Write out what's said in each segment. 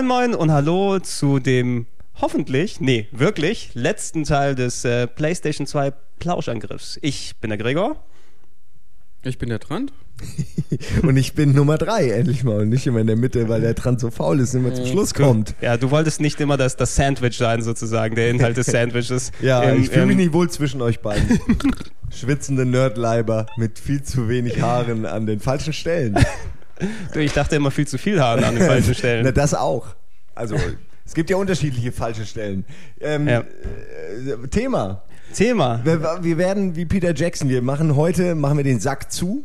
Moin Moin und hallo zu dem hoffentlich, nee, wirklich letzten Teil des äh, PlayStation 2 Plauschangriffs. Ich bin der Gregor. Ich bin der Trant. und ich bin Nummer drei, endlich mal. Und nicht immer in der Mitte, weil der Trant so faul ist, immer zum Schluss kommt. Ja, du wolltest nicht immer das, das Sandwich sein, sozusagen, der Inhalt des Sandwiches. ja, Im- ich fühle mich nicht wohl zwischen euch beiden. Schwitzende Nerdleiber mit viel zu wenig Haaren an den falschen Stellen. Ich dachte immer viel zu viel Haaren an den falschen Na, Stellen. das auch. Also, es gibt ja unterschiedliche falsche Stellen. Ähm, Ja. äh, Thema. Thema. Wir, wir werden wie Peter Jackson. Wir machen heute, machen wir den Sack zu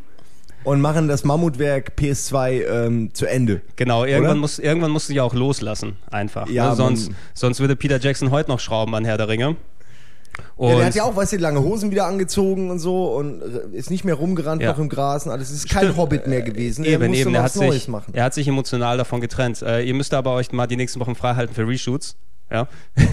und machen das Mammutwerk PS2 ähm, zu Ende. Genau, irgendwann Oder? muss, irgendwann musst du ja auch loslassen, einfach. Ja, ne? sonst, sonst würde Peter Jackson heute noch schrauben an Herr der Ringe. Und Ja, der hat ja auch, weißt du, lange Hosen wieder angezogen und so und äh, ist nicht mehr rumgerannt Ja. noch im Gras und alles. Es ist kein Stimmt. Hobbit mehr gewesen. Eben, er musste eben. noch Er hat, was Neues sich, machen. er hat sich emotional davon getrennt. Äh, ihr müsst aber euch mal die nächsten Wochen frei halten für Reshoots. Ja.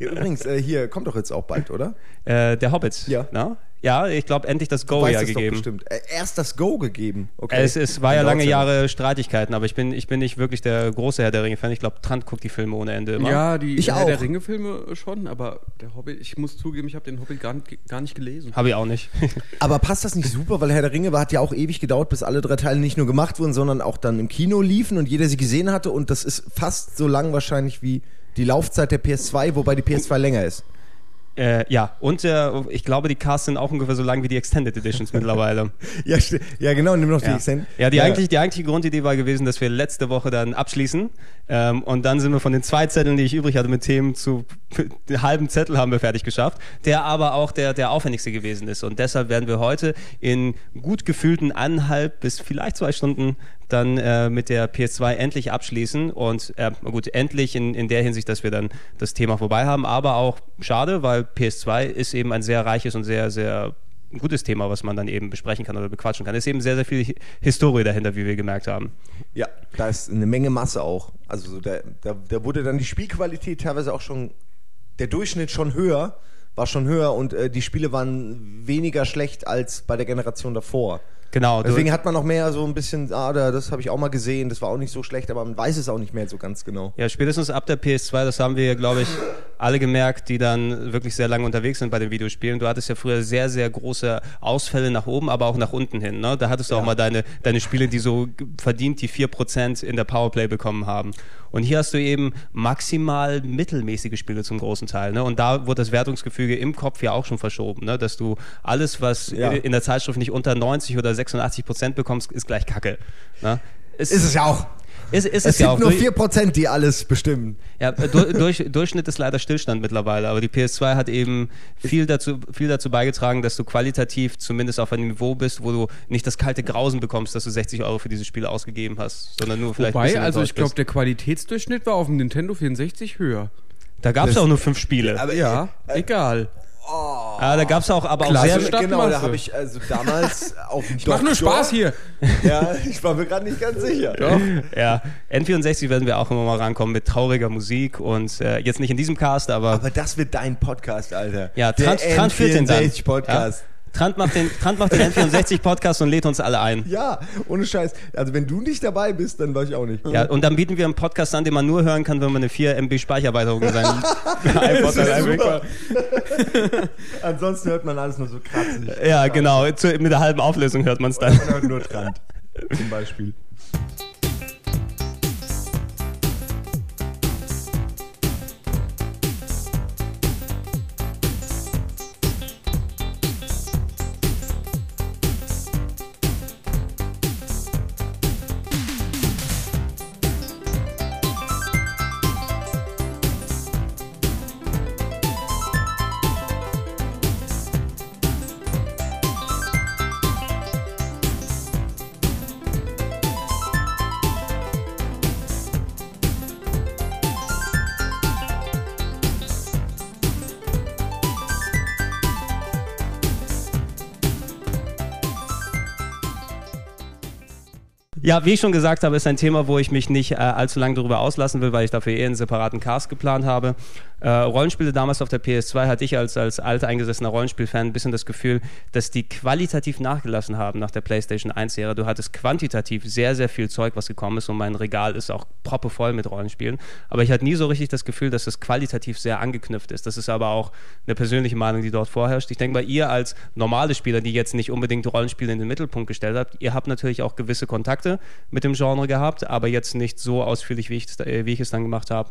Ja, Übrigens, äh, hier kommt doch jetzt auch bald, oder? Äh, der Hobbit. Ja. Na? Ja, ich glaube, endlich das Go ja gegeben. bestimmt. Äh, erst das Go gegeben. Okay. Es, es war ja lange. Jahre Streitigkeiten, aber ich bin, ich bin nicht wirklich der große Herr der Ringe-Fan. Ich glaube, Trant guckt die Filme ohne Ende immer. Ja, die Ich Herr auch. der Ringe-Filme schon, aber der Hobbit, ich muss zugeben, ich habe den Hobbit gar, nicht- gar nicht gelesen. Habe ich auch nicht. Aber passt das nicht super, weil Herr der Ringe war, hat ja auch ewig gedauert, bis alle drei Teile nicht nur gemacht wurden, sondern auch dann im Kino liefen und jeder sie gesehen hatte und das ist fast so lang wahrscheinlich wie die Laufzeit der PS2, wobei die PS2 länger ist. Äh, ja, und äh, ich glaube, die Casts sind auch ungefähr so lang wie die Extended Editions mittlerweile. Ja, ja genau, nimm noch die Ja, Extend. ja, die, Eigentlich, die eigentliche Grundidee war gewesen, dass wir letzte Woche dann abschließen. Ähm, und dann sind wir von den zwei Zetteln, die ich übrig hatte mit Themen, zu halben Zettel haben wir fertig geschafft, der aber auch der, der aufwendigste gewesen ist. Und deshalb werden wir heute in gut gefühlten eineinhalb bis vielleicht zwei Stunden dann äh, mit der PS2 endlich abschließen. Und äh, gut, endlich in, in der Hinsicht, dass wir dann das Thema vorbei haben. Aber auch schade, weil PS2 ist eben ein sehr reiches und sehr, sehr gutes Thema, was man dann eben besprechen kann oder bequatschen kann. Es ist eben sehr, sehr viel Hi- Historie dahinter, wie wir gemerkt haben. Ja, da ist eine Menge Masse auch. Also so da, da, da wurde dann die Spielqualität teilweise auch schon, der Durchschnitt schon höher, war schon höher und äh, die Spiele waren weniger schlecht als bei der Generation davor. Genau. Deswegen hat man noch mehr so ein bisschen, ah, da, das habe ich auch mal gesehen, das war auch nicht so schlecht, aber man weiß es auch nicht mehr so ganz genau. ja, spätestens ab der PS2, das haben wir, glaube ich, alle gemerkt, die dann wirklich sehr lange unterwegs sind bei den Videospielen. Du hattest ja früher sehr, sehr große Ausfälle nach oben, aber auch nach unten hin. Ne? Da hattest du auch mal deine, deine Spiele, die so verdient die 4% in der Powerplay bekommen haben. Und hier hast du eben maximal mittelmäßige Spiele zum großen Teil. Ne? Und da wurde das Wertungsgefüge im Kopf ja auch schon verschoben, ne? dass du alles, was Ja. in der Zeitschrift nicht unter 90 oder 86 Prozent bekommst, ist gleich Kacke. Ne? Es Ist es ja auch. Ist, ist Es es sind ja auch. nur Durch- 4%, die alles bestimmen. ja, äh, du, durch, Durchschnitt ist leider Stillstand mittlerweile, aber die PS2 hat eben viel dazu, viel dazu beigetragen, dass du qualitativ zumindest auf einem Niveau bist, wo du nicht das kalte Grausen bekommst, dass du 60 Euro für dieses Spiel ausgegeben hast, sondern nur vielleicht Wobei, also ich glaube, der Qualitätsdurchschnitt war auf dem Nintendo 64 höher. Da gab es auch nur fünf Spiele. Aber Ja, äh, egal. Ja, da gab es auch aber auch sehr... Stadt- genau, da habe ich also damals auf dem Ich mach nur Spaß hier. Ja, ich war mir gerade nicht ganz sicher. Doch. Ja, N64 werden wir auch immer mal rankommen mit trauriger Musik und äh, jetzt nicht in diesem Cast, aber, Aber das wird dein Podcast, Alter. ja, Der dann. N64 Podcast. Ja? Trant macht den, Trant macht den N64-Podcast und lädt uns alle ein. Ja. ohne Scheiß. Also wenn du nicht dabei bist, dann weiß ich auch nicht. Ja, und dann bieten wir einen Podcast an, den man nur hören kann, wenn man eine 4 MB Speicherweiterung in seinen iPod super. Ansonsten hört man alles nur so kratzig. Ja, genau. Mit der halben Auflösung hört man es dann. Man hört nur Trant. Zum Beispiel. Ja, wie ich schon gesagt habe, ist ein Thema, wo ich mich nicht äh, allzu lange darüber auslassen will, weil ich dafür eher einen separaten Cast geplant habe. Äh, Rollenspiele damals auf der PS2 hatte ich als, als alteingesessener Rollenspielfan ein bisschen das Gefühl, dass die qualitativ nachgelassen haben nach der PlayStation 1-Ära. Du hattest quantitativ sehr, sehr viel Zeug, was gekommen ist und mein Regal ist auch proppevoll mit Rollenspielen. Aber ich hatte nie so richtig das Gefühl, dass es qualitativ sehr angeknüpft ist. Das ist aber auch eine persönliche Meinung, die dort vorherrscht. Ich denke bei ihr als normale Spieler, die jetzt nicht unbedingt Rollenspiele in den Mittelpunkt gestellt habt, ihr habt natürlich auch gewisse Kontakte mit dem Genre gehabt, aber jetzt nicht so ausführlich, wie ich, äh, wie ich es dann gemacht habe.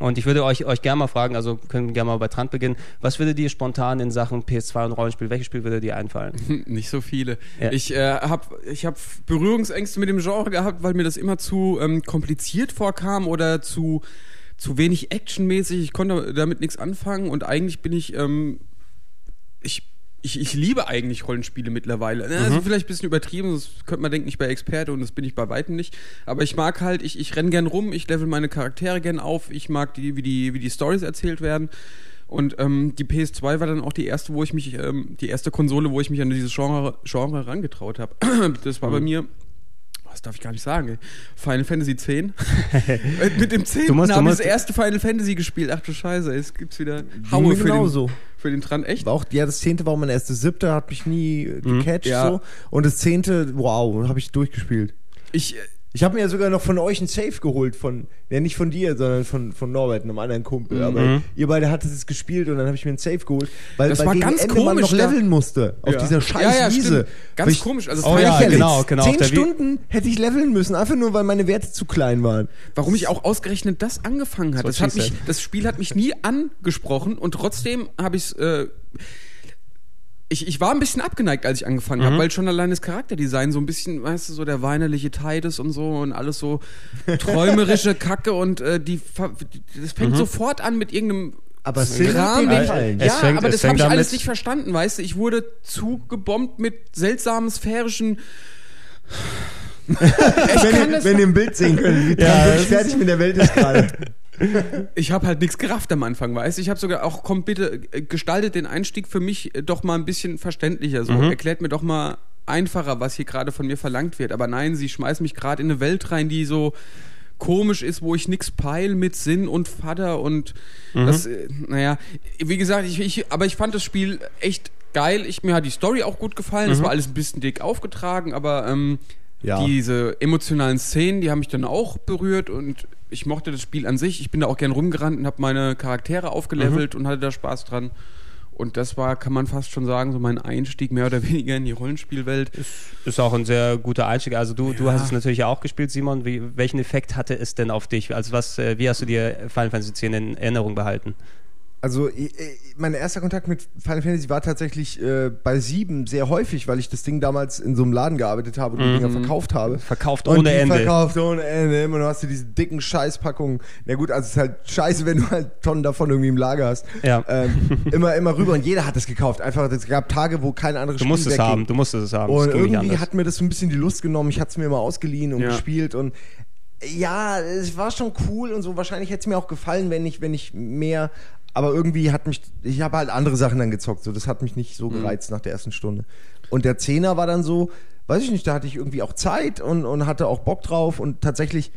Und ich würde euch, euch gerne mal fragen, also können wir gerne mal bei Trant beginnen, was würde dir spontan in Sachen PS2 und Rollenspiel, welches Spiel würde dir einfallen? Nicht so viele. Ja. Ich äh, habe ich hab Berührungsängste mit dem Genre gehabt, weil mir das immer zu ähm, kompliziert vorkam oder zu, zu wenig actionmäßig. Ich konnte damit nichts anfangen und eigentlich bin ich, ähm, ich ich, ich liebe eigentlich Rollenspiele mittlerweile. Ne, Also vielleicht ein bisschen übertrieben, das könnte man denken, ich bin Experte und das bin ich bei weitem nicht. Aber ich mag halt, ich, ich renn gern rum, ich level meine Charaktere gern auf, ich mag die, wie die, wie die Stories erzählt werden. Und ähm, die PS2 war dann auch die erste, wo ich mich, ähm, die erste Konsole, wo ich mich an dieses Genre, Genre herangetraut habe. Das war bei mir, was darf ich gar nicht sagen, ey. Final Fantasy X. Mit dem 10. Du musst- habe ich das erste Final Fantasy gespielt. Ach du Scheiße, es gibt's wieder Haue für den, genauso. für den Tran. Echt? War auch, ja, das zehnte war mein erstes siebte, hat mich nie äh, gecatcht Ja. so. Und das zehnte, wow, habe ich durchgespielt. Ich, äh, Ich habe mir ja sogar noch von euch ein Safe geholt, von, ja nicht von dir, sondern von, von Norbert, einem anderen Kumpel. Mhm. Aber ihr beide hattet es gespielt und dann habe ich mir ein Safe geholt, weil, Das weil war gegen ganz Ende man komisch, noch da- leveln musste auf Ja. dieser scheiß Ja, ja, Wiese. Ganz ich- komisch. Also Oh ja, genau, genau. Zehn Stunden hätte ich leveln müssen, einfach nur, weil meine Werte zu klein waren. Warum ich auch ausgerechnet das angefangen hat. So Das, hat mich, das Spiel hat mich nie angesprochen und trotzdem habe ich es. Äh, ich, ich war ein bisschen abgeneigt, als ich angefangen Mhm. habe, weil schon allein das Charakterdesign so ein bisschen, weißt du, so der weinerliche Titus und so und alles so träumerische Kacke und äh, die, das fängt sofort an mit irgendeinem Aber Kram, ich, gefallen. Es ja, fängt- aber das habe ich alles nicht verstanden, weißt du. Ich wurde zugebombt mit seltsamen sphärischen. kann das wenn ihr im Bild sehen könnt, wie Ja, fertig mit der Welt ist gerade. Ich habe halt nichts gerafft am Anfang, weißt du? Ich habe sogar auch, komm bitte, gestaltet den Einstieg für mich äh, doch mal ein bisschen verständlicher. So. Erklärt mir doch mal einfacher, was hier gerade von mir verlangt wird. Aber nein, sie schmeißt mich gerade in eine Welt rein, die so komisch ist, wo ich nix peil mit Sinn und Vater und das, äh, naja, wie gesagt, ich, ich, aber ich fand das Spiel echt geil. Ich, mir hat die Story auch gut gefallen. Es war alles ein bisschen dick aufgetragen, aber ähm, Ja. diese emotionalen Szenen, die haben mich dann auch berührt und ich mochte das Spiel an sich. Ich bin da auch gern rumgerannt und habe meine Charaktere aufgelevelt und hatte da Spaß dran. Und das war, kann man fast schon sagen, so mein Einstieg mehr oder weniger in die Rollenspielwelt. Ist auch ein sehr guter Einstieg. Also du, du hast es natürlich auch gespielt, Simon. Wie, welchen Effekt hatte es denn auf dich? Also was, äh, wie hast du dir Final Fantasy X in Erinnerung behalten? Also i- i- mein erster Kontakt mit Final Fantasy war tatsächlich äh, bei sieben sehr häufig, weil ich das Ding damals in so einem Laden gearbeitet habe und die Dinger verkauft habe. Verkauft Und ohne die Ende. Verkauft ohne Ende. Immer du hast du diese dicken Scheißpackungen. Na gut, also es ist halt scheiße, wenn du halt Tonnen davon irgendwie im Lager hast. Ja. Ähm, immer, immer rüber und jeder hat es gekauft. Einfach, es gab Tage, wo kein anderes Du musst es haben, du musstest es haben. Und Das irgendwie hat mir das so ein bisschen die Lust genommen. Ich hatte es mir mal ausgeliehen und Ja. gespielt und ja, es war schon cool und so. Wahrscheinlich hätte es mir auch gefallen, wenn ich, wenn ich mehr. Aber irgendwie hat mich, ich habe halt andere Sachen dann gezockt. So, das hat mich nicht so gereizt nach der ersten Stunde. Und der Zehner war dann so, weiß ich nicht, da hatte ich irgendwie auch Zeit und, und hatte auch Bock drauf und tatsächlich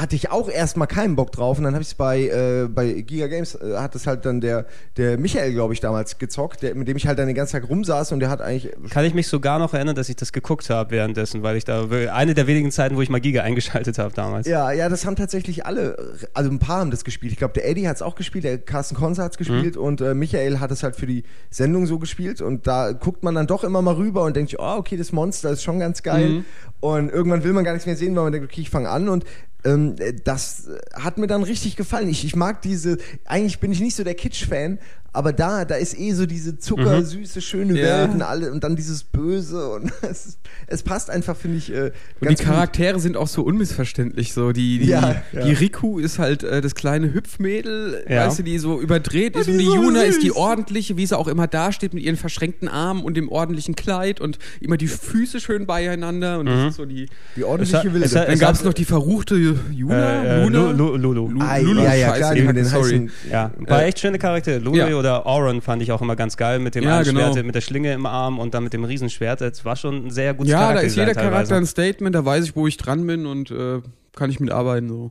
hatte ich auch erstmal keinen Bock drauf und dann habe ich es bei, äh, bei Giga Games, äh, hat es halt dann der, der Michael, glaube ich, damals gezockt, der, mit dem ich halt dann den ganzen Tag rumsaß und der hat eigentlich Kann ich mich sogar noch erinnern, dass ich das geguckt habe währenddessen, weil ich da eine der wenigen Zeiten, wo ich mal Giga eingeschaltet habe damals. Ja, ja, das haben tatsächlich alle, also ein paar haben das gespielt. Ich glaube, der Eddie hat es auch gespielt, der Carsten Konzer hat es gespielt und äh, Michael hat es halt für die Sendung so gespielt und da guckt man dann doch immer mal rüber und denkt, oh, okay, das Monster ist schon ganz geil und irgendwann will man gar nichts mehr sehen, weil man denkt, okay, ich fange an und ähm, äh, das hat mir dann richtig gefallen. Ich, ich mag diese, eigentlich bin ich nicht so der Kitsch-Fan, aber da, da ist eh so diese zuckersüße, schöne Ja. Welt und, alle, und dann dieses Böse und es, es passt einfach, finde ich, äh, Und die ganz gut. Charaktere sind auch so unmissverständlich. So die, die, Ja, ja. die Riku ist halt äh, das kleine Hüpfmädel, Ja. weißt du, die so überdreht ist. die Und die so Juna süß. ist die ordentliche, wie sie auch immer dasteht, mit ihren verschränkten Armen und dem ordentlichen Kleid und immer die Füße schön beieinander. Und das ist so die. Die ordentliche Wilde. Dann gab es noch die verruchte Juna. Äh, äh, Luna. Lu- Lu- Lulu. Lu- Ah, Lulu, ja, ja, klar, den sorry. heißen. Ja, war Äh, echt schöne Charaktere. Ja. oder oder Auron fand ich auch immer ganz geil mit dem Ja, genau. Schwert, mit der Schlinge im Arm und dann mit dem Riesenschwert. Das war schon ein sehr gutes Ja, da ist jeder Charakter teilweise. ein Statement, da weiß ich, wo ich dran bin und äh, kann ich mitarbeiten so.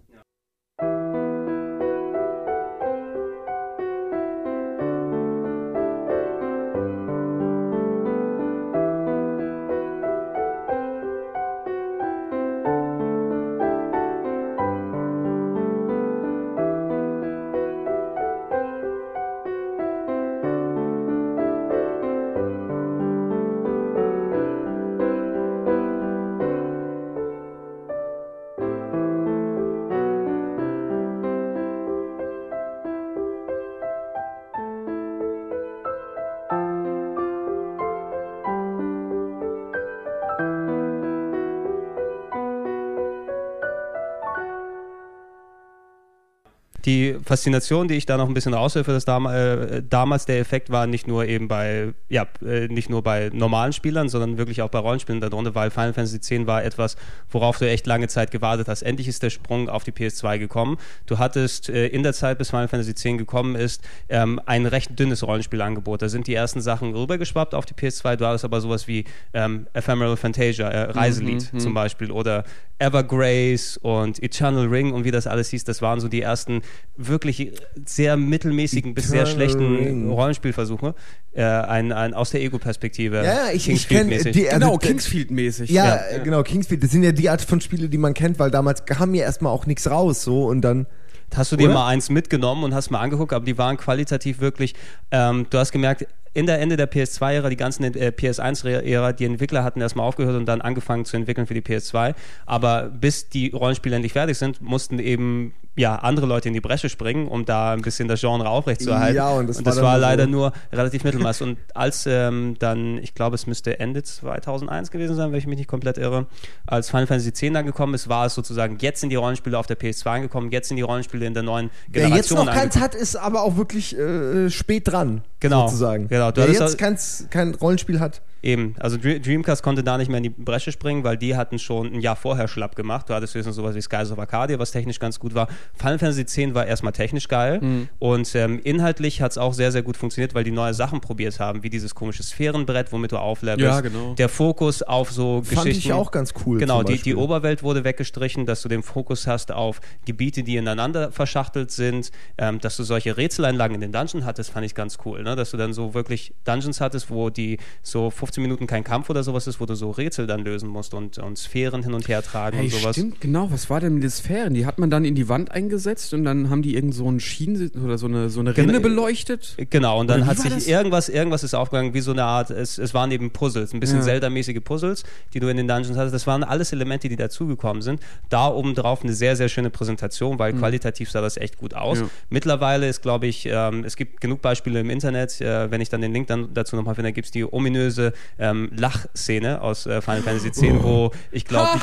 Die Faszination, die ich da noch ein bisschen raushöre, für das dam äh, damals der Effekt war nicht nur eben bei, ja, äh, nicht nur bei normalen Spielern, sondern wirklich auch bei Rollenspielern darunter, weil Final Fantasy X war etwas, worauf du echt lange Zeit gewartet hast. Endlich ist der Sprung auf die PS2 gekommen. Du hattest äh, in der Zeit, bis Final Fantasy X gekommen ist, ähm, ein recht dünnes Rollenspielangebot. Da sind die ersten Sachen rübergeschwappt auf die PS2. Du hattest aber sowas wie ähm, Ephemeral Fantasia, äh, Reiselied Mhm, zum Beispiel oder Evergrace und Eternal Ring und wie das alles hieß. Das waren so die ersten wirklich sehr mittelmäßigen bis sehr Eternal schlechten Ring. Rollenspielversuche. Äh, ein, ein aus der Ego-Perspektive. Ja, ich, ich kenne Kingsfield-mäßig. die. also, Genau, Kingsfield-mäßig. Ja, Ja. äh, genau, Kingsfield. Das sind ja die Art von Spiele, die man kennt, weil damals kam ja erstmal auch nichts raus, so und dann. Hast du dir Oder? mal eins mitgenommen und hast mal angeguckt, aber die waren qualitativ wirklich, ähm, du hast gemerkt, in der Ende der PS2-Ära, die ganzen äh, PS1-Ära, die Entwickler hatten erstmal aufgehört und dann angefangen zu entwickeln für die PS2. Aber bis die Rollenspiele endlich fertig sind, mussten eben ja andere Leute in die Bresche springen, um da ein bisschen das Genre aufrechtzuerhalten. Ja, und das war dann war nur leider so- nur relativ mittelmaß. und als ähm, dann, ich glaube, es müsste Ende 2001 gewesen sein, wenn ich mich nicht komplett irre, als Final Fantasy X dann gekommen ist, war es sozusagen jetzt sind die Rollenspiele auf der PS2 angekommen, jetzt sind die Rollenspiele in der neuen Wer Generation jetzt noch keins hat, ist aber auch wirklich äh, spät dran. Genau, Sozusagen. genau. Du Wer jetzt keins, kein Rollenspiel hat. Eben, also Dre- Dreamcast konnte da nicht mehr in die Bresche springen, weil die hatten schon ein Jahr vorher schlapp gemacht. Du hattest höchstens sowas wie Skies of Arcadia, was technisch ganz gut war. Final Fantasy X war erstmal technisch geil Mhm. und ähm, inhaltlich hat es auch sehr, sehr gut funktioniert, weil die neue Sachen probiert haben, wie dieses komische Sphärenbrett, womit du auflevelst. Ja, genau. Der Fokus auf so Fand Geschichten. ich auch ganz cool. Genau, die, die Oberwelt wurde weggestrichen, dass du den Fokus hast auf Gebiete, die ineinander verschachtelt sind, ähm, dass du solche Rätseleinlagen in den Dungeon hattest, fand ich ganz cool, ne? dass du dann so wirklich Dungeons hattest, wo die so 15 Minuten kein Kampf oder sowas ist, wo du so Rätsel dann lösen musst und, und Sphären hin und her tragen Hey, und sowas. stimmt, genau. Was war denn mit den Sphären? Die hat man dann in die Wand eingesetzt und dann haben die irgend so einen Schienen oder so eine, so eine Rinne beleuchtet. Genau, und dann hat sich das? irgendwas, irgendwas ist aufgegangen, wie so eine Art, es, es waren eben Puzzles, ein bisschen Ja. Zelda-mäßige Puzzles, die du in den Dungeons hattest. Das waren alles Elemente, die dazugekommen sind. Da oben drauf eine sehr, sehr schöne Präsentation, weil qualitativ sah das echt gut aus. Mhm. Ja. Mittlerweile ist, glaube ich, ähm, es gibt genug Beispiele im Internet, äh, wenn ich dann den Link dann dazu nochmal finde, da gibt es die ominöse ähm, Lachszene aus äh, Final Fantasy X, wo ich glaube,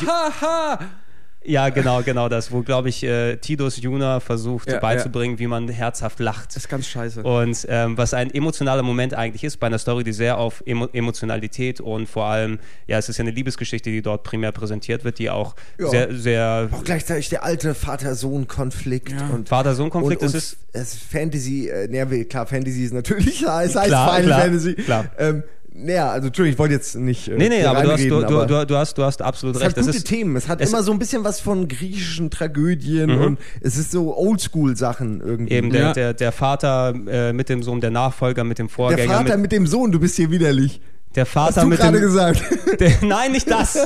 ja, genau, genau das, wo, glaube ich, äh, Tidus Juna versucht Ja, beizubringen, wie man herzhaft lacht. Das ist ganz scheiße. Und ähm, was ein emotionaler Moment eigentlich ist bei einer Story, die sehr auf Emo Emotionalität und vor allem, ja, es ist ja eine Liebesgeschichte, die dort primär präsentiert wird, die auch Ja. sehr, sehr Auch gleichzeitig der alte Vater-Sohn-Konflikt Ja. und Vater-Sohn-Konflikt ist es. es ist Fantasy, äh, naja, klar, Fantasy ist natürlich, es heißt Klar, Final klar, Fantasy. klar. Ähm, naja, also Entschuldigung, ich wollte jetzt nicht. Äh, Nee, nee, aber du hast, du, reinreden, du, aber du, du, hast, du hast absolut es recht. hat gute Das ist, Themen. Es hat es- immer so ein bisschen was von griechischen Tragödien Mhm. und es ist so Oldschool-Sachen irgendwie. eben der, Ja. der, der Vater äh, mit dem Sohn, der Nachfolger mit dem der Vorgänger. Vater mit, mit, dem Sohn, du bist hier widerlich. Der Hast Vater du mit gerade dem. gesagt. Der, nein, nicht das.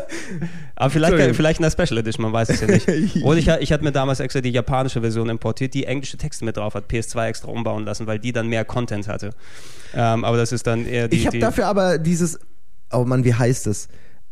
Aber vielleicht, vielleicht in der Special Edition, man weiß es ja nicht. Oder ich, ich hatte mir damals extra die japanische Version importiert, die englische Texte mit drauf hat, PS2 extra umbauen lassen, weil die dann mehr Content hatte. Ähm, aber das ist dann eher die. ich habe dafür aber dieses, oh Mann, wie heißt es?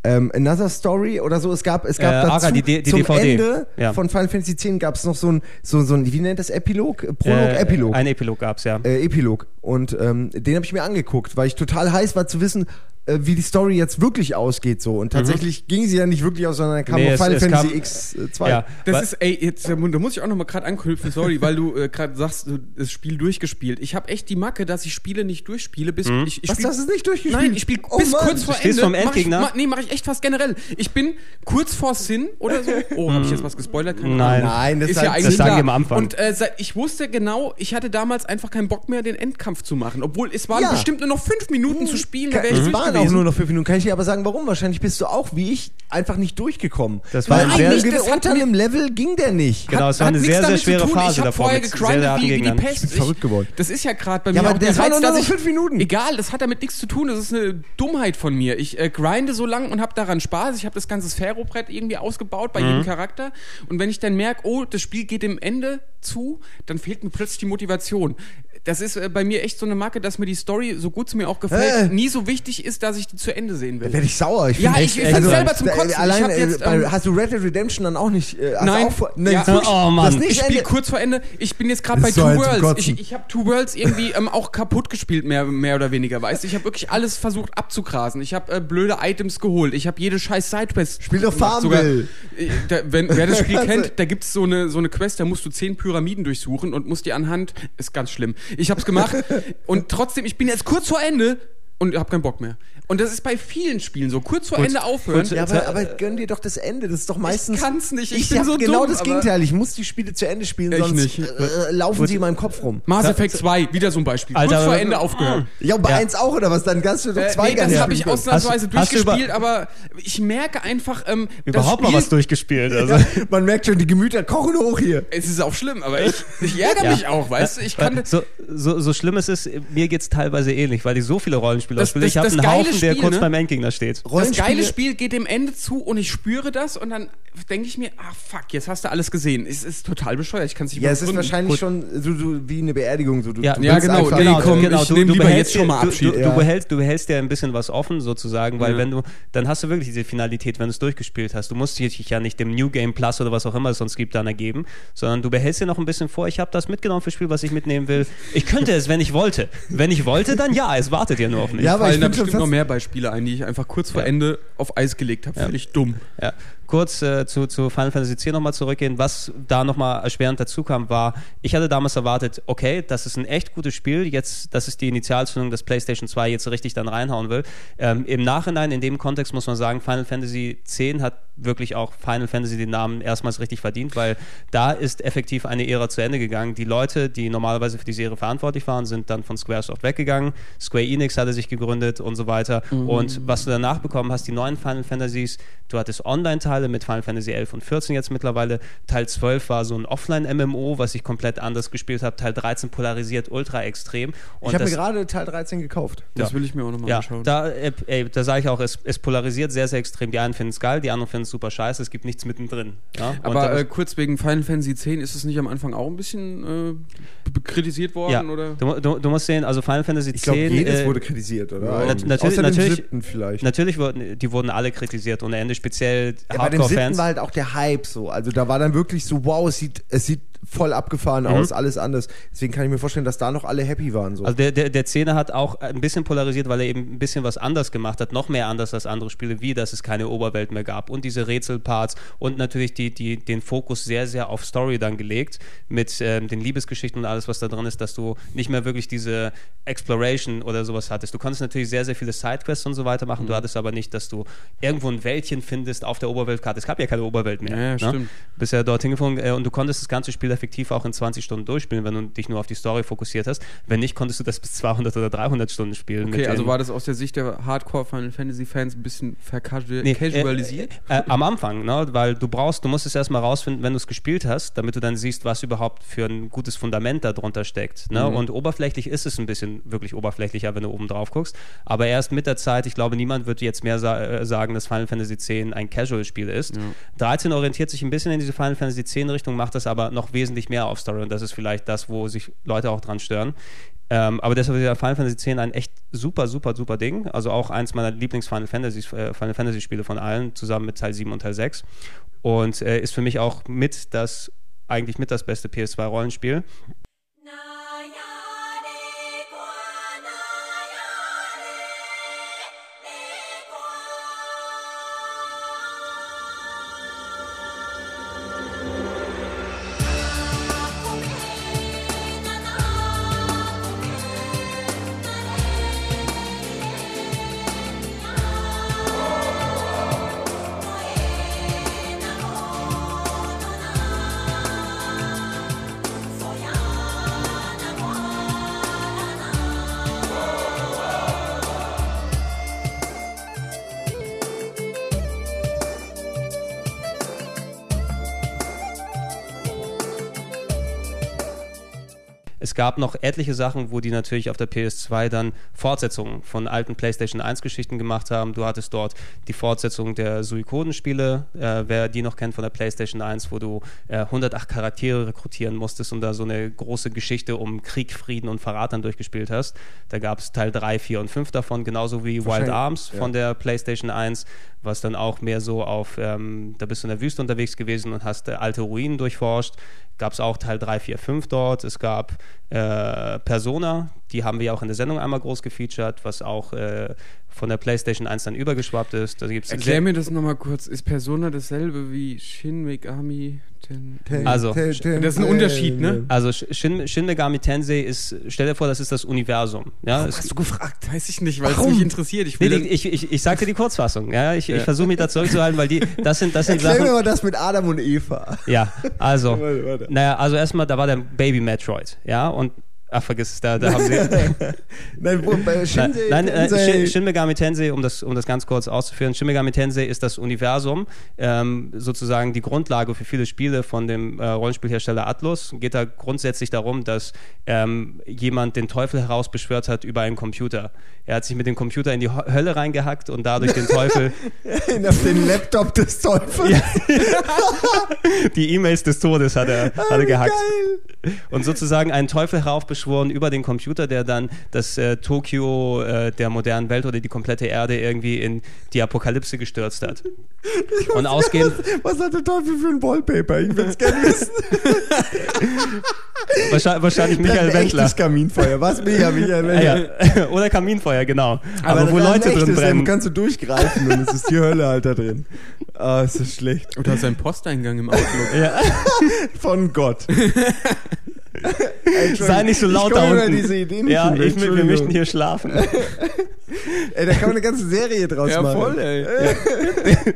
Ähm, Another Story oder so. Es gab, es gab Äh, dazu Ara, die die zum DVD. Ende Ja. von Final Fantasy X gab es noch so ein, so, so ein, wie nennt das Epilog? Prolog, äh, Epilog. Ein Epilog gab's, ja. äh, Epilog. Und ähm, den habe ich mir angeguckt, weil ich total heiß war zu wissen, äh, wie die Story jetzt wirklich ausgeht so. Und tatsächlich ging sie ja nicht wirklich aus, sondern dann kam Nee, es- Final es Fantasy kam- X2. Ja, Das ist, ey, jetzt, da muss ich auch noch mal gerade anknüpfen, sorry, weil du äh, gerade sagst, du das Spiel durchgespielt. Ich habe echt die Macke, dass ich Spiele nicht durchspiele, bis ich, ich Was, spiel, das ist nicht durchgespielt? Nein, ich spiele Oh bis Mann. kurz vor Ende. vorm mach ich, Endgegner? ma, nee, mache ich echt fast generell. Ich bin kurz vor Sin oder so. Oh, habe ich jetzt was gespoilert? Keine Nein. Ahnung. Nein, das ist halt- ja eigentlich das sagen klar. die am Anfang. Und äh, seit- ich wusste genau, ich hatte damals einfach keinen Bock mehr, den Endkampf zu machen. Obwohl es waren Ja. bestimmt nur noch fünf Minuten zu spielen. Da wäre ich Es waren auch gewesen. nur noch fünf Minuten. Kann ich dir aber sagen, warum? Wahrscheinlich bist du auch, wie ich, einfach nicht durchgekommen. Das war Weil ein sehr- nicht, das unter einem Level ging der nicht. Genau, es war eine sehr, sehr schwere. Phase ich davor vorher mit sehr, gegrindet wie, wie die. Pest. Ich bin verrückt geworden. Das ist ja gerade bei Ja, mir aber auch der das waren nur noch ich, fünf Minuten. Egal, das hat damit nichts zu tun. Das ist eine Dummheit von mir. Ich äh, grinde so lang und habe daran Spaß. Ich habe das ganze Sphärobrett irgendwie ausgebaut bei Mhm. jedem Charakter. Und wenn ich dann merke, oh, das Spiel geht dem Ende zu, dann fehlt mir plötzlich die Motivation. Das ist äh, bei mir echt so eine Marke, dass mir die Story, so gut sie mir auch gefällt, Hä? nie so wichtig ist, dass ich die zu Ende sehen will. Werde ich sauer. Ich Ja, ich- echt- ich find's also, selber zum äh, Kotzen. Ich Allein, jetzt, äh, bei, ähm, hast du Red Dead Redemption dann auch nicht? Äh, Nein. Auch vor, nein, Ja. wirklich? Oh, Mann. Das nicht Ich spiele kurz vor Ende. Ich bin jetzt gerade bei Two zum Worlds. Ich, ich habe Two Worlds irgendwie ähm, auch kaputt gespielt, mehr, mehr oder weniger, weißt du? Ich habe wirklich alles versucht abzugrasen. Ich habe äh, blöde Items geholt. Ich habe jede scheiß Sidequest Spiel doch Farmville. äh, da, wenn, wer das Spiel kennt, da gibt's so eine, so eine Quest, da musst du zehn Pyramiden durchsuchen und musst die anhand, ist ganz schlimm. Ich habe es gemacht. Und trotzdem, ich bin jetzt kurz vor Ende und hab keinen Bock mehr. Und das ist bei vielen Spielen so. Kurz vor Kurz- Ende aufhören. kurz- Ja, aber, aber gönn dir doch das Ende. Das ist doch meistens. kann's nicht. Ich Ich, bin hab so genau dumm, das Gegenteil. Ich muss die Spiele zu Ende spielen, Ich sonst nicht. Äh, laufen sie in meinem Kopf rum. Mass Effect 2, wieder so ein Beispiel. Alter, kurz vor Ende aufgehört. Ja, und bei Ja. eins auch, oder was? Dann kannst du doch Äh, zwei nee, das habe ich ausnahmsweise Hast- hast durchgespielt, aber ich merke einfach, ähm, Überhaupt das mal was Spiel- durchgespielt. Also. Ja, man merkt schon, die Gemüter kochen hoch hier. Es ist auch schlimm, aber ich, ich ärgere Ja. mich auch, weißt du? Ich kann so, so, so schlimm es ist, mir geht's teilweise ähnlich, weil ich so viele Rollenspiele Das- spiele. das- Ich habe einen Haufen, der Spiel, kurz ne? beim Endgegner steht. das geile Spiel geht dem Ende zu und ich spüre das und dann denke ich mir, ah fuck, jetzt hast du alles gesehen. Es ist total bescheuert, ich kann es nicht Ja, es ist wahrscheinlich schon so, so wie eine Beerdigung. So, du, Ja, du ja, genau, einfach- nee, komm, ich du, du lieber behältst jetzt schon mal Abschied. Du, du, Ja. du, behältst, du behältst dir ein bisschen was offen sozusagen, weil Ja. wenn du, dann hast du wirklich diese Finalität, wenn du es durchgespielt hast. Du musst dich ja nicht dem New Game Plus oder was auch immer es sonst gibt dann ergeben, sondern du behältst dir noch ein bisschen vor. Ich habe das mitgenommen für Spiel, was ich mitnehmen will. Ich könnte es, wenn ich wollte. Wenn ich wollte, dann ja, es wartet ja nur auf mich. Ja, aber ich fallen da find schon bestimmt noch mehr Beispiele ein, die ich einfach kurz vor Ja. Ende auf Eis gelegt habe. Völlig dumm. Ja. Kurz äh, zu, zu Final Fantasy X nochmal zurückgehen. Was da nochmal erschwerend dazu kam, war, ich hatte damals erwartet, okay, das ist ein echt gutes Spiel. Jetzt, das ist die Initialzündung, dass PlayStation 2 jetzt richtig dann reinhauen will. Ähm, Im Nachhinein, in dem Kontext muss man sagen, Final Fantasy X hat wirklich auch Final Fantasy den Namen erstmals richtig verdient, weil da ist effektiv eine Ära zu Ende gegangen. Die Leute, die normalerweise für die Serie verantwortlich waren, sind dann von Squaresoft weggegangen. Square Enix hatte sich gegründet und so weiter. Und was du danach bekommen hast, die neuen Final Fantasies, du hattest Online-Teile mit Final Fantasy 11 und 14 jetzt mittlerweile. Teil 12 war so ein Offline-MMO, was ich komplett anders gespielt habe. Teil 13 polarisiert ultra extrem. Und Ich habe mir das- gerade Teil 13 gekauft. Das Ja. will ich mir auch nochmal ja, anschauen. da, äh, ey, da sage ich auch, es, es polarisiert sehr, sehr extrem. Die einen finden es geil, die anderen finden es super scheiße. Es gibt nichts mittendrin. Ja? Aber äh, kurz wegen Final Fantasy X, ist es nicht am Anfang auch ein bisschen äh, kritisiert worden? ja, Oder? du, du, du musst sehen, also Final Fantasy Ich glaube, 10. jedes äh, wurde kritisiert, oder? ja, Eigentlich. natürlich- Außer natürlich- vielleicht. Natürlich wurden, die wurden alle kritisiert ohne Ende, speziell Ja, bei dem siebten war halt auch der Hype so. Also da war dann wirklich so, wow, es sieht, es sieht voll abgefahren Mhm. aus, alles anders. Deswegen kann ich mir vorstellen, dass da noch alle happy waren. So. Also der, der, der Zehner hat auch ein bisschen polarisiert, weil er eben ein bisschen was anders gemacht hat, noch mehr anders als andere Spiele, wie dass es keine Oberwelt mehr gab und diese Rätselparts und natürlich die, die, den Fokus sehr, sehr auf Story dann gelegt mit ähm, den Liebesgeschichten und alles, was da drin ist, dass du nicht mehr wirklich diese Exploration oder sowas hattest. Du konntest natürlich sehr, sehr viele Sidequests und so weiter machen, du Mhm. hattest aber nicht, dass du irgendwo ein Wäldchen findest auf der Oberweltkarte. Es gab ja keine Oberwelt mehr. Ja, ne? stimmt. Bist ja dorthin geflogen äh, und du konntest das ganze Spiel effektiv auch in 20 Stunden durchspielen, wenn du dich nur auf die Story fokussiert hast. Wenn nicht, konntest du das bis 200 oder 300 Stunden spielen. Okay, also war das aus der Sicht der Hardcore Final Fantasy Fans ein bisschen Nee, vercasualisiert? Äh, äh, am Anfang, ne? weil du brauchst, du musst es erstmal rausfinden, wenn du es gespielt hast, damit du dann siehst, was überhaupt für ein gutes Fundament da drunter steckt. Ne? Und oberflächlich ist es ein bisschen wirklich oberflächlicher, wenn du oben drauf guckst. Aber erst mit der Zeit, ich glaube, niemand wird jetzt mehr sa äh, sagen, dass Final Fantasy X ein Casual-Spiel ist. 13 orientiert sich ein bisschen in diese Final Fantasy X-Richtung, macht das aber noch wesentlich mehr auf Story und das ist vielleicht das, wo sich Leute auch dran stören. Ähm, aber deshalb ist ja Final Fantasy X ein echt super, super, super Ding. Also auch eins meiner Lieblings-Final Fantasy, äh, Final Fantasy Spiele von allen, zusammen mit Teil 7 und Teil 6. Und äh, ist für mich auch mit das, eigentlich mit das beste PS2-Rollenspiel. Gab noch etliche Sachen, wo die natürlich auf der PS2 dann Fortsetzungen von alten PlayStation 1 Geschichten gemacht haben. Du hattest dort die Fortsetzung der Suikoden-Spiele, äh, wer die noch kennt von der PlayStation 1, wo du äh, 108 Charaktere rekrutieren musstest und da so eine große Geschichte um Krieg, Frieden und Verrat dann durchgespielt hast. Da gab es Teil 3, 4 und 5 davon, genauso wie Wild Arms ja. von der PlayStation 1, was dann auch mehr so auf, ähm, da bist du in der Wüste unterwegs gewesen und hast äh, alte Ruinen durchforscht. Gab es auch Teil 3, 4, 5 dort. Es gab äh, Persona, die haben wir ja auch in der Sendung einmal groß gefeatured, was auch äh, von der PlayStation 1 dann übergeschwappt ist. Da gibt's Erklär mir das nochmal kurz. Ist Persona dasselbe wie Shin Megami Ten Also, Das ist ein Unterschied, ne? Also Shin, Shin Megami Tensei ist, stell dir vor, das ist das Universum. Ja, es, Hast du gefragt? Weiß ich nicht, weil es Warum? mich interessiert. Ich nee, ich, ich, ich sag dir die Kurzfassung. Ja, ich, ich versuche mich da zurückzuhalten, weil die, das sind, das sind Erklär mir Sachen. mal das mit Adam und Eva. Ja, also, Warte, warte. naja, also erstmal, da war der Baby Metroid, ja, und ach, vergiss es, da, da haben sie. Nein, wo, bei Nein, Shinji nein äh, Tensei- Shin, Shin Megami Tensei, um das, um das ganz kurz auszuführen, Shin Megami Tensei ist das Universum, ähm, sozusagen die Grundlage für viele Spiele von dem äh, Rollenspielhersteller Atlus. Geht da grundsätzlich darum, dass ähm, jemand den Teufel herausbeschwört hat über einen Computer. Er hat sich mit dem Computer in die Ho Hölle reingehackt und dadurch den Teufel auf den Laptop des Teufels. die E-Mails des Todes hat er, hat er gehackt. Geil. Und sozusagen einen Teufel heraufbeschworen über den Computer, der dann das äh, Tokio äh, der modernen Welt oder die komplette Erde irgendwie in die Apokalypse gestürzt hat. Und ausgehend, Was hat der Teufel für ein Wallpaper? Ich will es gerne wissen. wahrscheinlich, wahrscheinlich Michael Wendler. echtes Kaminfeuer. Was? Mega, Michael Ah, Wendler. ja. Oder Kaminfeuer, genau. Aber, wo das Leute drin brennen. Kannst du durchgreifen und es ist die Hölle halt da drin. Ah, ist das schlecht. Oder sein Posteingang im Outlook. Ja. Von Gott. Sei nicht so laut ich da unten. diese Idee nicht ja, ich, wir Entschuldigung. möchten hier schlafen. Ey, da kann man eine ganze Serie draus ja, machen. voll, ey.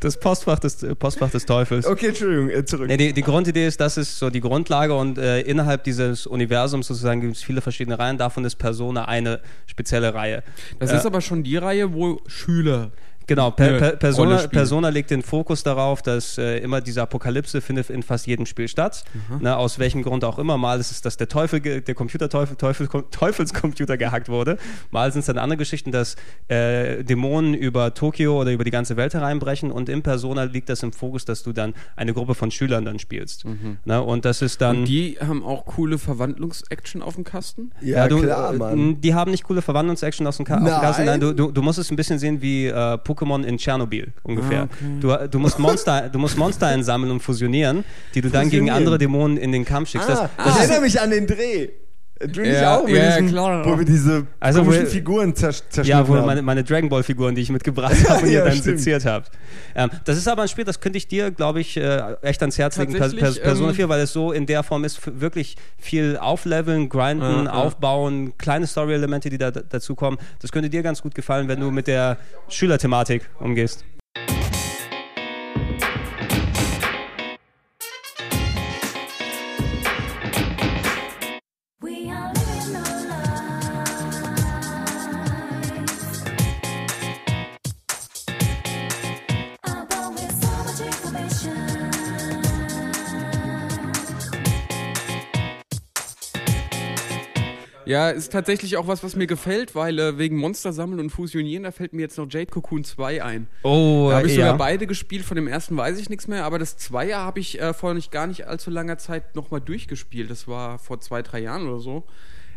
Das Postfach des, äh, Postfach des Teufels. Okay, Entschuldigung, äh, zurück. Nee, die, die Grundidee ist, das ist so die Grundlage und äh, innerhalb dieses Universums sozusagen gibt es viele verschiedene Reihen. Davon ist Persona eine spezielle Reihe. Das Äh, ist aber schon die Reihe, wo Schüler. Genau, per, per, Persona. Persona legt den Fokus darauf, dass äh, immer diese Apokalypse findet in fast jedem Spiel statt. Ne, aus welchem Grund auch immer. Mal ist es, dass der Teufel, der Computerteufel, Teufel, Teufelscomputer gehackt wurde. Mal sind es dann andere Geschichten, dass äh, Dämonen über Tokio oder über die ganze Welt hereinbrechen. Und in Persona liegt das im Fokus, dass du dann eine Gruppe von Schülern dann spielst. Ne, und das ist dann. Und die haben auch coole Verwandlungs-Action auf dem Kasten. ja, du, klar, äh, Mann. Die haben nicht coole Verwandlungs-Action aus dem Ka auf dem Nein? Kasten. Nein, du, du, du musst es ein bisschen sehen wie äh, Pokémon in Tschernobyl ungefähr. Ah, okay. du, du, musst Monster, du musst Monster einsammeln und fusionieren, die du dann gegen andere Dämonen in den Kampf schickst. Ah, das, das ist, erinnert mich an den Dreh. Du nicht Ja, auch mit ja, diesem, klar. wo wir diese Also, komischen wo- Figuren zer zerschnitten ja, wo haben. meine, meine Dragon Ball Figuren, die ich mitgebracht habe und Ja, ihr dann stimmt. seziert habt. Ähm, das ist aber ein Spiel, das könnte ich dir, glaube ich, äh, echt ans Herz legen, per, per, Tatsächlich, Persona ähm, 4, weil es so in der Form ist, wirklich viel aufleveln, grinden, Ja, ja. aufbauen, kleine Story-Elemente, die da dazukommen. Das könnte dir ganz gut gefallen, wenn du mit der Schülerthematik umgehst. Ja, ist tatsächlich auch was, was mir gefällt, weil äh, wegen Monster sammeln und fusionieren, da fällt mir jetzt noch Jade Cocoon 2 ein. Oh, Da habe ich sogar beide gespielt, von dem ersten weiß ich nichts mehr, aber das Zweier habe ich äh, vor nicht gar nicht allzu langer Zeit nochmal durchgespielt. Das war vor zwei, drei Jahren oder so.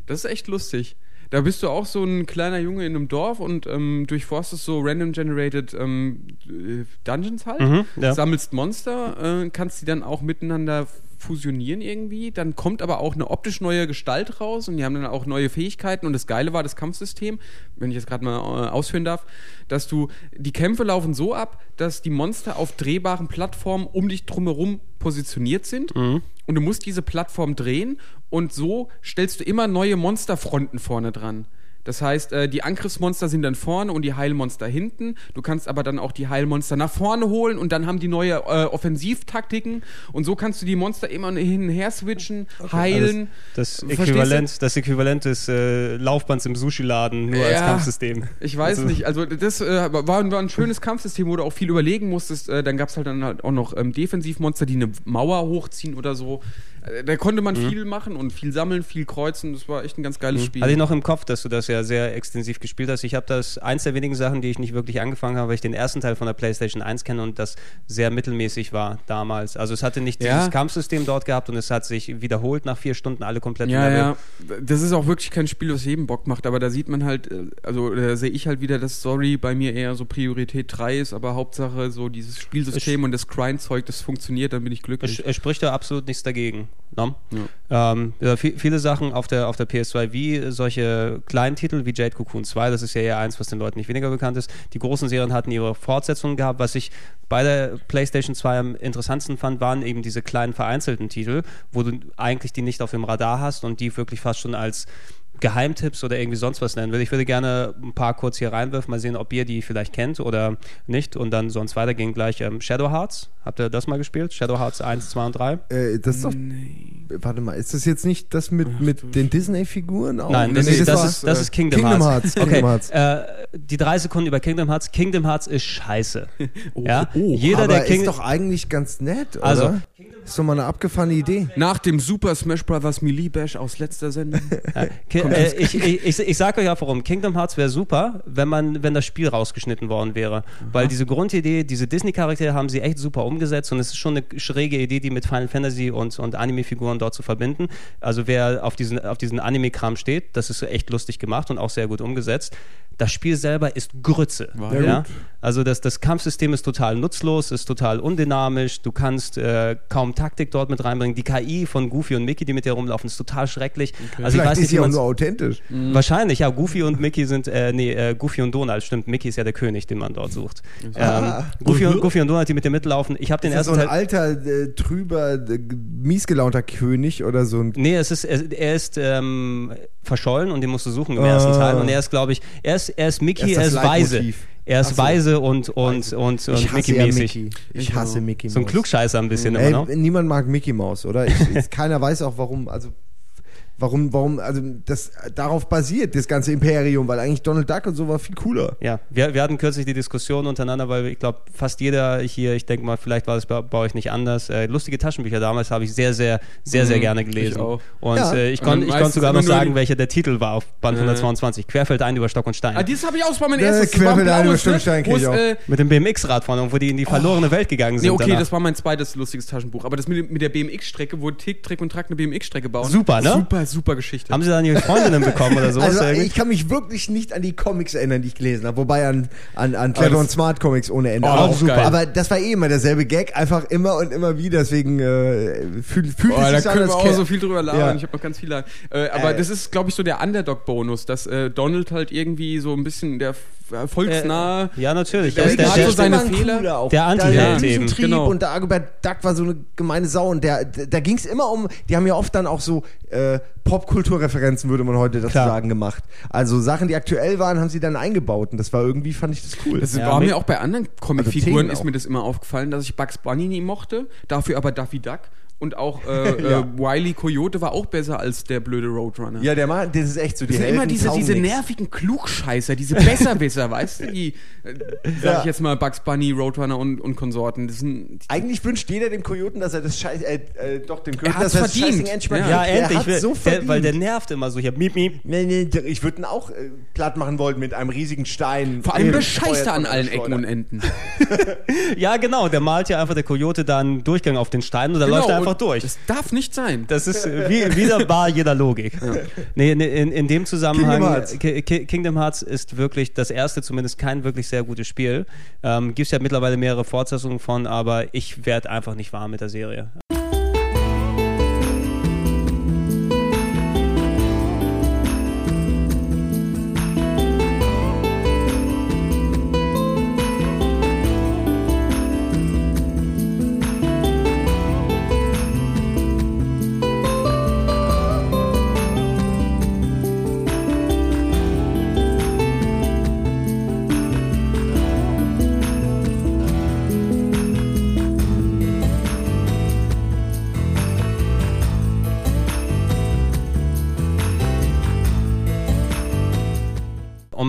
Das ist echt lustig. Da bist du auch so ein kleiner Junge in einem Dorf und ähm, durchforstest so random generated ähm, äh, Dungeons halt, Mhm, ja. sammelst Monster, äh, kannst die dann auch miteinander fusionieren irgendwie. Dann kommt aber auch eine optisch neue Gestalt raus und die haben dann auch neue Fähigkeiten. Und das Geile war das Kampfsystem, wenn ich jetzt gerade mal äh, ausführen darf, dass du die Kämpfe laufen so ab, dass die Monster auf drehbaren Plattformen um dich drumherum positioniert sind. Und du musst diese Plattform drehen und so stellst du immer neue Monsterfronten vorne dran. Das heißt, äh, die Angriffsmonster sind dann vorne und die Heilmonster hinten. Du kannst aber dann auch die Heilmonster nach vorne holen und dann haben die neue äh, Offensivtaktiken. Und so kannst du die Monster immer hin und her switchen, heilen. Das Verstehst Äquivalent, das Äquivalent des äh, Laufbands im Sushi-Laden, nur als Ja. Kampfsystem. Ich weiß Also- nicht, also das äh, war, war ein schönes Kampfsystem, wo du auch viel überlegen musstest. Äh, dann gab es halt dann halt auch noch ähm, Defensivmonster, die eine Mauer hochziehen oder so. Äh, Da konnte man viel machen und viel sammeln, viel kreuzen. Das war echt ein ganz geiles Spiel. Hatte ich noch im Kopf, dass du das ja sehr extensiv gespielt hast. Ich habe das eins der wenigen Sachen, die ich nicht wirklich angefangen habe, weil ich den ersten Teil von der PlayStation 1 kenne und das sehr mittelmäßig war damals. Also es hatte nicht Ja. dieses Kampfsystem dort gehabt und es hat sich wiederholt nach vier Stunden alle komplett Ja, ja. Das ist auch wirklich kein Spiel, was jedem Bock macht, aber da sieht man halt, äh, also da sehe ich halt wieder, dass Story bei mir eher so Priorität 3 ist, aber Hauptsache so dieses Spielsystem und das Grind-Zeug, das funktioniert, dann bin ich Es, glücklich. es spricht da absolut nichts dagegen. Ne? Ähm, ja, vi- viele Sachen auf der, auf der PS2, wie solche kleinen Titel wie Jade Cocoon 2, das ist ja eher eins, was den Leuten nicht weniger bekannt ist. Die großen Serien hatten ihre Fortsetzungen gehabt. Was ich bei der PlayStation 2 am interessantesten fand, waren eben diese kleinen vereinzelten Titel, wo du eigentlich die nicht auf dem Radar hast und die wirklich fast schon als Geheimtipps oder irgendwie sonst was nennen will. Ich würde gerne ein paar kurz hier reinwerfen, mal sehen, ob ihr die vielleicht kennt oder nicht. Und dann sonst weitergehen gleich. Ähm, Shadow Hearts, habt ihr das mal gespielt? Shadow Hearts 1, 2 und 3? Äh, das ist doch. Warte mal, ist das jetzt nicht das mit, mit den Disney-Figuren auch? Nein, das, nee, ist, das ist, das ist Kingdom, Kingdom Hearts. Hearts, Kingdom Hearts. Äh, die drei Sekunden über Kingdom Hearts. Kingdom Hearts ist scheiße. ja? Oh, Jeder, aber der ist King doch eigentlich ganz nett, oder? Also- ist doch mal eine abgefahrene Idee. Nach dem Super Smash Bros. Melee Bash aus letzter Sendung. Äh, ich, ich, ich, ich sag euch auch warum. Kingdom Hearts wäre super, wenn man, wenn das Spiel rausgeschnitten worden wäre. Weil diese Grundidee, diese Disney-Charaktere haben sie echt super umgesetzt und es ist schon eine schräge Idee, die mit Final Fantasy und, und Anime-Figuren dort zu verbinden. Also wer auf diesen, auf diesen Anime-Kram steht, das ist echt lustig gemacht und auch sehr gut umgesetzt. Das Spiel selber ist Grütze. Ja? Also das, das Kampfsystem ist total nutzlos, ist total undynamisch, du kannst äh, kaum Taktik dort mit reinbringen. Die KI von Goofy und Mickey, die mit dir rumlaufen, ist total schrecklich. Also ich Vielleicht weiß ist nicht, sie auch nur authentisch. Wahrscheinlich, ja. Goofy und Mickey sind, äh, nee, äh, Goofy und Donald, stimmt. Mickey ist ja der König, den man dort sucht. Ähm, Goofy, und, Goofy und Donald, die mit dir mitlaufen. Ich habe den Ist das so ersten ein Teil. alter, äh, trüber, äh, miesgelaunter König oder so ein. Nee, es ist, er, er ist ähm, verschollen und den musst du suchen im Ah. ersten Teil. Und er ist, glaube ich, er ist, er ist Mickey, Er ist er ist weise. Er ist so. weise und, und, und, Ich und Mickey-mäßig. Mickey. Ich hasse Mickey So ein Mouse. Klugscheißer ein bisschen Ey, immer noch. niemand mag Mickey Mouse, oder? Ich, ich, keiner weiß auch, warum. Also warum, warum, also das darauf basiert das ganze Imperium, weil eigentlich Donald Duck und so war viel cooler. Ja, wir, wir hatten kürzlich die Diskussion untereinander, weil ich glaube, fast jeder hier, ich denke mal, vielleicht war es bei, bei euch nicht anders. Äh, lustige Taschenbücher damals habe ich sehr, sehr, sehr, sehr Mhm, gerne ich gelesen. auch. Und Ja. äh, ich Und konnte ich konnt sogar noch sagen, welcher der Titel war auf Band Äh. 122. Querfeld ein über Stock und Stein. Ah, dieses habe ich auch, das war mein Äh, erstes. das Querfeld ein über Stock und ne? Stein kenn Wo ich auch. äh, Mit dem BMX-Rad vorne, wo die in die verlorene Welt gegangen sind. Nee, okay, danach. das war mein zweites lustiges Taschenbuch. Aber das mit, mit der BMX-Strecke, wo Tick, Trick und Track eine BMX-Strecke bauen. Super, ne? Super, super Geschichte. Haben sie dann ihre Freundinnen bekommen oder sowas? Also ich kann mich wirklich nicht an die Comics erinnern, die ich gelesen habe. Wobei an, an, an Clever und Smart Comics ohne Ende. Oh, aber, auch super. aber das war eh immer derselbe Gag, einfach immer und immer wieder. Deswegen äh, fühlt, fühlt Oh, es da sich so an, können wir auch so viel drüber labern. Ja. Ich habe noch ganz viele. Äh, aber Äh. das ist, glaube ich, so der Underdog-Bonus, dass äh, Donald halt irgendwie so ein bisschen der äh, volksnahe. ja, natürlich. Der Er ist der, hat der, so seine Fehler. Auch. Der Anti-Held Der eben, genau. und der Agobert Duck war so eine gemeine Sau und der, da ging es immer um, die haben ja oft dann auch so äh, Popkulturreferenzen, würde man heute dazu Klar. sagen, gemacht. Also Sachen, die aktuell waren, haben sie dann eingebaut und das war irgendwie, fand ich das cool. Das Ja, war mir auch bei anderen Also Comicfiguren Themen ist mir das immer aufgefallen, dass ich Bugs Bunny nie mochte, dafür aber Daffy Duck und auch äh, Ja. äh, Wiley Coyote war auch besser als der blöde Roadrunner. ja, der Mann, das ist echt so, die Das sind immer Helden diese, taugen diese nix. nervigen Klugscheißer, diese Besserwisser, weißt du? Die, äh, sag Ja. ich jetzt mal, Bugs Bunny, Roadrunner und, und Konsorten. Das sind, Eigentlich wünscht jeder dem Kojoten, dass er das Scheiß, äh, äh, doch dem Kojoten, dass er das verdient. Scheißding endlich Ja. ja, endlich. will- so der, weil der nervt immer so. Hier, miep, miep. Nee, nee, ich würde ihn auch äh, platt machen wollen mit einem riesigen Stein. vor allem Äh, bescheißt er an allen Ecken und Enden. Ja, genau. Der malt ja einfach der Kojote dann Durchgang auf den Stein und dann läuft er einfach Und durch. Das darf nicht sein. Das ist äh, wie, wieder bar jeder Logik. Nee, nee, in, in dem Zusammenhang, Kingdom Hearts. Ki- Ki- Kingdom Hearts ist wirklich das erste, zumindest kein wirklich sehr gutes Spiel. Ähm, Gibt es ja mittlerweile mehrere Fortsetzungen von, aber ich werde einfach nicht warm mit der Serie.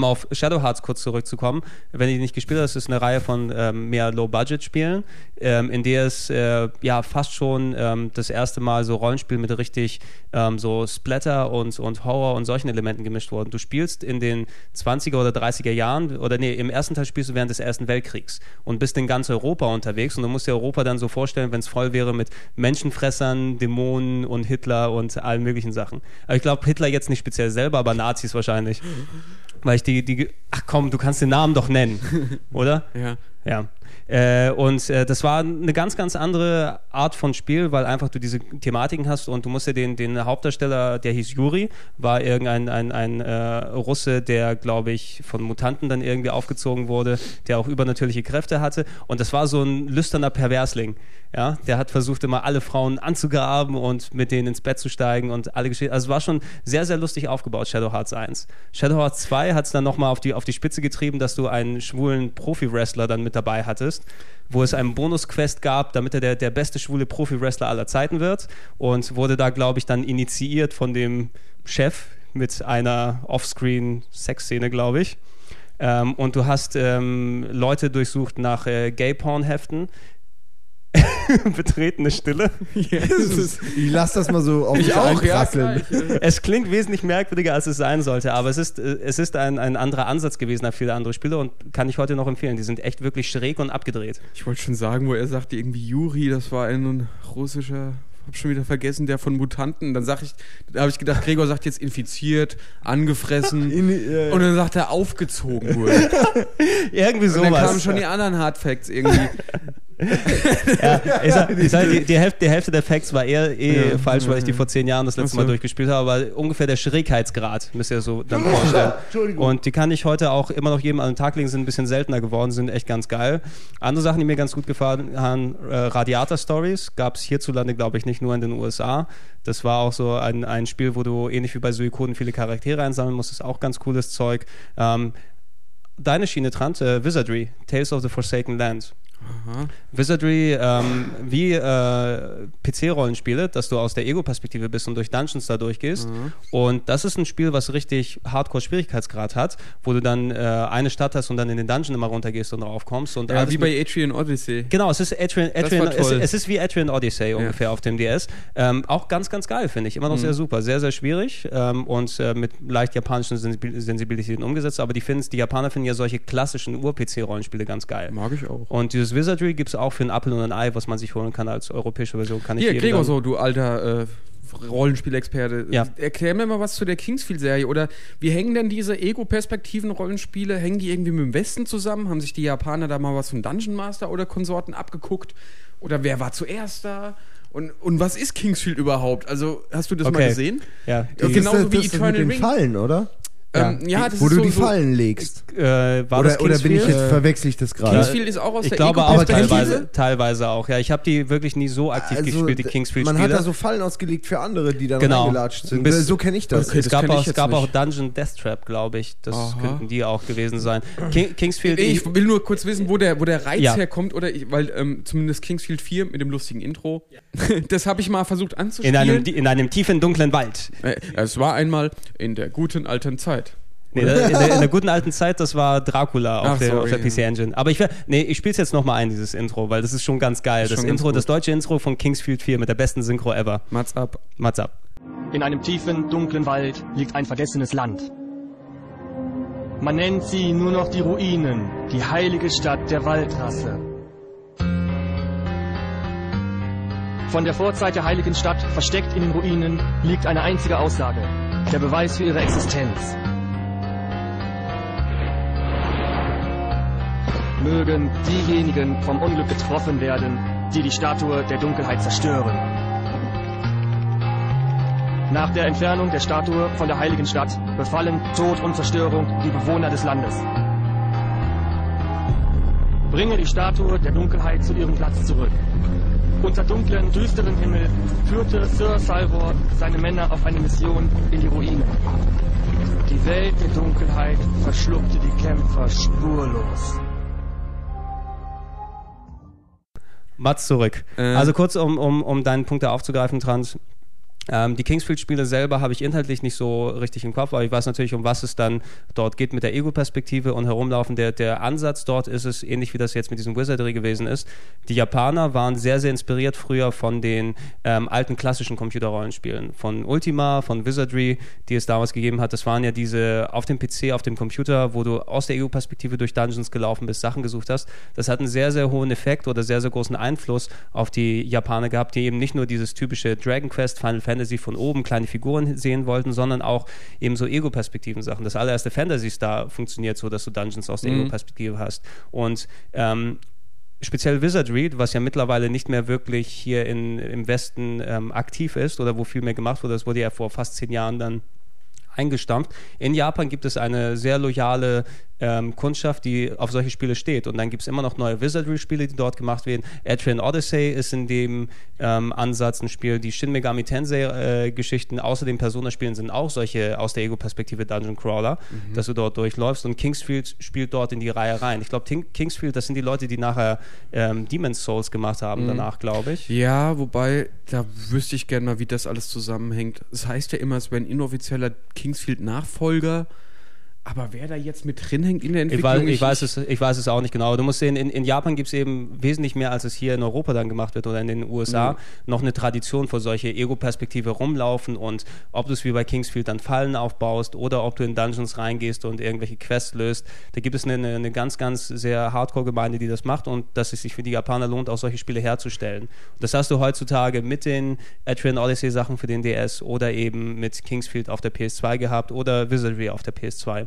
Auf Shadow Hearts kurz zurückzukommen, wenn ihr nicht gespielt habt, ist eine Reihe von ähm, mehr Low-Budget-Spielen, ähm, in der es äh, ja fast schon ähm, das erste Mal so Rollenspiel mit richtig ähm, so Splatter und, und Horror und solchen Elementen gemischt wurden. Du spielst in den 20er oder 30er Jahren, oder nee, im ersten Teil spielst du während des Ersten Weltkriegs und bist in ganz Europa unterwegs und du musst dir Europa dann so vorstellen, wenn es voll wäre mit Menschenfressern, Dämonen und Hitler und allen möglichen Sachen. Aber ich glaube, Hitler jetzt nicht speziell selber, aber Nazis wahrscheinlich. Weil ich die, die, ach komm, du kannst den Namen doch nennen, oder? Ja. Ja. Äh, und äh, das war eine ganz, ganz andere Art von Spiel, weil einfach du diese Thematiken hast und du musst ja den, den Hauptdarsteller, der hieß Juri, war irgendein ein, ein, äh, Russe, der, glaube ich, von Mutanten dann irgendwie aufgezogen wurde, der auch übernatürliche Kräfte hatte. Und das war so ein lüsterner Perversling. Ja, der hat versucht, immer alle Frauen anzugraben und mit denen ins Bett zu steigen und alle Geschichten. Also es war schon sehr, sehr lustig aufgebaut, Shadow Hearts 1. Shadow Hearts 2 hat es dann nochmal auf die, auf die Spitze getrieben, dass du einen schwulen Profi-Wrestler dann mit dabei hattest, wo es einen Bonus-Quest gab, damit er der, der beste schwule Profi-Wrestler aller Zeiten wird und wurde da, glaube ich, dann initiiert von dem Chef mit einer Offscreen-Sex-Szene, glaube ich. Ähm, und du hast ähm, Leute durchsucht nach äh, Gay-Porn-Heften. Betretene Stille. Ich lass das mal so auf Ich mich auch, ja. einprasseln. gleich. Es klingt wesentlich merkwürdiger, als es sein sollte, aber es ist, äh, es ist ein, ein anderer Ansatz gewesen als viele andere Spiele und kann ich heute noch empfehlen. Die sind echt wirklich schräg und abgedreht. Ich wollte schon sagen, wo er sagte, irgendwie Juri, das war ein russischer, hab schon wieder vergessen, der von Mutanten. Dann sag ich, da habe ich gedacht, Gregor sagt jetzt infiziert, angefressen. In- äh, und dann sagt er aufgezogen wurde. Irgendwie Und dann kamen sowas. schon die anderen Hard Facts irgendwie. Ja, ich sag, sag, die, die, Hälfte, die Hälfte der Facts war eher eh Ja, falsch, weil ich die vor zehn Jahren das letzte so. Mal durchgespielt habe, aber ungefähr der Schrägheitsgrad müsst ihr so dann vorstellen. Und die kann ich heute auch immer noch jedem an den Tag legen, sind ein bisschen seltener geworden, sind echt ganz geil. Andere Sachen, die mir ganz gut gefallen haben, äh, Radiator Stories gab es hierzulande, glaube ich, nicht nur in den USA. Das war auch so ein, ein Spiel, wo du ähnlich wie bei Suikoden viele Charaktere einsammeln musstest, auch ganz cooles Zeug. Ähm, deine Schiene, Trant, äh, Wizardry, Tales of the Forsaken Land. Aha. Wizardry ähm, wie äh, PC-Rollenspiele, dass du aus der Ego-Perspektive bist und durch Dungeons da durchgehst. Und das ist ein Spiel, was richtig Hardcore-Schwierigkeitsgrad hat, wo du dann äh, eine Stadt hast und dann in den Dungeon immer runtergehst und raufkommst. Und Ja, wie bei Atrian Odyssey. Genau, es ist Atrian war es, es ist wie Atrian Odyssey ungefähr auf dem DS. Ähm, auch ganz, ganz geil, finde ich. Immer Mhm. noch sehr super. Sehr, sehr schwierig ähm, und äh, mit leicht japanischen Sensibil Sensibilitäten umgesetzt. Aber die, die Japaner finden ja solche klassischen Ur-PC-Rollenspiele ganz geil. Mag ich auch. Und dieses Wizardry gibt es auch für einen Apfel und ein Ei, was man sich holen kann als europäische Version. Kann ich Hier, Gregor, so, du alter äh, Rollenspielexperte. Ja. Erklär mir mal was zu der Kingsfield-Serie. Oder wie hängen denn diese Ego-Perspektiven-Rollenspiele? Hängen die irgendwie mit dem Westen zusammen? Haben sich die Japaner da mal was von Dungeon Master oder Konsorten abgeguckt? Oder wer war zuerst da? Und, und was ist Kingsfield überhaupt? Also, hast du das mal Okay. gesehen? Ja, Ja, das genauso ist das, wie das Eternal mit den Ring. Fallen, oder? Ähm, ja, das Wo ist du so, die so, Fallen legst. äh, war Oder, das oder bin ich Kingsfield? jetzt, verwechsel ich das gerade? Kingsfield ist auch aus Ich der glaube auch Ego-Perspektive. teilweise, teilweise auch. Ja, ich habe die wirklich nie so aktiv gespielt, die d- Kingsfield-Spiele. Man hat da so Fallen ausgelegt für andere, die dann Genau. reingelatscht sind. Bis- so kenne ich das. Okay, es das gab, ich auch, es gab auch. Dungeon Death Trap, glaube ich. Das Aha. könnten die auch gewesen sein. King, Kingsfield. Nee, ich will nur kurz wissen, wo der, wo der Reiz Ja. herkommt, oder ich, weil ähm, zumindest Kingsfield 4 mit dem lustigen Intro, das habe ich mal versucht in anzuspielen. einem, in einem tiefen, dunklen Wald. äh, es war einmal in der guten alten Zeit. Nee, in, der, in, der, guten alten Zeit, das war Dracula auf Ach, der, sorry, auf der. PC Engine. Aber ich, will- nee, ich spiele es jetzt nochmal ein, dieses Intro, weil das ist schon ganz geil. Ist Das schon ganz Intro, gut. das deutsche Intro von Kingsfield 4 mit der besten Synchro ever. Mats ab. Mats ab. In einem tiefen, dunklen Wald liegt ein vergessenes Land. Man nennt sie nur noch die Ruinen, die heilige Stadt der Waldrasse. Von der Vorzeit der heiligen Stadt, versteckt in den Ruinen, liegt eine einzige Aussage, der Beweis für ihre Existenz. Mögen diejenigen vom Unglück getroffen werden, die die Statue der Dunkelheit zerstören. Nach der Entfernung der Statue von der heiligen Stadt befallen Tod und Zerstörung die Bewohner des Landes. Bringe die Statue der Dunkelheit zu ihrem Platz zurück. Unter dunklen, düsteren Himmel führte Sir Salvor seine Männer auf eine Mission in die Ruinen. Die Welt der Dunkelheit verschluckte die Kämpfer spurlos. Mats zurück. Äh. Also kurz, um, um, um deinen Punkt da aufzugreifen, Trans. Ähm, die Kingsfield-Spiele selber habe ich inhaltlich nicht so richtig im Kopf, aber ich weiß natürlich, um was es dann dort geht mit der Ego-Perspektive und herumlaufen. Der, der Ansatz dort ist es ähnlich wie das jetzt mit diesem Wizardry gewesen ist. Die Japaner waren sehr, sehr inspiriert früher von den ähm, alten klassischen Computerrollenspielen. Von Ultima, von Wizardry, die es damals gegeben hat. Das waren ja diese auf dem PC, auf dem Computer, wo du aus der Ego-Perspektive durch Dungeons gelaufen bist, Sachen gesucht hast. Das hat einen sehr, sehr hohen Effekt oder sehr, sehr großen Einfluss auf die Japaner gehabt, die eben nicht nur dieses typische Dragon Quest, Final Fantasy von oben kleine Figuren sehen wollten, sondern auch eben so Ego-Perspektiven-Sachen. Das allererste Fantasy Star funktioniert so, dass du Dungeons aus der Ego-Perspektive hast. Und ähm, speziell Wizardry, was ja mittlerweile nicht mehr wirklich hier in, im Westen ähm, aktiv ist oder wo viel mehr gemacht wurde, das wurde ja vor fast zehn Jahren dann eingestampft. In Japan gibt es eine sehr loyale ähm, Kundschaft, die auf solche Spiele steht. Und dann gibt es immer noch neue Wizardry-Spiele, die dort gemacht werden. Etrian Odyssey ist in dem ähm, Ansatz ein Spiel. Die Shin Megami Tensei-Geschichten, außer den Persona-Spielen, sind auch solche aus der Ego-Perspektive Dungeon Crawler, dass du dort durchläufst. Und Kingsfield spielt dort in die Reihe rein. Ich glaube, Kingsfield, das sind die Leute, die nachher ähm, Demon's Souls gemacht haben, danach, glaube ich. Ja, wobei, da wüsste ich gerne mal, wie das alles zusammenhängt. Es heißt ja immer, es wäre ein inoffizieller Kingsfield-Nachfolger. Aber wer da jetzt mit drin hängt in der Ich Entwicklung? weiß, ich, weiß es, ich weiß es auch nicht genau. Du musst sehen, in, in Japan gibt es eben wesentlich mehr, als es hier in Europa dann gemacht wird oder in den USA, noch eine Tradition für solche Ego-Perspektive rumlaufen und ob du es wie bei Kingsfield dann Fallen aufbaust oder ob du in Dungeons reingehst und irgendwelche Quests löst. Da gibt es eine, eine ganz, ganz sehr Hardcore-Gemeinde, die das macht und dass es sich für die Japaner lohnt, auch solche Spiele herzustellen. Das hast du heutzutage mit den Etrian Odyssey-Sachen für den DS oder eben mit Kingsfield auf der PS2 gehabt oder Wizardry auf der PS2.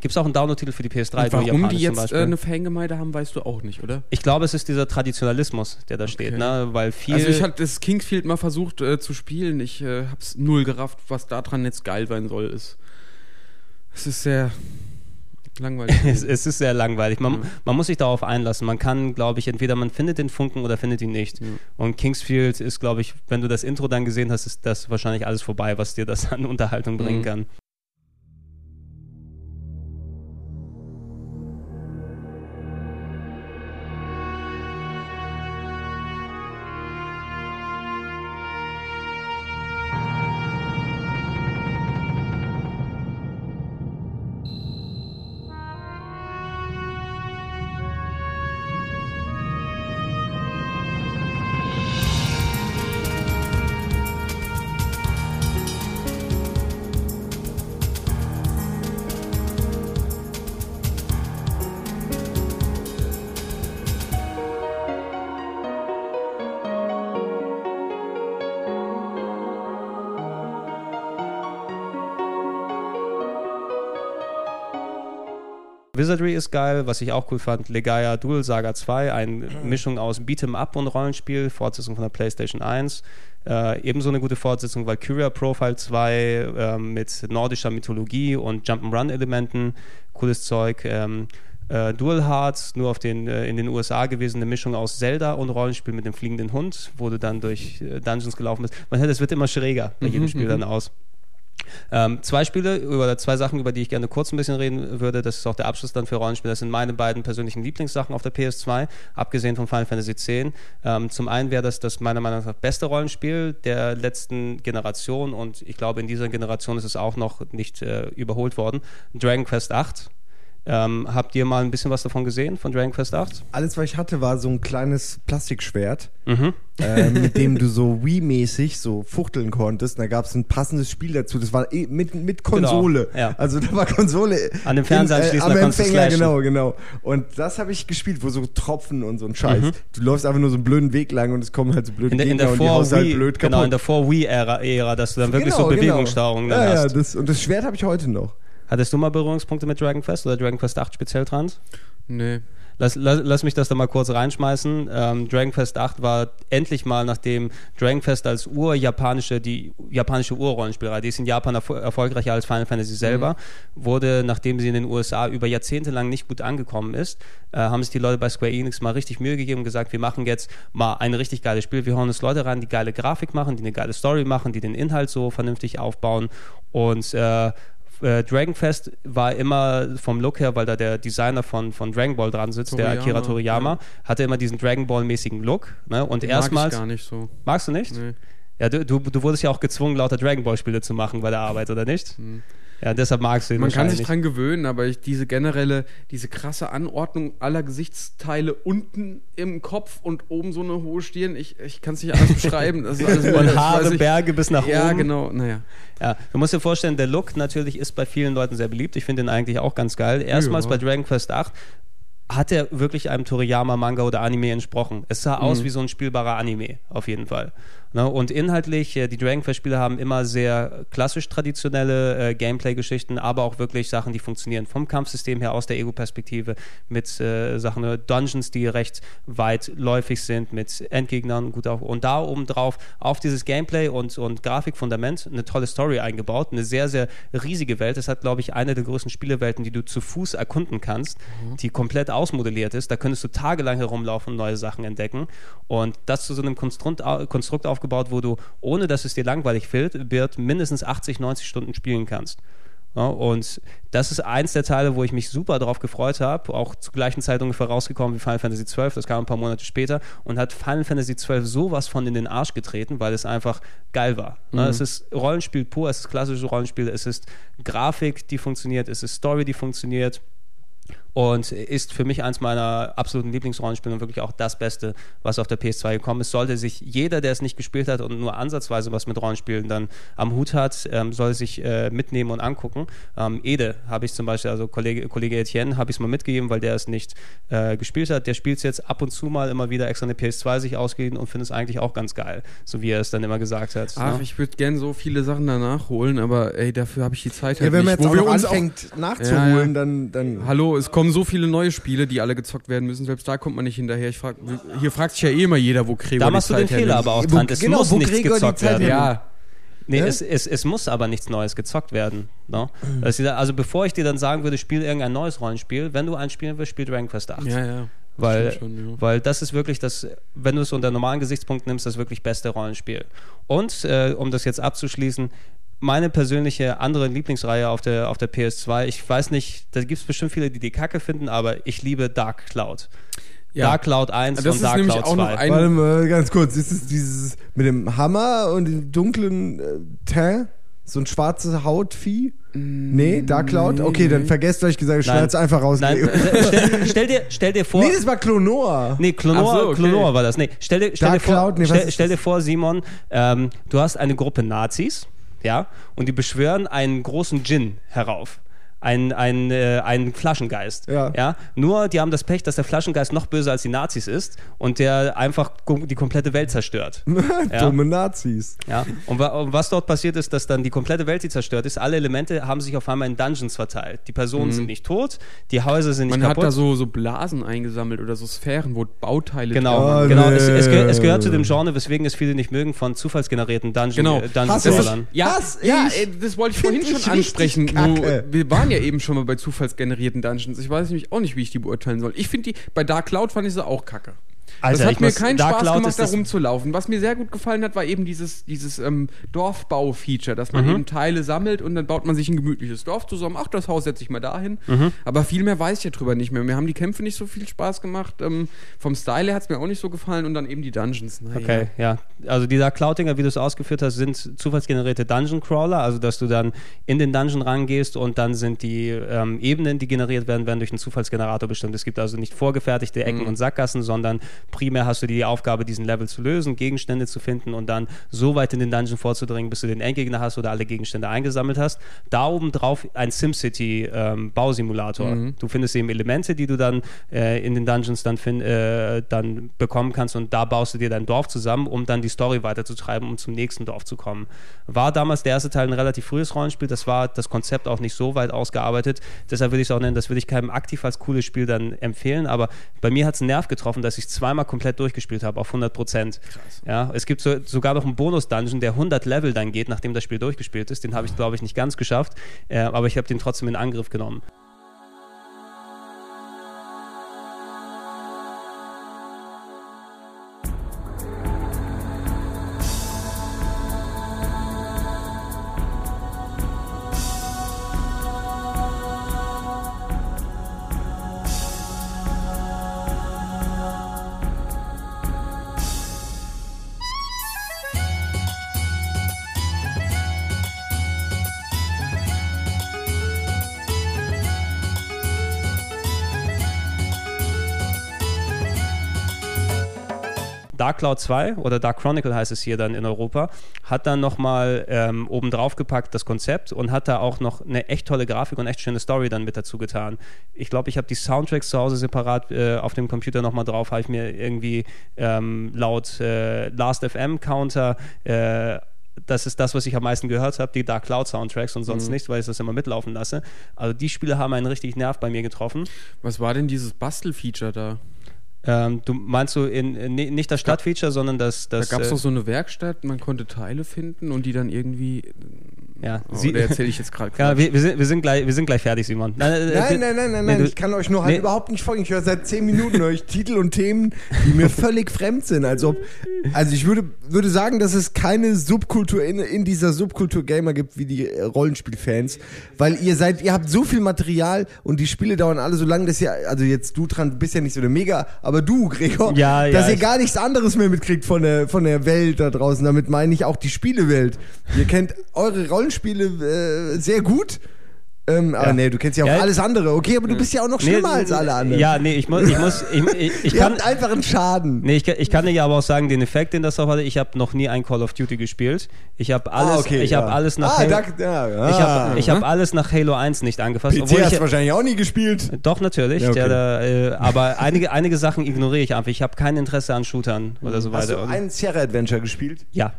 Gibt es auch einen Download-Titel für die PS3? Und warum die jetzt äh, eine Fangemeinde haben, weißt du auch nicht, oder? Ich glaube, es ist dieser Traditionalismus, der da steht, ne? weil viel. Also ich hatte das Kingsfield mal versucht äh, zu spielen. Ich äh, hab's null gerafft, was daran jetzt geil sein soll. Es, es ist sehr langweilig. es, es ist sehr langweilig. Man, man muss sich darauf einlassen. Man kann, glaube ich, entweder man findet den Funken oder findet ihn nicht. Und Kingsfield ist, glaube ich, wenn du das Intro dann gesehen hast, ist das wahrscheinlich alles vorbei, was dir das an Unterhaltung bringen Mhm. kann. Wizardry ist geil, was ich auch cool fand. Legaia Dual Saga 2, eine Mischung aus Beat'em Up und Rollenspiel, Fortsetzung von der PlayStation 1. Äh, ebenso eine gute Fortsetzung Valkyria Profile 2 ähm, mit nordischer Mythologie und Jump'n'Run-Elementen. Cooles Zeug. Ähm, äh, Dual Hearts, nur auf den, äh, in den USA gewesen, eine Mischung aus Zelda und Rollenspiel mit dem fliegenden Hund, wo du dann durch äh, Dungeons gelaufen bist. Man hört, es wird immer schräger bei jedem Spiel dann aus. Ähm, zwei Spiele oder zwei Sachen, über die ich gerne kurz ein bisschen reden würde. Das ist auch der Abschluss dann für Rollenspiele. Das sind meine beiden persönlichen Lieblingssachen auf der PS2, abgesehen von Final Fantasy X. Ähm, zum einen wäre das das meiner Meinung nach beste Rollenspiel der letzten Generation und ich glaube, in dieser Generation ist es auch noch nicht äh, überholt worden. Dragon Quest 8. Ähm, habt ihr mal ein bisschen was davon gesehen, von Dragon Quest 8? Alles, was ich hatte, war so ein kleines Plastikschwert, Mhm. äh, mit dem du so Wii-mäßig so fuchteln konntest. Und da gab es ein passendes Spiel dazu. Das war eh mit, mit Konsole. Genau, ja. Also da war Konsole. An dem Fernseher in, anschließen, am Empfänger, genau, genau. Und das habe ich gespielt, wo so Tropfen und so ein Scheiß. Mhm. Du läufst einfach nur so einen blöden Weg lang und es kommen halt so blöde In der, in Gegner der und die haust halt blöd kaputt. genau, in der Vor-Wii-Ära, Ära, dass du dann wirklich so Genau, genau. Bewegungssteuerungen dann ja, hast. Ja, das, und das Schwert habe ich heute noch. Hattest du mal Berührungspunkte mit Dragon Quest oder Dragon Quest 8 speziell dran? Nee. Lass, lass, lass mich das da mal kurz reinschmeißen. Ähm, Dragon Quest 8 war endlich mal, nachdem Dragon Quest als ur-japanische, die japanische Urrollenspielerei, die ist in Japan erfol erfolgreicher als Final Fantasy selber, wurde, nachdem sie in den USA über Jahrzehnte lang nicht gut angekommen ist, äh, haben sich die Leute bei Square Enix mal richtig Mühe gegeben und gesagt, wir machen jetzt mal ein richtig geiles Spiel. Wir hauen uns Leute rein, die geile Grafik machen, die eine geile Story machen, die den Inhalt so vernünftig aufbauen und äh, äh, Dragon Quest war immer vom Look her, weil da der Designer von, von Dragon Ball dran sitzt, der Toriyama, Akira Toriyama, ja. hatte immer diesen Dragon Ball-mäßigen Look. Ne? Und Den mag ich erstmals. gar nicht so. Magst du nicht? Nee. Ja, du, du, du wurdest ja auch gezwungen, lauter Dragon Ball Spiele zu machen bei der Arbeit, oder nicht? Ja, deshalb magst du ihn Man kann sich dran gewöhnen, aber ich, diese generelle, diese krasse Anordnung aller Gesichtsteile unten im Kopf und oben so eine hohe Stirn, ich, ich kann es nicht anders beschreiben. Das ist alles weiß Haare, Berge bis nach Ja, oben. genau, naja. Ja, du musst dir vorstellen, der Look natürlich ist bei vielen Leuten sehr beliebt. Ich finde ihn eigentlich auch ganz geil. Erstmals Ja. bei Dragon Quest 8 hat er wirklich einem Toriyama-Manga oder Anime entsprochen. Es sah Mhm. aus wie so ein spielbarer Anime, auf jeden Fall. Ne? Und inhaltlich, äh, die Dragon Quest-Spiele haben immer sehr klassisch traditionelle äh, Gameplay-Geschichten, aber auch wirklich Sachen, die funktionieren. Vom Kampfsystem her, aus der Ego-Perspektive, mit äh, Sachen, äh, Dungeons, die recht weitläufig sind, mit Endgegnern, gut auch. Und da oben drauf auf dieses Gameplay und, und Grafikfundament eine tolle Story eingebaut, eine sehr, sehr riesige Welt. Es hat, glaube ich, eine der größten Spielewelten, die du zu Fuß erkunden kannst, die komplett ausmodelliert ist. Da könntest du tagelang herumlaufen und neue Sachen entdecken. Und das zu so einem Konstrukt, Konstrukt aufgebaut, wo du, ohne dass es dir langweilig wird, wird mindestens 80, 90 Stunden spielen kannst. Ja, und das ist eins der Teile, wo ich mich super drauf gefreut habe. Auch zur gleichen Zeit ungefähr rausgekommen wie Final Fantasy XII. Das kam ein paar Monate später und hat Final Fantasy XII sowas von in den Arsch getreten, weil es einfach geil war. Ne, Es ist Rollenspiel pur, es ist klassisches Rollenspiel, es ist Grafik, die funktioniert, es ist Story, die funktioniert und ist für mich eins meiner absoluten Lieblingsrollenspiele und wirklich auch das Beste, was auf der PS2 gekommen ist. Sollte sich jeder, der es nicht gespielt hat und nur ansatzweise was mit Rollenspielen dann am Hut hat, ähm, soll sich äh, mitnehmen und angucken. Ähm, Ede habe ich zum Beispiel, also Kollege, Kollege Etienne, habe ich es mal mitgegeben, weil der es nicht äh, gespielt hat. Der spielt es jetzt ab und zu mal immer wieder extra eine PS2 sich ausgeliehen und findet es eigentlich auch ganz geil, so wie er es dann immer gesagt hat. Ach, ne? ich würde gern so viele Sachen danach holen, aber ey, dafür habe ich die Zeit Ja, halt wenn man nicht. jetzt Wo auch wir noch uns auch, anfängt nachzuholen, Ja, ja. dann, dann Hallo, es kommen so viele neue Spiele, die alle gezockt werden müssen. Selbst da kommt man nicht hinterher. Ich frag, hier fragt sich ja eh immer jeder, wo Gregor Da die machst du den Zeit Fehler aber auch dran. Es genau, muss wo nichts Gregor gezockt Zeit werden. Ja, Nee, Hä? es, es, es muss aber nichts Neues gezockt werden. Ne? Das ist ja- Also bevor ich dir dann sagen würde, spiel irgendein neues Rollenspiel, wenn du eins spielen willst, spiel Dragon Quest 8. ja, ja. Weil, schon, ja. weil das ist wirklich das, wenn du es unter normalen Gesichtspunkten nimmst, das wirklich beste Rollenspiel. Und äh, um das jetzt abzuschließen, meine persönliche andere Lieblingsreihe auf der, auf der PS2, ich weiß nicht, da gibt es bestimmt viele, die die Kacke finden, aber ich liebe Dark Cloud. Ja. Dark Cloud 1 Das und ist Dark nämlich Cloud auch 2. noch ein- Warte mal, ganz kurz. Ist es dieses mit dem Hammer und dem dunklen äh, Teint? So ein schwarzes Hautvieh? Nee, Dark Cloud? Okay, dann vergesst, was ich gesagt habe. Schneid's einfach raus. Nein, Nee, stell, stell, dir, stell dir vor. das war Clonoa. Nee, Clonor, Ach so, okay. Clonor war das. Nee, stell dir, stell dir Dark vor, Cloud? Nee, stell, stell dir vor, Simon, ähm, du hast eine Gruppe Nazis, ja, und die beschwören einen großen Djinn herauf. Ein, ein, äh, ein Flaschengeist. Ja. Nur, die haben das Pech, dass der Flaschengeist noch böser als die Nazis ist und der einfach die komplette Welt zerstört. Ja. Dumme Nazis. Ja. Und, wa und was dort passiert ist, dass dann die komplette Welt, die zerstört ist, alle Elemente haben sich auf einmal in Dungeons verteilt. Die Personen sind nicht tot, die Häuser sind nicht Man hat kaputt. da so, so Blasen eingesammelt oder so Sphären, wo Bauteile Genau, Oh, waren. genau. Es, es, ge nee. es gehört zu dem Genre, weswegen es viele nicht mögen, von zufallsgenerierten Dungeon, Genau. äh, Dungeon Hass es. Crawlern. Ja, Hass ja ey, das wollte ich vorhin schon ansprechen. Wo, wir waren ja eben schon mal bei zufallsgenerierten Dungeons. Ich weiß nämlich auch nicht, wie ich die beurteilen soll. Ich finde die, bei Dark Cloud fand ich sie auch kacke. Alter, das hat mir keinen Dark Spaß Cloud gemacht, da rumzulaufen. Was mir sehr gut gefallen hat, war eben dieses, dieses ähm, Dorfbau-Feature, dass Mhm. man eben Teile sammelt und dann baut man sich ein gemütliches Dorf zusammen. Ach, das Haus setze ich mal dahin. Mhm. Aber viel mehr weiß ich ja drüber nicht mehr. Mir haben die Kämpfe nicht so viel Spaß gemacht. Ähm, vom Style her hat es mir auch nicht so gefallen und dann eben die Dungeons. Naja. Okay, ja. Also die Dark Cloud-Dinger, wie du es ausgeführt hast, sind zufallsgenerierte Dungeon Crawler, also dass du dann in den Dungeon rangehst und dann sind die ähm, Ebenen, die generiert werden, werden durch einen Zufallsgenerator bestimmt. Es gibt also nicht vorgefertigte Ecken und Sackgassen, sondern primär hast du die Aufgabe, diesen Level zu lösen, Gegenstände zu finden und dann so weit in den Dungeon vorzudringen, bis du den Endgegner hast oder alle Gegenstände eingesammelt hast. Da oben drauf ein SimCity ähm, Bausimulator. Du findest eben Elemente, die du dann äh, in den Dungeons dann, fin äh, dann bekommen kannst und da baust du dir dein Dorf zusammen, um dann die Story weiterzutreiben, um zum nächsten Dorf zu kommen. War damals der erste Teil ein relativ frühes Rollenspiel, das war das Konzept auch nicht so weit ausgearbeitet, deshalb würde ich es auch nennen, das würde ich keinem aktiv als cooles Spiel dann empfehlen, aber bei mir hat es einen Nerv getroffen, dass ich es zweimal komplett durchgespielt habe, auf 100 Prozent. Ja, es gibt so, sogar noch einen Bonus-Dungeon, der 100 Level dann geht, nachdem das Spiel durchgespielt ist, den habe ich glaube ich nicht ganz geschafft, äh, aber ich habe den trotzdem in Angriff genommen. Dark Cloud 2 oder Dark Chronicle heißt es hier dann in Europa, hat dann nochmal ähm, oben drauf gepackt das Konzept und hat da auch noch eine echt tolle Grafik und echt schöne Story dann mit dazu getan. Ich glaube, ich habe die Soundtracks zu Hause separat äh, auf dem Computer nochmal drauf, habe ich mir irgendwie ähm, laut äh, Last FM Counter äh, das ist das, was ich am meisten gehört habe, die Dark Cloud Soundtracks und Mhm. sonst nichts, weil ich das immer mitlaufen lasse. Also die Spiele haben einen richtig Nerv bei mir getroffen. Was war denn dieses Bastelfeature da? Ähm, du meinst du in, in, nicht das Stadtfeature, sondern das, Da das gab es äh, so eine Werkstatt, man konnte Teile finden und die dann irgendwie. Ja, Oh, sie, oder erzähle ich jetzt gerade ja, wir, wir, sind, wir, sind gleich, wir sind gleich fertig, Simon. Nein, äh, Nein, nein, nein, nein, nein. du- ich kann euch nur halt nee. überhaupt nicht folgen. Ich höre seit zehn Minuten euch Titel und Themen, die mir völlig fremd sind. Als ob, also ich würde, würde sagen, dass es keine Subkultur in, in dieser Subkultur Gamer gibt wie die äh, Rollenspielfans. Weil ihr seid, ihr habt so viel Material und die Spiele dauern alle so lange, dass ihr, also jetzt du dran bist ja nicht so der Mega, aber du, Gregor, Ja, ja, dass ihr gar nichts anderes mehr mitkriegt von der, von der Welt da draußen. Damit meine ich auch die Spielewelt. Ihr kennt eure Rollenspiele äh, sehr gut. Ähm, aber Ja. nee, du kennst ja auch Ja. alles andere. Okay, aber du bist ja auch noch schlimmer als alle anderen. Ja, nee, ich muss, ich muss, ich, ich, ich kann, einfach einen Schaden. Nee, ich, kann- ich kann dir ja aber auch sagen, den Effekt, den das drauf hatte, ich habe noch nie ein Call of Duty gespielt. Ich habe alles, ah, okay, ich ja. habe alles nach ah, Halo, da, ja, ah. ich habe ich hab alles nach Halo 1 nicht angefasst. PC obwohl hast ich, wahrscheinlich auch nie gespielt. doch, natürlich. Ja, okay. der, äh, aber einige, einige Sachen ignoriere ich einfach. Ich habe kein Interesse an Shootern oder so Hast weiter. du einen Sierra Adventure gespielt? ja.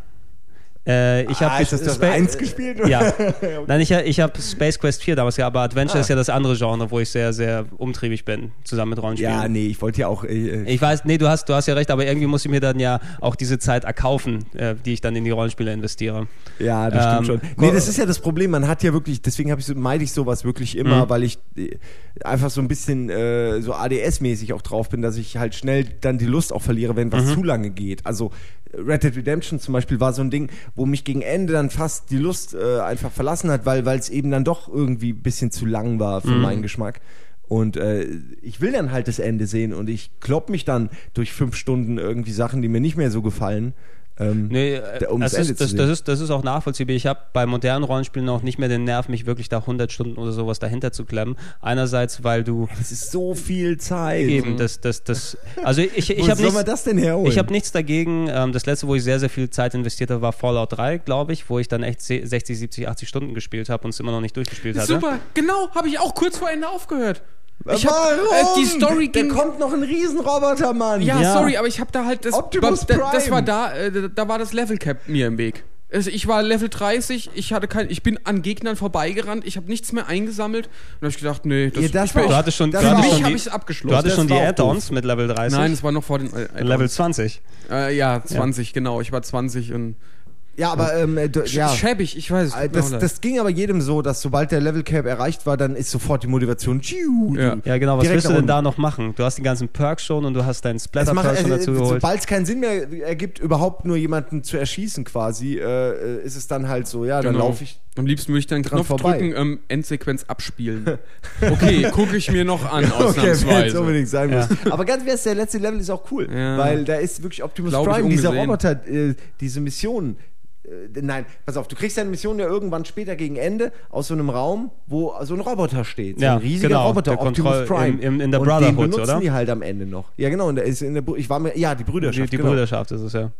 Äh, ich habe ah, ist das das Spa- eins gespielt? Ja. Nein, ich, ich habe Space Quest 4 damals gehabt, aber Adventure Ah. ist ja das andere Genre, wo ich sehr, sehr umtriebig bin, zusammen mit Rollenspielen. Ja, nee, ich wollte ja auch. Äh, Ich weiß, nee, du hast, du hast ja recht, aber irgendwie muss ich mir dann ja auch diese Zeit erkaufen, äh, die ich dann in die Rollenspiele investiere. Ja, das Ähm, stimmt schon. Nee, das ist ja das Problem. Man hat ja wirklich, deswegen habe ich so, meide ich sowas wirklich immer, Mhm. weil ich äh, einfach so ein bisschen äh, so ADS-mäßig auch drauf bin, dass ich halt schnell dann die Lust auch verliere, wenn Mhm. was zu lange geht. Also Red Dead Redemption zum Beispiel war so ein Ding, wo mich gegen Ende dann fast die Lust äh, einfach verlassen hat, weil es eben dann doch irgendwie ein bisschen zu lang war für Mhm. meinen Geschmack. Und äh, ich will dann halt das Ende sehen und ich klopp mich dann durch fünf Stunden irgendwie Sachen, die mir nicht mehr so gefallen. Ähm, Nee, äh, um das, das Ende ist, das, das, ist, das ist auch nachvollziehbar. Ich habe bei modernen Rollenspielen auch nicht mehr den Nerv, mich wirklich da 100 Stunden oder sowas dahinter zu klemmen. Einerseits, weil du das ist so viel Zeit. eben das, das, das, also ich, ich habe soll man nichts, das denn herholen? ich habe nichts dagegen. Ähm, das letzte, wo ich sehr, sehr viel Zeit investiert habe, war Fallout 3, glaube ich, wo ich dann echt se- 60, 70, 80 Stunden gespielt habe und es immer noch nicht durchgespielt hatte. Super, genau, habe ich auch kurz vor Ende aufgehört. Ich hab, Warum? äh, die Story Da ging. kommt noch ein Riesenroboter, Mann. Ja, Ja. sorry, aber ich habe da halt das. Optimus da, das Prime. war da, äh, da- da war das Level Cap mir im Weg. Also ich war Level 30, ich hatte kein, ich bin an Gegnern vorbeigerannt, ich habe nichts mehr eingesammelt und habe ich gedacht, nee, das, Ja, das ich war bin, Du hattest schon, Das du hattest auch- schon hab die, ich's abgeschlossen. du hattest Das schon die auch Add-ons mit Level 30. Nein, es war noch vor den äh, Level 20. äh, ja, 20, genau, ich war 20 und Ja, aber ähm, äh, du- ja. schäbig, ich weiß. es Äh, mir Das, das ging aber jedem so, dass sobald der Level Cap erreicht war, dann ist sofort die Motivation. tschiu, Ja. Ja, genau. Was willst du denn da noch machen? Du hast die ganzen Perks schon und du hast deinen splatter macht, schon äh, dazu geholt. sobald es keinen Sinn mehr ergibt, überhaupt nur jemanden zu erschießen quasi, äh, äh, ist es dann halt so, ja, dann Genau. laufe ich. Am liebsten würde ich dann Knopf vorbei. drücken, ähm, Endsequenz abspielen. Okay, gucke ich mir noch an, Okay, wenn es ausnahmsweise. unbedingt sein Ja. muss. Aber ganz ehrlich, der letzte Level ist auch cool, Ja. weil da ist wirklich Optimus Glaub Prime, dieser. Roboter, äh, diese Mission. Äh, nein, pass auf, du kriegst eine Mission ja irgendwann später gegen Ende aus so einem Raum, wo so ein Roboter steht. So Ja, ein riesiger genau, Roboter, der Optimus Kontroll- Prime. im- im- in der und den Brotherhood, benutzen oder? die halt am Ende noch. Ja, genau, und der ist in der, ich war mir, ja, die die Brüderschaft, die genau. Brüderschaft ist es ja.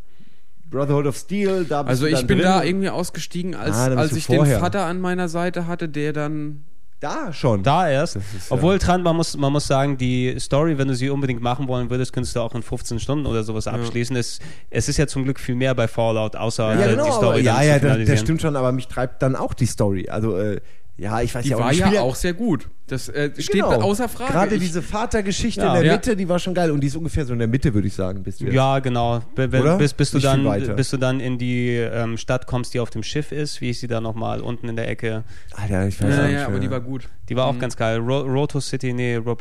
Brotherhood of Steel, da bist Also du ich dann bin drin. da irgendwie ausgestiegen, als, Ah, da als ich vorher. den Vater an meiner Seite hatte, der dann. Da schon. Da erst. ist ja- Obwohl dran, man muss, man muss sagen, die Story, wenn du sie unbedingt machen wollen würdest, könntest du auch in 15 Stunden oder sowas abschließen. Es, es ist ja zum Glück viel mehr bei Fallout, außer ja, genau, die aber, Story. ja, dann ja, zu das, das stimmt schon, aber mich treibt dann auch die Story. Also, äh, ja, ich weiß Die ja auch war ich ja auch sehr gut. Das äh, steht Genau. außer Frage. Gerade Ich- diese Vatergeschichte Ja. in der. Mitte, die war schon geil. Und die ist ungefähr so in der Mitte, würde ich sagen. Bist du jetzt. Ja, genau. Oder? Bis, bis, du dann, weiter. bis du dann in die ähm, Stadt kommst, die auf dem Schiff ist, wie ich sie da nochmal unten in der Ecke. Alter, ich weiß ja, auch nicht. ja, aber die war gut. Die war auch ganz geil. Ro Roto City, nee, Ro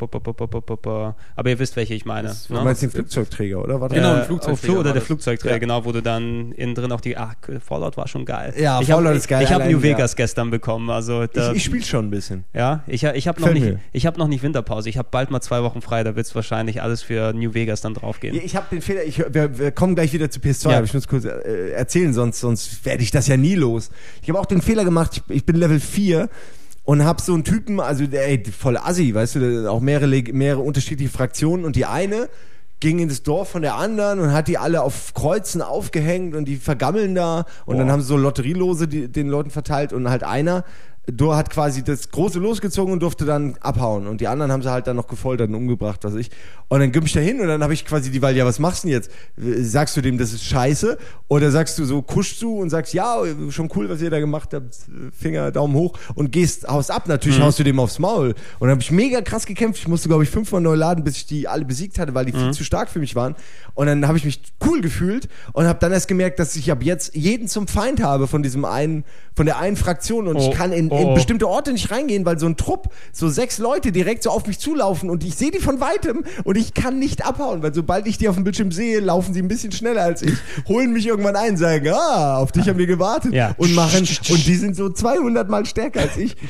aber ihr wisst, welche ich meine. Du ne? meinst den Flugzeugträger, oder? Warte Genau, ein Flugzeugträger oh, war oder der das. Flugzeugträger, Ja. genau, wo du dann innen drin auch die. Ach, Fallout war schon geil. Ja, ich hab, Fallout ist geil, Ich habe allein, New ja. Vegas gestern bekommen, also da, Ich, ich spiele schon ein bisschen. ja, ich, ich habe noch nicht, ich habe noch nicht Winterpause. Ich habe bald mal zwei Wochen frei. Da wird es wahrscheinlich alles für New Vegas dann draufgehen. Ich habe den Fehler, ich, wir, wir kommen gleich wieder zu PS2, Ja. aber ich muss kurz äh, erzählen, sonst, sonst werde ich das ja nie los. Ich habe auch den Fehler gemacht, ich, ich bin Level 4 und habe so einen Typen, also ey, voll assi, weißt du, auch mehrere, mehrere unterschiedliche Fraktionen und die eine, ging in das Dorf von der anderen und hat die alle auf Kreuzen aufgehängt und die vergammeln da und dann haben sie so Lotterielose die, den Leuten verteilt und halt einer du hat quasi das große losgezogen und durfte dann abhauen und die anderen haben sie halt dann noch gefoltert und umgebracht, was ich. Und dann komm ich da hin und dann habe ich quasi die Wahl, ja, was machst du denn jetzt? Sagst du dem, das ist scheiße oder sagst du so, kuschst du und sagst, ja, schon cool, was ihr da gemacht habt, Finger, Daumen hoch und gehst, haust ab, natürlich haust du dem aufs Maul. Und dann habe ich mega krass gekämpft, ich musste glaube ich fünfmal neu laden, bis ich die alle besiegt hatte, weil die viel zu stark für mich waren. Und dann habe ich mich cool gefühlt und habe dann erst gemerkt, dass ich ab jetzt jeden zum Feind habe von diesem einen, von der einen Fraktion und Oh, ich kann in, oh, in oh. bestimmte Orte nicht reingehen, weil so ein Trupp, so sechs Leute direkt so auf mich zulaufen und ich sehe die von weitem und ich kann nicht abhauen, weil sobald ich die auf dem Bildschirm sehe, laufen sie ein bisschen schneller als ich, holen mich irgendwann ein, sagen, ah, auf dich haben wir gewartet Ja. und machen und die sind so 200 mal stärker als ich.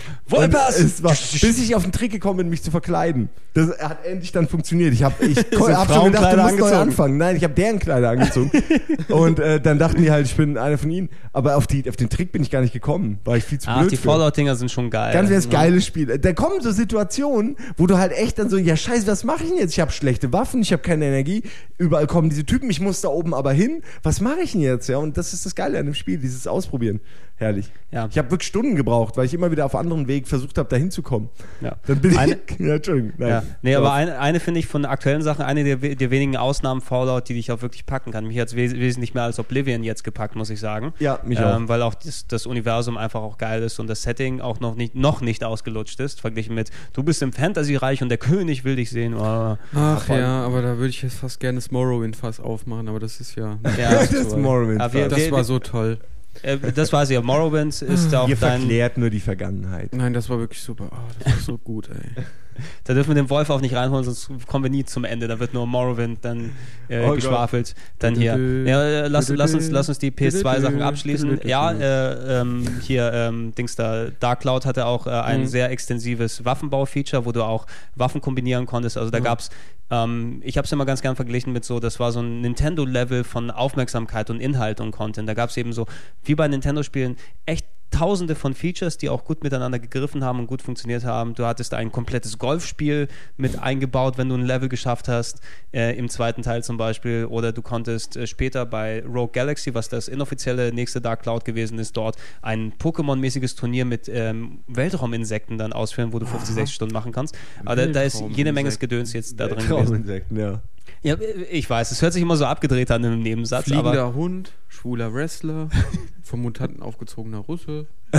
Es war, bis ich auf den Trick gekommen bin, mich zu verkleiden. Das hat endlich dann funktioniert. Ich habe ich hab schon gedacht, du musst neu anfangen. Nein, ich habe deren Kleider angezogen. und äh, dann dachten die halt, ich bin einer von ihnen. Aber auf, die, auf den Trick bin ich gar nicht gekommen. War ich viel zu Ach, blöd die für. Fallout-Dinger sind schon geil. Ganz das Ja. geiles Spiel. Da kommen so Situationen, wo du halt echt dann so, ja scheiße, was mache ich denn jetzt? Ich habe schlechte Waffen, ich habe keine Energie. Überall kommen diese Typen, ich muss da oben aber hin. Was mache ich denn jetzt? Ja, und das ist das Geile an dem Spiel, dieses Ausprobieren. Herrlich. Ja. Ich habe wirklich Stunden gebraucht, weil ich immer wieder auf anderen Weg versucht habe, da hinzukommen. Ja. Dann bin Eine- ich. Ja, Entschuldigung. Nein. Ja. Nee, aber eine, eine finde ich von aktuellen Sachen, eine der, der wenigen Ausnahmen Fallout, die dich auch wirklich packen kann. Mich hat es wes wesentlich mehr als Oblivion jetzt gepackt, muss ich sagen. Ja, mich ähm, Weil auch das, das Universum einfach auch geil ist und das Setting auch noch nicht, noch nicht ausgelutscht ist, verglichen mit, du bist im Fantasy-Reich und der König will dich sehen. Oh. Ach voll. ja, aber da würde ich jetzt fast gerne das Morrowind-Fass aufmachen, aber das ist ja. Ja, das ist Morrowind. Das war so toll. Äh, das weiß ich ja. Morrowind ist auch Ihr dein. verklärt nur die Vergangenheit. Nein, das war wirklich super. Oh, das war so gut, ey. Da dürfen wir den Wolf auch nicht reinholen, sonst kommen wir nie zum Ende. Da wird nur Morrowind dann äh, Oh geschwafelt. Dann hier. Ja, lass, lass, uns, lass uns die PS2-Sachen abschließen. Ja, äh, ähm, hier, ähm, Dings da, Dark Cloud hatte auch äh, ein Mhm. sehr extensives Waffenbau-Feature, wo du auch Waffen kombinieren konntest. Also da gab's ähm, ich habe es immer ganz gern verglichen mit so, das war so ein Nintendo-Level von Aufmerksamkeit und Inhalt und Content. Da gab es eben so, wie bei Nintendo-Spielen, echt tausende von Features, die auch gut miteinander gegriffen haben und gut funktioniert haben. Du hattest ein komplettes Golfspiel mit eingebaut, wenn du ein Level geschafft hast, äh, im zweiten Teil zum Beispiel. Oder du konntest äh, später bei Rogue Galaxy, was das inoffizielle nächste Dark Cloud gewesen ist, dort ein Pokémon-mäßiges Turnier mit ähm, Weltrauminsekten dann ausführen, wo du 50, 60 Stunden machen kannst. Aber da, da ist jede Menge Weltrauminsekten. Gedöns jetzt da drin gewesen. Trauminsekten, ja. Ja, ich weiß, es hört sich immer so abgedreht an im Nebensatz, Fliegender aber Hund, schwuler Wrestler, vom Mutanten aufgezogener Russe.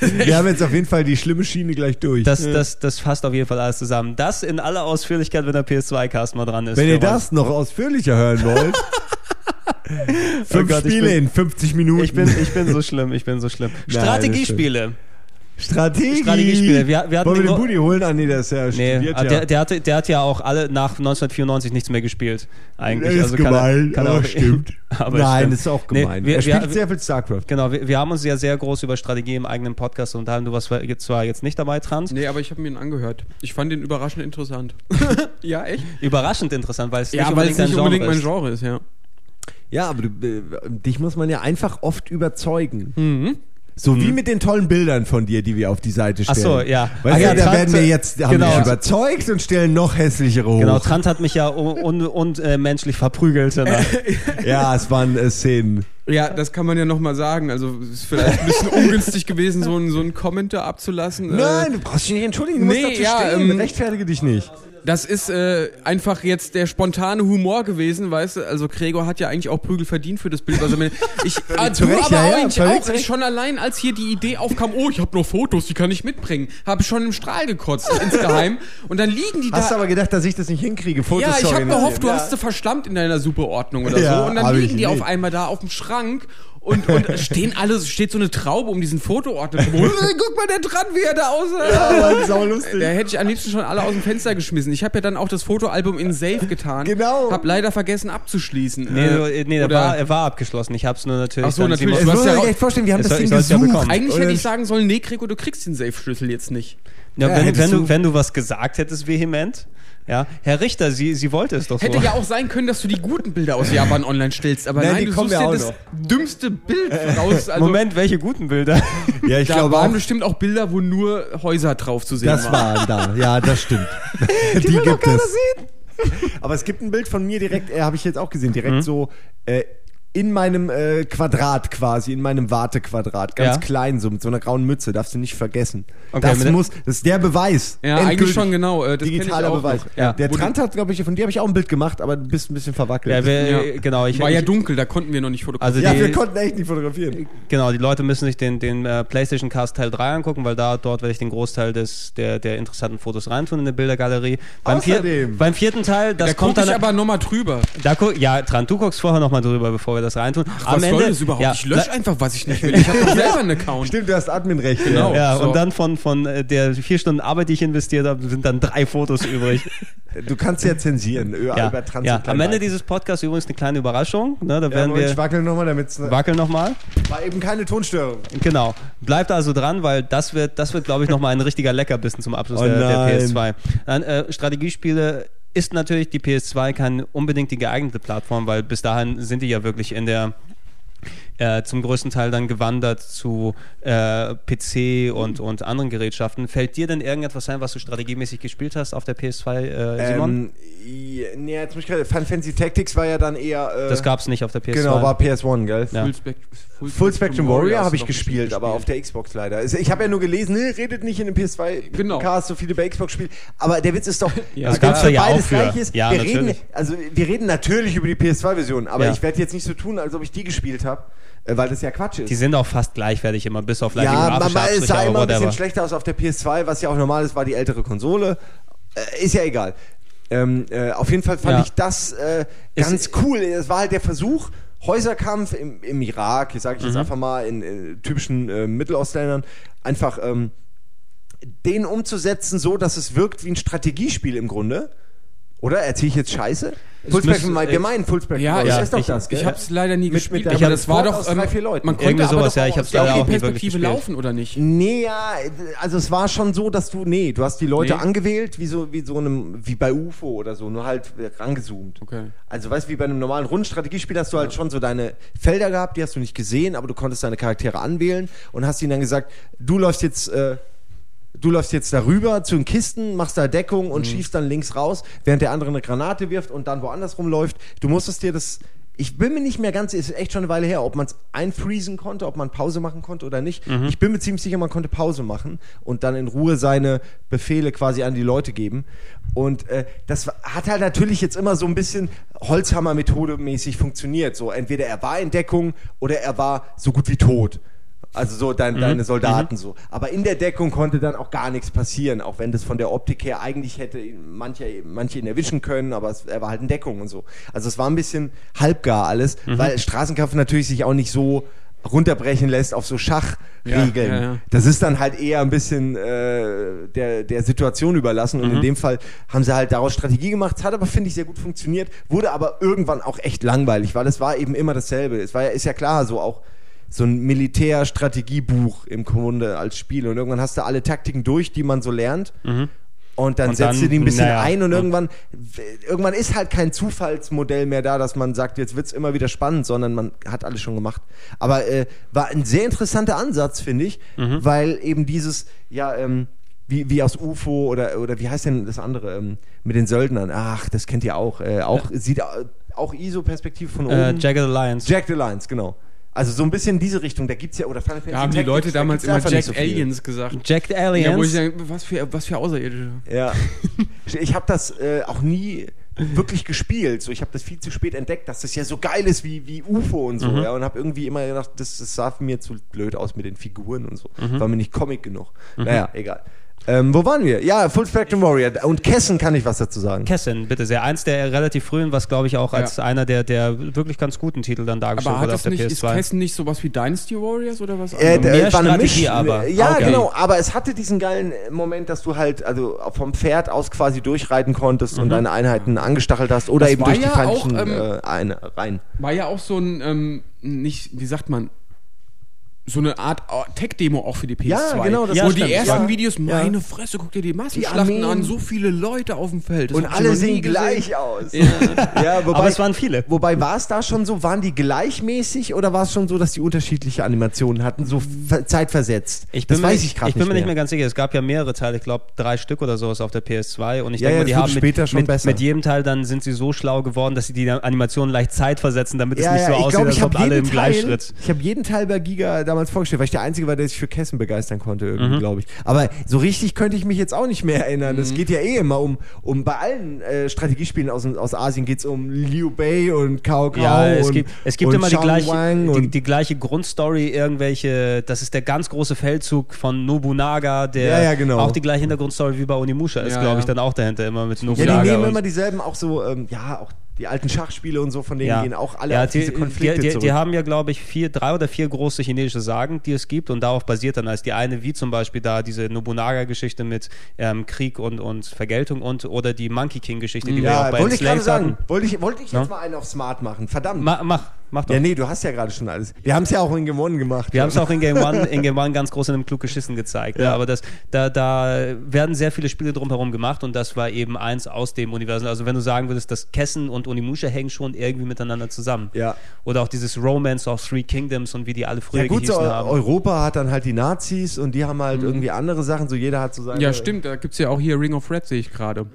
Wir haben jetzt auf jeden Fall die schlimme Schiene gleich durch. das, das, das fasst auf jeden Fall alles zusammen. Das in aller Ausführlichkeit, wenn der PS2-Cast mal dran ist. Wenn ihr das noch ausführlicher hören wollt, fünf Gott, ich Spiele bin- in 50 Minuten. Ich bin, ich bin so schlimm, ich bin so schlimm. Strategiespiele. Strategie. Strategiespiele. Wir- wir hatten Wollen wir den Booty holen? Ah, nee, der ist ja Nee, studiert ah, ja. der, der, hatte, der hat ja auch alle nach 1994 nichts mehr gespielt. Eigentlich. ist also kann gemein, er, kann er aber auch, stimmt. aber Nein, stimmt. das ist auch Nee, gemein. wir- er spielt wir- sehr viel StarCraft. Genau, wir, wir haben uns ja sehr groß über Strategie im eigenen Podcast unterhalten. Du warst zwar jetzt nicht dabei, Trans. Nee, aber ich habe mir ihn angehört. Ich fand ihn überraschend interessant. ja, echt? Überraschend interessant, weil es Ja, nicht weil es unbedingt nicht dein unbedingt Genre mein ist. Genre ist, ja. Ja, aber du, äh, dich muss man ja einfach oft überzeugen. Mhm. So wie mit den tollen Bildern von dir, die wir auf die Seite Ach stellen. so, ja. Weißt Ah, du, ja, da Trant- werden wir jetzt haben genau. wir überzeugt und stellen noch hässlichere hoch. Genau, Trant hat mich ja un, un, und äh, menschlich verprügelt. danach. Ja, es waren äh, Szenen. Ja, das kann man ja nochmal sagen. Also es ist vielleicht ein bisschen ungünstig gewesen, so einen so einen Kommentar abzulassen. Äh, Nein, du brauchst dich nicht entschuldigen, du musst nee, dazu ja, stehen. ähm, Rechtfertige dich nicht. Das ist äh, einfach jetzt der spontane Humor gewesen, weißt du? Also Gregor hat ja eigentlich auch Prügel verdient für das Bild. Also ich, ah, zu du aber ja, ja, völlig auch zu Recht. schon allein, als hier die Idee aufkam, oh, ich habe noch Fotos, die kann ich mitbringen, habe ich schon im Strahl gekotzt insgeheim und dann liegen die Hast du da. aber gedacht, dass ich das nicht hinkriege? Fotos Ja, ich habe organisieren? gehofft, du Ja. hast sie verschlammt in deiner Superordnung oder so. Und dann ich liegen die auf einmal da auf dem Schrank und, und stehen alle, steht so eine Traube um diesen Fotoordner. Guck mal, der dran, wie er da aussah. Ja, war saulustig. Da hätte ich am liebsten schon alle aus dem Fenster geschmissen. Ich habe ja dann auch das Fotoalbum in Safe getan. Genau. Hab leider vergessen abzuschließen. Nee, Äh, nee der war, er war abgeschlossen. Ich hab's nur natürlich. Ach so, natürlich. Du hast muss ja echt vorstellen, wir haben Ich das Ding ich soll's ja gesucht. bekommen. Eigentlich hätte ich sagen sollen, nee, Gregor, du kriegst den Safe-Schlüssel jetzt nicht. Ja, Ja, wenn, du- wenn du was gesagt hättest, vehement. Ja, Herr Richter, Sie, Sie wollte es doch so. Hätte ja auch sein können, dass du die guten Bilder aus Japan online stellst, aber Nein, nein, die du kommen suchst ja das noch. dümmste Bild raus. Also, Moment, welche guten Bilder? Ja, ich da glaube waren auch, bestimmt auch Bilder, wo nur Häuser drauf zu sehen das waren. waren da. Ja, das stimmt. Die, gibt es. Aber es gibt ein Bild von mir direkt, äh, habe ich jetzt auch gesehen, direkt Mhm. so äh, in meinem äh, Quadrat quasi, in meinem Wartequadrat, ganz Ja. klein, so mit so einer grauen Mütze, darfst du nicht vergessen. Okay, das muss, das ist der Beweis. Ja, Endgültig. eigentlich schon genau. Äh, das Digitaler auch Beweis. Ja. Der Wo Trant hat, glaube ich, von dir habe ich auch ein Bild gemacht, aber du bist ein bisschen verwackelt. Ja, wir, Ja. genau. Ich, War ja ich, dunkel, da konnten wir noch nicht fotografieren. Also ja, die, wir konnten echt nicht fotografieren. Genau, die Leute müssen sich den, den äh, PlayStation Cast Teil 3 angucken, weil da dort werde ich den Großteil des, der, der interessanten Fotos reintun in der Bildergalerie. Beim, vier, Außerdem- beim vierten Teil, das da kommt guck dann. ich aber nochmal drüber. da guck, ja, Tran, du guckst vorher nochmal drüber, bevor wir das reintun. Was soll das überhaupt? ja, ich lösche einfach, was ich nicht will. Ich habe doch selber einen Account. Stimmt, du hast Adminrecht. Genau. Ja, So. und dann von, von äh, der vier Stunden Arbeit, die ich investiert habe, sind dann drei Fotos übrig. Du kannst ja zensieren. Ja, über Trans ja. Am Ende dieses Podcasts übrigens eine kleine Überraschung. Ne, da ja, werden ich wir. wackel nochmal, damit es Wackel nochmal. war eben keine Tonstörung. Genau. Bleibt also dran, weil das wird, das wird glaube ich, nochmal ein richtiger Leckerbissen zum Abschluss Oh der, der nein. PS2. Dann, äh, Strategiespiele ist natürlich die PS2 keine unbedingt die geeignete Plattform, weil bis dahin sind die ja wirklich in der äh, zum größten Teil dann gewandert zu äh, PC und, und anderen Gerätschaften. Fällt dir denn irgendetwas ein, was du strategiemäßig gespielt hast auf der PS2, äh, Simon? Ähm, ja, nee, jetzt muss ich gerade. Final Fantasy Tactics war ja dann eher. Äh, das gab es nicht auf der PS2. Genau, war PS1, gell? Ja. Full, Spec Full Spectrum Warrior habe ich noch gespielt, aber auf der Xbox leider. Also Ich habe ja nur gelesen, ne, redet nicht in dem PS2 Genau. Cast so viele bei Xbox spielt. Aber der Witz ist doch, Ja, das gab's ja auch beides für. gleich ist. Ja, wir natürlich. reden, also wir reden natürlich über die PS2-Version, aber Ja. ich werde jetzt nicht so tun, als ob ich die gespielt habe, weil das ja Quatsch ist. Die sind auch fast gleichwertig immer, bis auf leichte ja, man, es sah immer ein bisschen schlechter aus auf der PS2, was ja auch normal ist, war die ältere Konsole. Äh, ist ja egal. Ähm, äh, auf jeden Fall fand Ja. ich das äh, ganz cool. Es war halt der Versuch, Häuserkampf im, im Irak, sage ich jetzt Mhm. einfach mal, in, in typischen äh, Mittelostländern, einfach ähm, den umzusetzen, so dass es wirkt wie ein Strategiespiel im Grunde. Oder? Erzähle ich jetzt Scheiße? Full müsste- Spectrum, wir meinen Full Spectrum. Ja, ja, ist doch ich- das, gell? Ich habe es leider nie Mit- gespielt, mit aber das war doch. aus drei, vier Leuten. Man konnte sowas, doch ja, ich hab's der leider auch wirklich Perspektive laufen, oder nicht? Nee, ja, also es war schon so, dass du, nee, du hast die Leute Nee. angewählt, wie so, wie so einem, wie bei UFO oder so, nur halt rangezoomt. Okay. Also weißt du, wie bei einem normalen Rundenstrategiespiel hast du halt schon so deine Felder gehabt, die hast du nicht gesehen, aber du konntest deine Charaktere anwählen und hast ihnen dann gesagt, du läufst jetzt, äh, du läufst jetzt darüber zu den Kisten, machst da Deckung Mhm. und schießt dann links raus, während der andere eine Granate wirft und dann woanders rumläuft. Du musstest dir das. Ich bin mir nicht mehr ganz, ist echt schon eine Weile her, ob man es einfriesen konnte, ob man Pause machen konnte oder nicht. Mhm. Ich bin mir ziemlich sicher, man konnte Pause machen und dann in Ruhe seine Befehle quasi an die Leute geben. Und äh, das hat halt natürlich jetzt immer so ein bisschen Holzhammer-Methode mäßig funktioniert. So entweder er war in Deckung oder er war so gut wie tot. Also so dein, deine Soldaten so. Aber in der Deckung konnte dann auch gar nichts passieren, auch wenn das von der Optik her eigentlich hätte manche, manche ihn erwischen können, aber es, er war halt in Deckung und so. Also es war ein bisschen halbgar alles, weil Straßenkampf natürlich sich auch nicht so runterbrechen lässt auf so Schachregeln. Ja, ja, ja. Das ist dann halt eher ein bisschen äh, der, der Situation überlassen und in dem Fall haben sie halt daraus Strategie gemacht. Es hat aber, finde ich, sehr gut funktioniert, wurde aber irgendwann auch echt langweilig, weil es war eben immer dasselbe. Es war ja, ist ja klar, so auch so ein Militärstrategiebuch im Grunde als Spiel und irgendwann hast du alle Taktiken durch, die man so lernt. Und dann Und setzt du die ein bisschen naja, ein und ja. irgendwann, irgendwann ist halt kein Zufallsmodell mehr da, dass man sagt, jetzt wird's immer wieder spannend, sondern man hat alles schon gemacht. Aber äh, war ein sehr interessanter Ansatz, finde ich, Mhm. weil eben dieses, ja, ähm, wie, wie aus UFO oder, oder wie heißt denn das andere, ähm, mit den Söldnern, ach, das kennt ihr auch, äh, auch, sieht au- auch ISO-Perspektive von oben. Äh, Jagged Alliance. Jack the Lions, genau. Also so ein bisschen in diese Richtung, da gibt's ja, oder Final Fantasy Da haben die Tactics, Leute da damals gibt's immer Jack so. Aliens gesagt. Jagged Ja, wo ich Aliens. sage, was für, was für Außerirdische. Ja. Ich habe das äh, auch nie wirklich gespielt. So, ich habe das viel zu spät entdeckt, dass das ja so geil ist wie, wie UFO und so. Ja, und habe irgendwie immer gedacht, das, das sah mir zu blöd aus mit den Figuren und so. War mir nicht Comic genug. Naja, egal. Ähm, wo waren wir? Ja, Full Spectrum Warrior. Und Kessen kann ich was dazu sagen. Kessen, bitte sehr. Eins der relativ frühen, was glaube ich auch Ja. als einer der, der wirklich ganz guten Titel dann dargestellt wurde auf der nicht, ist PS2. Kessen nicht sowas wie Dynasty Warriors oder was Äh, anderes? Mehr war eine Strategie Misch- aber. Ja, Okay. genau. Aber es hatte diesen geilen Moment, dass du halt also vom Pferd aus quasi durchreiten konntest und deine Einheiten angestachelt hast oder Das eben durch die ja feindlichen auch, ähm, äh, ein, rein. War ja auch so ein, ähm, nicht, wie sagt man, so eine Art äh, Tech-Demo auch für die PS2. Ja, genau, das Wo stimmt, die ersten ja. Videos, Ja. meine Fresse, guck dir die Massenschlachten Die an, so viele Leute auf dem Feld. Das Und alle sehen gleich aus. Ja. Ja, wobei, Aber es waren viele. Wobei war es da schon so, waren die gleichmäßig oder war es schon so, dass die unterschiedliche Animationen hatten, so ver- zeitversetzt? Ich das bin mir weiß nicht- ich gerade Ich bin mir nicht mehr ganz sicher. Es gab ja mehrere Teile, ich glaube drei Stück oder sowas auf der PS2 und ich Ja, denke ja, mal, die haben wird mit, später schon mit, besser. mit jedem Teil dann sind sie so schlau geworden, dass sie die Animationen leicht zeitversetzen, damit es nicht so aussieht, als ob alle im Gleichschritt. Ich habe jeden Teil bei Giga damals vorgestellt, weil ich der Einzige war, der sich für Kessen begeistern konnte, Mhm. irgendwie, glaube ich. Aber so richtig könnte ich mich jetzt auch nicht mehr erinnern. Es geht ja eh immer um, um bei allen äh, Strategiespielen aus, aus Asien geht es um Liu Bei und Cao Cao Ja, es und, gibt, es gibt und immer die gleiche, Wang die, und die gleiche Grundstory, irgendwelche, das ist der ganz große Feldzug von Nobunaga, der Ja, ja, genau. auch die gleiche Hintergrundstory wie bei Onimusha ist, Ja, glaube ich, ja. dann auch dahinter, immer mit ja, Nobunaga. die nehmen immer dieselben, auch so, ähm, ja, auch die alten Schachspiele und so, von denen ja. gehen auch alle ja, auf diese die, Konflikte die, die, zurück. die haben ja, glaube ich, vier, drei oder vier große chinesische Sagen, die es gibt und darauf basiert dann als die eine, wie zum Beispiel da diese Nobunaga-Geschichte mit ähm, Krieg und, und Vergeltung und oder die Monkey King-Geschichte, die wir ja, auch bei wollte ich gerade sagen. Wollte ich, wollte ich jetzt Ja. mal einen auf Smart machen. Verdammt. Ma, mach, mach doch. ja, nee, du hast ja gerade schon alles. Wir haben es ja auch in Game One gemacht. Wir haben es auch in Game One, in Game One ganz groß in einem klug geschissen gezeigt. Ja. Aber das, da, da werden sehr viele Spiele drumherum gemacht und das war eben eins aus dem Universum. Also wenn du sagen würdest, dass Kessen und Onimusha hängen schon irgendwie miteinander zusammen. Ja. Oder auch dieses Romance of Three Kingdoms und wie die alle früher Ja gut, so gehießen haben. Europa hat dann halt die Nazis und die haben halt Mhm. irgendwie andere Sachen, so jeder hat so seine... Ja, stimmt, da gibt es ja auch hier Ring of Red, sehe ich gerade.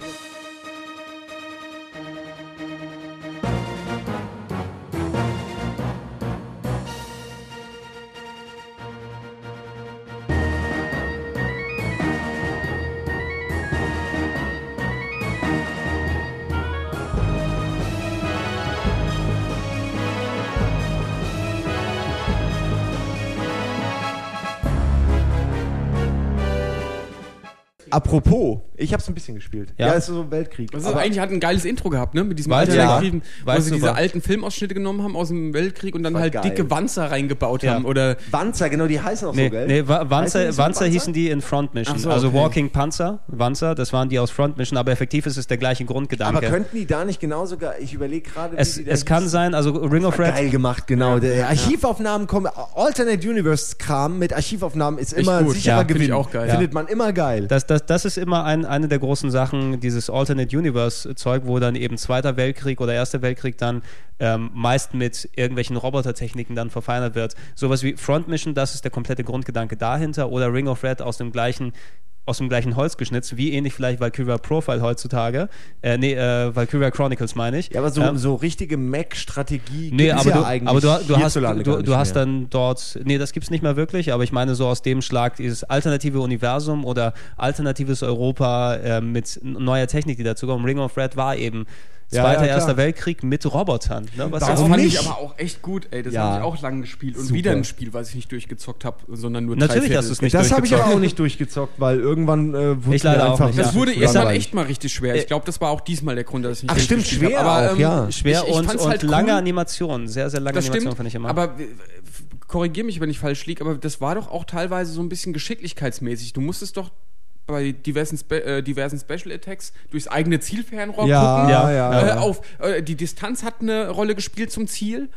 Apropos, ich habe es ein bisschen gespielt. Ja? Ja, ist so Weltkrieg. Das ist Aber- eigentlich hat ein geiles Intro gehabt, ne? Mit diesem Weiß, alternativen, ja. wo sie diese super. alten Filmausschnitte genommen haben aus dem Weltkrieg und dann War halt geil. dicke Wanzer reingebaut Ja. haben. Oder Wanzer, genau, die heißen auch Nee, so, gell? nee Wanzer, Wanzer Wanzer? hießen die in Front Mission. So, also okay. Walking Panzer, Wanzer, das waren die aus Front Mission, aber effektiv ist es der gleiche Grundgedanke. Aber könnten die da nicht genau sogar, ich überlege gerade, wie es, es kann sein, also Ring of Red Geil gemacht, genau. Der Archivaufnahmen kommen, Alternate Universe Kram mit Archivaufnahmen ist immer sicherer Gewinn. auch geil. Findet man immer geil. Das, das, das ist immer ein, eine der großen Sachen, dieses Alternate Universe-Zeug, wo dann eben Zweiter Weltkrieg oder Erster Weltkrieg dann ähm, meist mit irgendwelchen Robotertechniken dann verfeinert wird. Sowas wie Front Mission, das ist der komplette Grundgedanke dahinter, oder Ring of Red aus dem gleichen aus dem gleichen Holz geschnitzt, wie ähnlich vielleicht Valkyria Profile heutzutage. Äh, nee, äh, Valkyria Chronicles meine ich. Ja, aber so, Ähm, so richtige Mac-Strategie Nee, gibt's aber, ja du, eigentlich aber du, du hast, du, du hast dann dort, nee, das gibt's nicht mehr wirklich, aber ich meine so aus dem Schlag dieses alternative Universum oder alternatives Europa äh, mit neuer Technik, die dazu kommt. Ring of Red war eben Zweiter, ja, klar. Erster Weltkrieg mit Robotern. Ne? Was das ja fand nicht? ich aber auch echt gut, ey. Das Ja. habe ich auch lange gespielt. Und Super. wieder ein Spiel, was ich nicht durchgezockt habe, sondern nur Natürlich drei hast du es nicht Das habe ich aber auch nicht durchgezockt, weil irgendwann äh, wurde Ich leider einfach nicht, Das Ja. wurde irgendwann echt mal richtig schwer. Ich glaube, das war auch diesmal der Grund, dass ich nicht Ach, stimmt, schwer habe. auch, ja. Schwer ich- ich und, und halt lange cool. Animation. Sehr, sehr lange Das Animation stimmt, finde ich immer. aber äh, korrigier mich, wenn ich falsch liege, aber das war doch auch teilweise so ein bisschen geschicklichkeitsmäßig. Du musstest doch bei diversen, Spe äh, diversen Special Attacks durchs eigene Zielfernrohr Ja, gucken. ja, Ja, ja. Äh, auf, äh, die Distanz hat eine Rolle gespielt zum Ziel.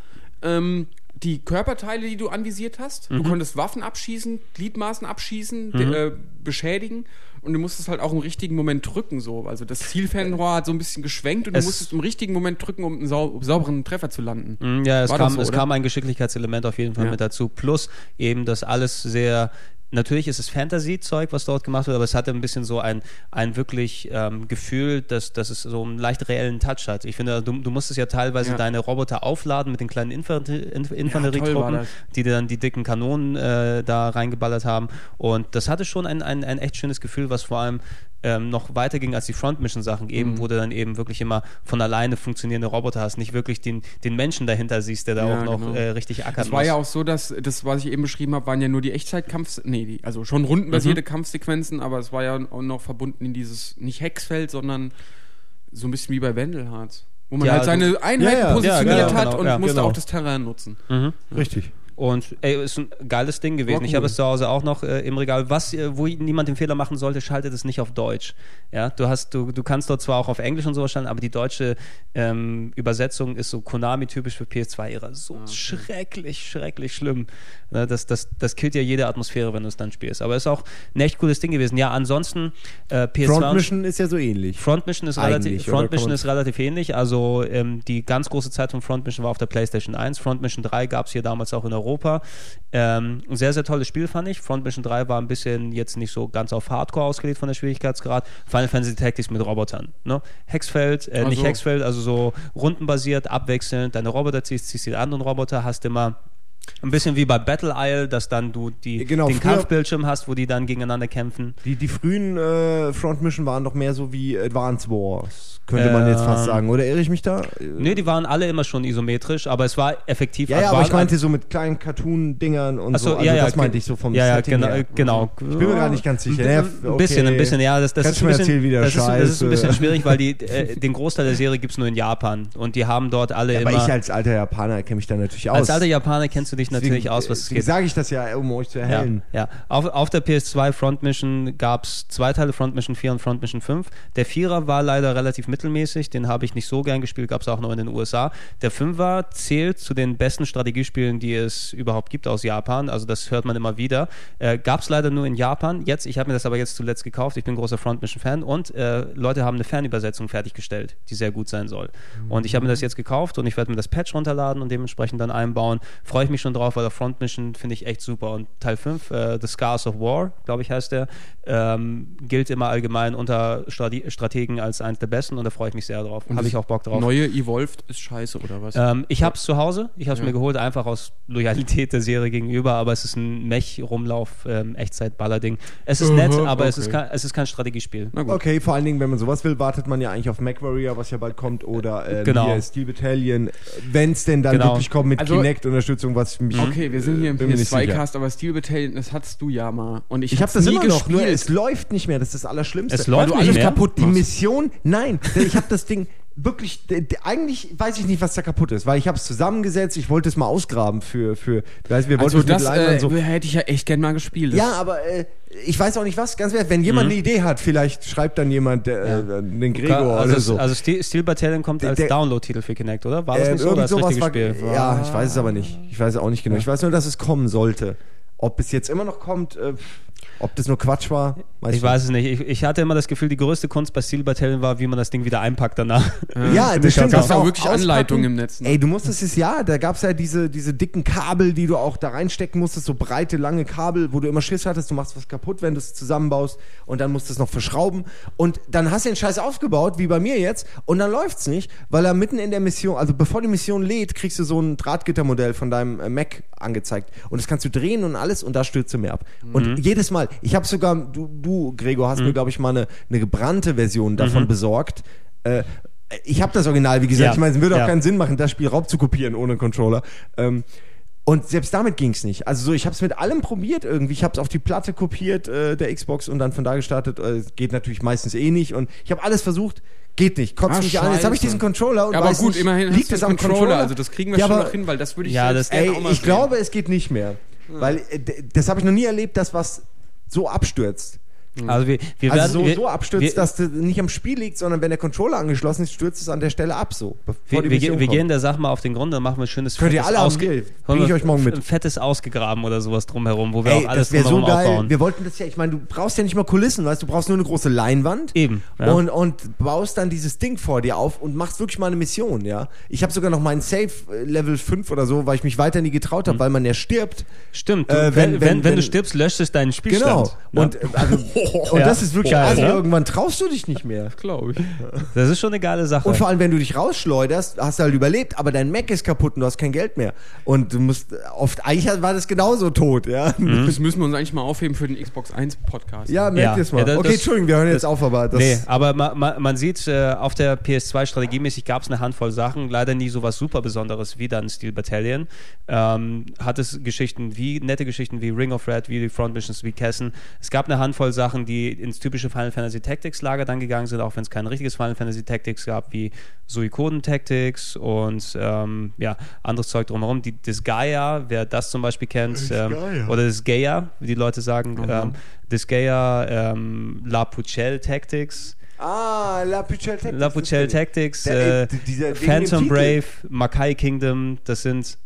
Ähm, die Körperteile, die du anvisiert hast. Mhm. Du konntest Waffen abschießen, Gliedmaßen abschießen, de- äh, beschädigen. Und du musstest halt auch im richtigen Moment drücken. So. Also das Zielfernrohr hat so ein bisschen geschwenkt und Es- du musstest im richtigen Moment drücken, um einen sau sauberen Treffer zu landen. Mm, Ja, es, kam, so, es kam ein Geschicklichkeitselement auf jeden Fall Ja. mit dazu. Plus eben das alles sehr. Natürlich ist es Fantasy-Zeug, was dort gemacht wird, aber es hatte ein bisschen so ein, ein wirklich ähm, Gefühl, dass, dass es so einen leicht reellen Touch hat. Ich finde, du, du musstest ja teilweise Ja. deine Roboter aufladen mit den kleinen Infanterietruppen, das. die dir dann die dicken Kanonen äh, da reingeballert haben. Und das hatte schon ein, ein, ein echt schönes Gefühl, was vor allem ähm, noch weiter ging als die Front-Mission-Sachen, eben, Mhm. wo du dann eben wirklich immer von alleine funktionierende Roboter hast, nicht wirklich den, den Menschen dahinter siehst, der da Ja, auch noch genau. äh, richtig ackern Es war muss. ja auch so, dass das, was ich eben beschrieben habe, waren ja nur die Echtzeitkampf, nee, die, also schon rundenbasierte Mhm. Kampfsequenzen, aber es war ja auch noch verbunden in dieses nicht Hexfeld, sondern so ein bisschen wie bei Wendelhardt. Wo man Ja, halt seine Einheiten Ja, ja. positioniert Ja, genau, hat genau, und ja, musste genau. auch das Terrain nutzen. Mhm. Richtig. Und ey, ist ein geiles Ding gewesen. War Ich habe es zu Hause auch noch äh, im Regal. Was, äh, wo niemand den Fehler machen sollte, schaltet es nicht auf Deutsch. Ja, du hast, du, du kannst dort zwar auch auf Englisch und sowas schalten, aber die deutsche ähm, Übersetzung ist so Konami-typisch für PS2-Ära. So Ah, schrecklich, schrecklich schlimm. Ne, Das, das, das killt ja jede Atmosphäre, wenn du es dann spielst. Aber ist auch ein echt cooles Ding gewesen. Ja, ansonsten äh, PS2 Front Mission ist ja so ähnlich. Front Mission ist relativ, Front Mission ist relativ ähnlich. Also ähm, die ganz große Zeit von Front Mission war auf der PlayStation 1. Front Mission 3 gab es hier damals auch in Europa. Ähm, ein sehr, sehr tolles Spiel fand ich. Front Mission 3 war ein bisschen jetzt nicht so ganz auf Hardcore ausgelegt von der Schwierigkeitsgrad. Final Fantasy Tactics mit Robotern. Ne? Hexfeld, äh, Ach nicht. Hexfeld, also so rundenbasiert, abwechselnd. Deine Roboter ziehst, ziehst die anderen Roboter, hast immer ein bisschen wie bei Battle Isle, dass dann du die, Genau, den Kampfbildschirm hast, wo die dann gegeneinander kämpfen. Die, die frühen äh, Front Mission waren doch mehr so wie Advance Wars, könnte man jetzt fast Ähm, sagen. Oder irre ich mich da? Nee, die waren alle immer schon isometrisch, aber es war effektiv. Ja, ja, aber ich meinte so mit kleinen Cartoon-Dingern und Achso, so. Also ja, ja, das meinte ich so vom ja, ja, Setting genau, her. äh, genau. Ich bin mir gar nicht ganz sicher. Ein, Ja, ein bisschen, okay. ein bisschen, ja. Das, das Kannst ist ein bisschen, erzählen, wie der das, ist, das ist ein bisschen schwierig, weil die, äh, den Großteil der Serie gibt es nur in Japan und die haben dort alle Aber immer. ich als alter Japaner kenne mich da natürlich aus. als alter Japaner kennst du dich natürlich aus, was es Deswegen geht. sage ich das ja, um euch zu Ja, erhellen. ja. Auf, auf der PS2 Front Mission gab es zwei Teile, Front Mission 4 und Front Mission 5. Der Vierer war leider relativ mittelmäßig, den habe ich nicht so gern gespielt, gab es auch noch in den USA. Der Fünfer zählt zu den besten Strategiespielen, die es überhaupt gibt aus Japan, also das hört man immer wieder. Äh, gab es leider nur in Japan. Jetzt, ich habe mir das aber jetzt zuletzt gekauft, ich bin großer Front Mission Fan und äh, Leute haben eine Fernübersetzung fertiggestellt, die sehr gut sein soll. Und ich habe mir das jetzt gekauft und ich werde mir das Patch runterladen und dementsprechend dann einbauen. Freue ich mich schon drauf, weil der Front Mission finde ich echt super. Und Teil 5, äh, The Scars of War, glaube ich, heißt der, ähm, gilt immer allgemein unter Strate Strategen als eines der besten und da freue ich mich sehr drauf. Habe ich auch Bock drauf. Neue Evolved ist scheiße, oder was? Ähm, ich habe es zu Hause, ich habe es Ja. mir geholt, einfach aus Loyalität der Serie gegenüber, aber es ist ein Mech-Rumlauf, ähm, Echtzeit-Baller-Ding. Es ist Mhm, nett, aber es, okay. ist kein, es ist kein Strategiespiel. Na gut. Okay, vor allen Dingen, wenn man sowas will, wartet man ja eigentlich auf MacWarrior, was ja bald kommt, oder äh, Genau. Steel Battalion, wenn es denn dann Genau. wirklich kommt mit Also- Kinect-Unterstützung, was mich Okay, wir sind hier im sicher. PS2-Cast, aber Steel Battalion, das hattest du ja mal. Und ich, Ich habe das nie immer noch, nur gespielt. es läuft nicht mehr, das ist das Allerschlimmste. Es läuft Weil du nicht alles mehr? kaputt. Die? Mission, nein, ich habe das Ding wirklich, eigentlich weiß ich nicht, was da kaputt ist, weil ich habe es zusammengesetzt, ich wollte es mal ausgraben für, für, weißt, wir wollten Also das äh, so. hätte ich ja echt gern mal gespielt. Das- Ja, aber äh, ich weiß auch nicht was, ganz ehrlich, wenn jemand eine Idee hat, vielleicht schreibt dann jemand äh, den Gregor also, oder so. also Steel, Battalion kommt als Download-Titel für Kinect, oder? War das Äh, nicht so? Oder das sowas richtige war, Spiel? Ja, ich weiß es aber nicht. Ich weiß es auch nicht genau. Ich weiß nur, dass es kommen sollte. Ob es jetzt immer noch kommt, äh, ob das nur Quatsch war, weiß Ich weiß es nicht. Ich, ich hatte immer das Gefühl, die größte Kunst bei Battalion war, wie man das Ding wieder einpackt danach. Ja, das stimmt. das ja auch wirklich auspacken. Anleitungen im Netz, ne? Ey, du musstest es ja, da gab es ja diese, diese dicken Kabel, die du auch da reinstecken musstest, so breite, lange Kabel, wo du immer Schiss hattest, du machst was kaputt, wenn du es zusammenbaust und dann musst du es noch verschrauben. Und dann hast du den Scheiß aufgebaut, wie bei mir jetzt, und dann läuft's nicht, weil er mitten in der Mission, also bevor die Mission lädt, kriegst du so ein Drahtgittermodell von deinem äh, Mac angezeigt. Und das kannst du drehen und alles und da stürzt du mehr ab. Und jedes Mal, ich habe sogar, du, du Gregor, hast mir, glaube ich, mal eine, eine gebrannte Version davon besorgt. Äh, ich habe das Original, wie gesagt, Ja. ich meine, es würde auch Ja. keinen Sinn machen, das Spiel raub zu kopieren ohne Controller. Ähm, und selbst damit ging es nicht. Also so, ich habe es mit allem probiert irgendwie. Ich habe es auf die Platte kopiert äh, der Xbox und dann von da gestartet. Äh, es geht natürlich meistens eh nicht. Und ich habe alles versucht, geht nicht. Kotzt Ah, mich an. Jetzt habe ich diesen Controller und aber weiß gut, nicht, immerhin liegt du am Controller, Controller? also das kriegen wir Ja, schon noch hin, weil das würde ich Ja, das- Ey, auch mal ich sehen. glaube, es geht nicht mehr. Weil äh, das habe ich noch nie erlebt, dass was so abstürzt. Also wir, wir Also werden, so, wir, so abstürzt, wir, dass das nicht am Spiel liegt, sondern wenn der Controller angeschlossen ist, stürzt es an der Stelle ab so. Wir, wir, gehen der Sache mal auf den Grund, dann machen wir ein schönes Könnt ihr alle Ausge- bring ich euch morgen mit. Ein fettes ausgegraben oder sowas drumherum, wo wir Ey, auch alles das wäre so drumherum geil. aufbauen. Wir wollten das ja, ich meine, du brauchst ja nicht mal Kulissen, weißt du, du brauchst nur eine große Leinwand. Eben, ja. Und, und baust dann dieses Ding vor dir auf und machst wirklich mal eine Mission, ja. Ich habe sogar noch meinen Save äh, Level 5 oder so, weil ich mich weiter nie getraut Mhm. habe, weil man ja stirbt. Stimmt, Äh, wenn, wenn- wenn, wenn- du stirbst, löscht es deinen Spielstand. Genau. Ja. Und, äh, also, und Ja. das ist wirklich, also irgendwann traust du dich nicht mehr. glaube ich. das ist schon eine geile Sache. Und vor allem, wenn du dich rausschleuderst, hast du halt überlebt, aber dein Mac ist kaputt und du hast kein Geld mehr. Und du musst oft, eigentlich war das genauso tot, ja. Das müssen wir uns eigentlich mal aufheben für den Xbox 1 Podcast. Ja, merkt Ja. ihr es mal. Ja, das- okay, das- Entschuldigung, wir hören jetzt auf, aber das. nee, aber ma, ma, man sieht, äh, auf der PS2 strategiemäßig gab es eine Handvoll Sachen, leider nie so was super Besonderes wie dann Steel Battalion. Ähm, hat es Geschichten wie, nette Geschichten wie Ring of Red, wie die Front Missions, wie Kessen. Es gab eine Handvoll Sachen, Sachen, die ins typische Final Fantasy Tactics Lager dann gegangen sind, auch wenn es kein richtiges Final Fantasy Tactics gab, wie Suikoden Tactics und ähm, ja, anderes Zeug drumherum. Die, das Gaia, wer das zum Beispiel kennt, ähm, oder das Gaia, wie die Leute sagen, ähm, das Gaia, ähm, La Pucelle Tactics. Ah, La Pucelle Tactics. La Pucelle. Tactics, Der, äh, dieser- Phantom. Brave, Makai Kingdom, das sind.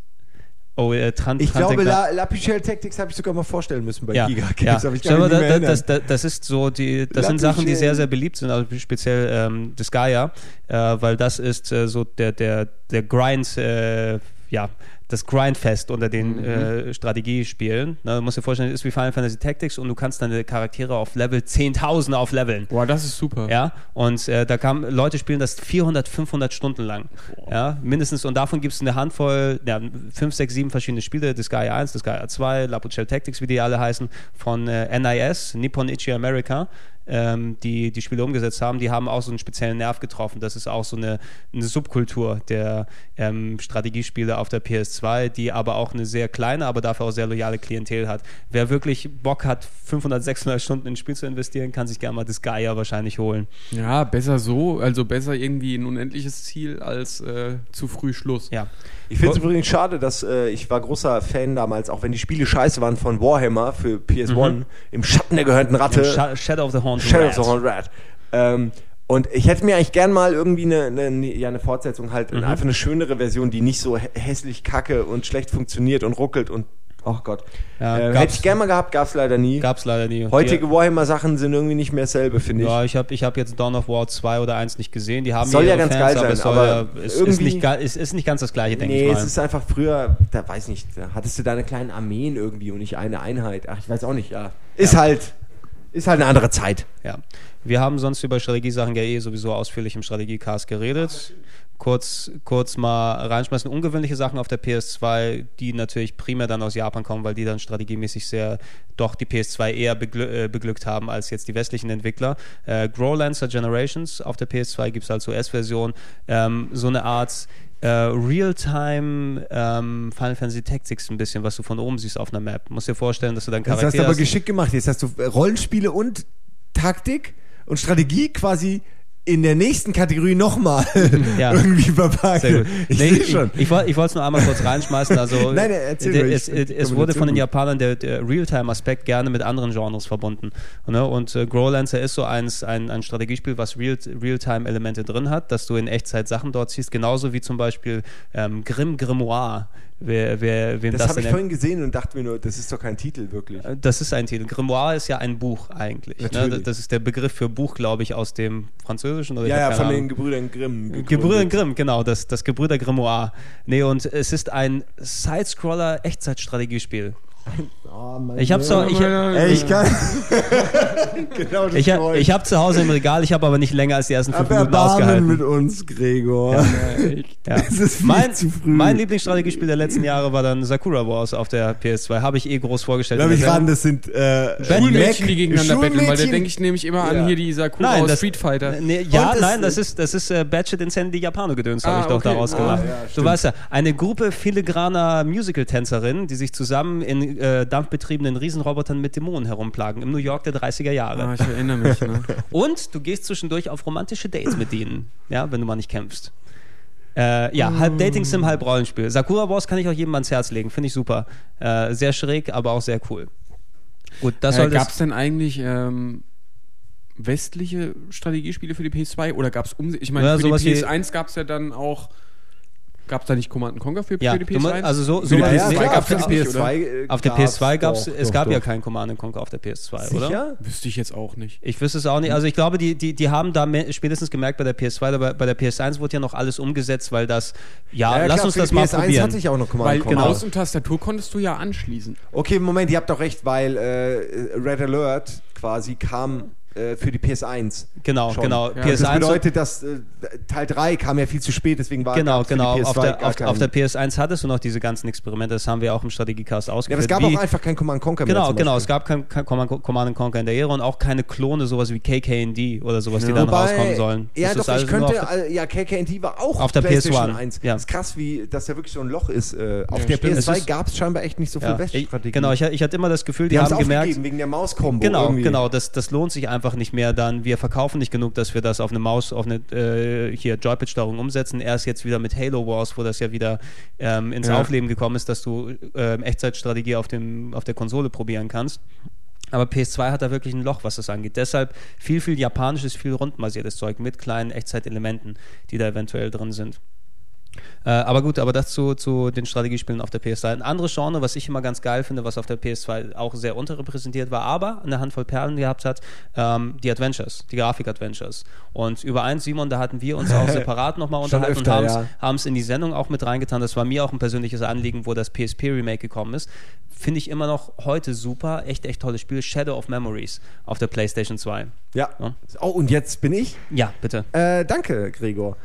Oh, äh, Tran Ich glaube, Tran- La, La Pucelle Tactics habe ich sogar mal vorstellen müssen bei ja, Giga ja. Games, aber ich mehr da, das, das, das ist so die, das La sind Sachen, die sehr, sehr beliebt sind, also speziell ähm, das Gaia, äh, weil das ist äh, so der, der, der Grind, äh, ja, das Grindfest unter den Mhm. äh, Strategiespielen. Ne, du musst dir vorstellen, das ist wie Final Fantasy Tactics und du kannst deine Charaktere auf Level 10.000 aufleveln. Boah, das ist super. Ja, und äh, da kamen Leute spielen das 400, 500 Stunden lang. Ja, mindestens. Und davon gibt es eine Handvoll, ja, fünf, sechs, sieben verschiedene Spiele. Das Gaia 1, das Gaia 2, La Pucelle Tactics, wie die alle heißen, von äh, NIS, Nippon Ichi America, ähm, die die Spiele umgesetzt haben. Die haben auch so einen speziellen Nerv getroffen. Das ist auch so eine, eine Subkultur der ähm, Strategiespiele auf der PS2, die aber auch eine sehr kleine, aber dafür auch sehr loyale Klientel hat. Wer wirklich Bock hat, 500, 600 Stunden in ein Spiel zu investieren, kann sich gerne mal das Gaia wahrscheinlich holen. Ja, besser so, also besser irgendwie ein unendliches Ziel als äh, zu früh Schluss. Ja. Ich finde es übrigens schade, dass äh, ich war großer Fan damals, auch wenn die Spiele scheiße waren von Warhammer für PS1, im Schatten der gehörnten Ratte. Sha Shadow of the Horned Shadow Rat. of the Horned Rat. Ähm, und ich hätte mir eigentlich gern mal irgendwie eine, eine, ja, eine Fortsetzung halt, Mhm. einfach eine schönere Version, die nicht so hä- hässlich kacke und schlecht funktioniert und ruckelt und, oh Gott. Ja, äh, hätte ich gern mal gehabt, gab's leider nie. Gab's leider nie. Heutige Warhammer-Sachen sind irgendwie nicht mehr dasselbe, finde ich. Ja, ich habe ich hab jetzt Dawn of War 2 oder 1 nicht gesehen. Die haben Soll ja ganz Fans, geil sein, es soll aber ja, es ist, nicht, es ist nicht ganz das gleiche, denke Nee, ich es mal. ist einfach früher, da weiß ich nicht, da hattest du deine kleinen Armeen irgendwie und nicht eine Einheit. Ach, ich weiß auch nicht, ja. Ist halt, ist halt eine andere Zeit. Ja. Wir haben sonst über Strategiesachen ja eh sowieso ausführlich im Strategiecast geredet. Kurz, kurz mal reinschmeißen. Ungewöhnliche Sachen auf der PS2, die natürlich primär dann aus Japan kommen, weil die dann strategiemäßig sehr doch die PS2 eher beglü äh, beglückt haben als jetzt die westlichen Entwickler. Äh, Growlancer Generations auf der PS2 gibt es als US-Version. Ähm, so eine Art äh, Real-Time ähm, Final Fantasy Tactics ein bisschen, was du von oben siehst auf einer Map. Musst dir vorstellen, dass du dann Das Charaktere hast du aber geschickt gemacht. Jetzt hast du Rollenspiele und Taktik und Strategie quasi in der nächsten Kategorie nochmal Ja. irgendwie verpackt. Sehr gut. Ich Nee, ich schon. ich, wollte ich wollte es nur einmal kurz reinschmeißen. Also, Nein, erzähl der- es, es, es wurde von den Japanern der, der Realtime-Aspekt gerne mit anderen Genres verbunden. Ne? Und äh, Growlancer ist so eins, ein, ein Strategiespiel, was Real- Realtime-Elemente drin hat, dass du in Echtzeit Sachen dort siehst. Genauso wie zum Beispiel ähm, Grimm Grimoire. Wer, wer, wem Das, das, habe denn ich vorhin gesehen und dachte mir nur, das ist doch kein Titel wirklich. Äh, Das ist ein Titel. Grimoire ist ja ein Buch eigentlich. Ne? Das ist der Begriff für Buch, glaube ich, aus dem Französischen. Oder ja, ja, von Ahnung. den Gebrüdern Grimm. gegründet. Gebrüder Grimm, genau, das, das Gebrüder Grimoire. Nee, und es ist ein Side-Scroller-Echtzeitstrategiespiel. Oh, Ich hab's doch, ich, Ey, ich kann. genau das ich, hab, Geräusch. ich hab zu Hause im Regal, ich habe aber nicht länger als die ersten fünf Minuten Erbarmen mit ausgehalten. uns, Gregor. Ja. Es ist viel mein, zu früh. mein Lieblingsstrategiespiel der letzten Jahre war dann Sakura Wars auf der PS2. Habe ich eh groß vorgestellt. In der raten, das sind äh, Schulmädchen, die gegeneinander betteln, weil da Schulmädchen. denke ich nämlich immer Ja. an hier die Sakura Nein, aus das- Street Fighter. Nee, ja, das- nein, das ist, das ist äh, Batshit Insanity Japano-Gedöns, habe Ah, ich doch okay. daraus Ah, gemacht. ja, du weißt ja, eine Gruppe filigraner Musical-Tänzerinnen, die sich zusammen in äh, dampfbetriebenen Riesenrobotern mit Dämonen herumplagen, im New York der 30er Jahre. Ah, ich erinnere mich. Ne? Und du gehst zwischendurch auf romantische Dates mit denen, ja, wenn du mal nicht kämpfst. Äh, ja, Mm. halb Dating-Sim, halb Rollenspiel. Sakura Wars kann ich auch jedem ans Herz legen, finde ich super. Äh, sehr schräg, aber auch sehr cool. Gut, das Äh, gab es denn eigentlich ähm, westliche Strategiespiele für die PS2 oder gab es um Ich meine, Ja, für die wie- PS1 gab es ja dann auch. Gab es da nicht Command Conquer für, Ja, für die du PS1? meinst- also so- so die war- PS2 nee, gab auf es das nicht, oder? äh, Auf der PS2 gab es, es gab doch. ja kein Command Conquer auf der PS2, oder? Sicher? Wüsste ich jetzt auch nicht. Ich wüsste es auch nicht. Also ich glaube, die, die, die haben da spätestens gemerkt bei der PS2, aber bei der PS1 wurde ja noch alles umgeset, weil das, ja, Ja, ja, lass klar, uns das die mal PS1 probieren. hatte ich auch noch Command Weil Conquer. Maus und Tastatur konntest du ja anschließen. Okay, Moment, ihr habt doch recht, weil äh, Red Alert quasi kam äh, für die PS1. Genau, schon. genau. Ja, PS1 das bedeutet, dass äh, Teil 3 kam ja viel zu spät, deswegen war Genau, genau. PS2 Auf der, auf, auf der PS1 hattest du noch diese ganzen Experimente, das haben wir auch im Strategiecast Ja, aber ausgeführt. es gab wie, auch einfach kein Command Conquer mehr. Genau, genau. Es gab kein, kein Command Conquer in der Ära und auch keine Klone, sowas wie KKND oder sowas, die dann Wobei, rauskommen sollen. Ja, Das doch, ich nur könnte, der- ja, KKND war auch Auf der PlayStation PS1, 1. ja. Das ist krass, wie, dass da wirklich so ein Loch ist. Äh, auf Ja, der stimmt. PS2 Es ist- gab es scheinbar echt nicht so viel ja, Weststrategie. genau, ich, ich hatte immer das Gefühl, die, die haben gemerkt, wegen der Mauskombo. Genau, irgendwie. genau, das, das lohnt sich einfach nicht mehr dann. Wir verkaufen nicht genug, dass wir das auf eine Maus, auf eine äh, hier Joypad-Steuerung umsetzen. Erst jetzt wieder mit Halo Wars, wo das ja wieder ähm, ins Ja. Aufleben gekommen ist, dass du ähm, Echtzeitstrategie auf, dem, auf der Konsole probieren kannst. Aber PS2 hat da wirklich ein Loch, was das angeht. Deshalb viel, viel japanisches, viel rundenbasiertes Zeug mit kleinen Echtzeitelementen, die da eventuell drin sind. Äh, aber gut, aber das zu, zu den Strategiespielen auf der PS2. Ein anderes Genre, was ich immer ganz geil finde, was auf der PS2 auch sehr unterrepräsentiert war, aber eine Handvoll Perlen gehabt hat, ähm, die Adventures, die Grafik-Adventures. Und über eins, Simon, da hatten wir uns auch separat nochmal unterhalten öfter, und ja. haben es in die Sendung auch mit reingetan. Das war mir auch ein persönliches Anliegen, wo das PSP-Remake gekommen ist. Finde ich immer noch heute super. Echt, echt tolles Spiel. Shadow of Memories auf der PlayStation 2. Ja. Ja. Oh, und jetzt bin ich. Ja, bitte. Äh, danke, Gregor.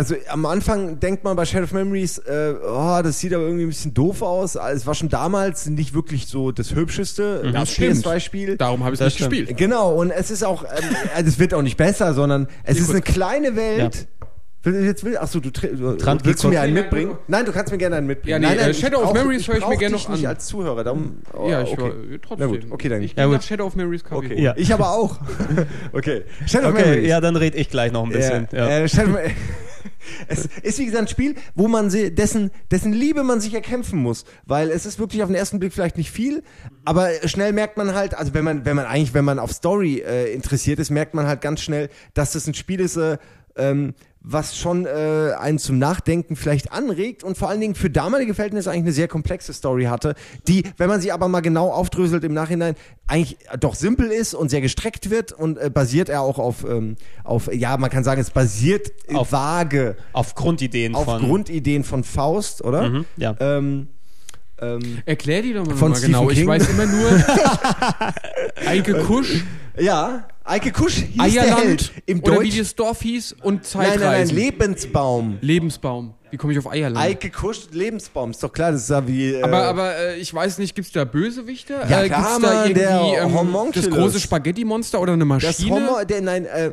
Also am Anfang denkt man bei Shadow of Memories, äh, oh, das sieht aber irgendwie ein bisschen doof aus. Es war schon damals nicht wirklich so das hübscheste das stimmt. PS2-Spiel. Darum habe ich es nicht stimmt. gespielt. Genau, und es ist auch, ähm, äh, das wird auch nicht besser, sondern es ist gut. eine kleine Welt. Will- Jetzt will, achso, du, du Trant, willst du mir einen mitbringen? Nein, du kannst mir gerne einen mitbringen. Ja, nee, nein, nein, äh, Shadow of Memories höre ich mir gerne noch nicht an. als Zuhörer. Darum, oh, ja, ich okay. war äh, trotzdem. Na gut, okay, dann. Ich Ja, gut. nach Shadow of Memories KW. Okay. Ja. Ich aber auch. okay. Shadow of Okay, Memories. ja, dann rede ich gleich noch ein bisschen. Ja, Ja. Äh, Shadow es ist wie gesagt ein Spiel, wo man sie, dessen, dessen Liebe man sich erkämpfen muss, weil es ist wirklich auf den ersten Blick vielleicht nicht viel, aber schnell merkt man halt, also wenn man, wenn man eigentlich, wenn man auf Story äh, interessiert ist, merkt man halt ganz schnell, dass das ein Spiel ist, äh, ähm, was schon äh, einen zum Nachdenken vielleicht anregt und vor allen Dingen für damalige Verhältnisse eigentlich eine sehr komplexe Story hatte, die, wenn man sie aber mal genau aufdröselt im Nachhinein, eigentlich doch simpel ist und sehr gestreckt wird und äh, basiert er auch auf, ähm, auf, ja, man kann sagen, es basiert Auf- vage Auf Grundideen auf von. Grundideen von Faust, oder? Mhm, ja. Ähm, ähm, Erklär die doch mal, Von mal genau. Stephen Ich King. weiß immer nur Eike Kusch, ja, Eike Kusch hieß der Held. Eierland Im oder Deutsch. wie das Dorf hieß und nein, nein, nein, Zeitreisen. Lebensbaum. Lebensbaum. Wie komme ich auf Eierland? Eike Kusch, Lebensbaum. Ist doch klar, das ist ja wie. Äh, aber aber äh, ich weiß nicht, gibt's da Bösewichte? Ja, äh, klar, gibt's da Mann, der ähm, das große Spaghetti-Monster oder eine das Maschine? Homo, der, nein, äh,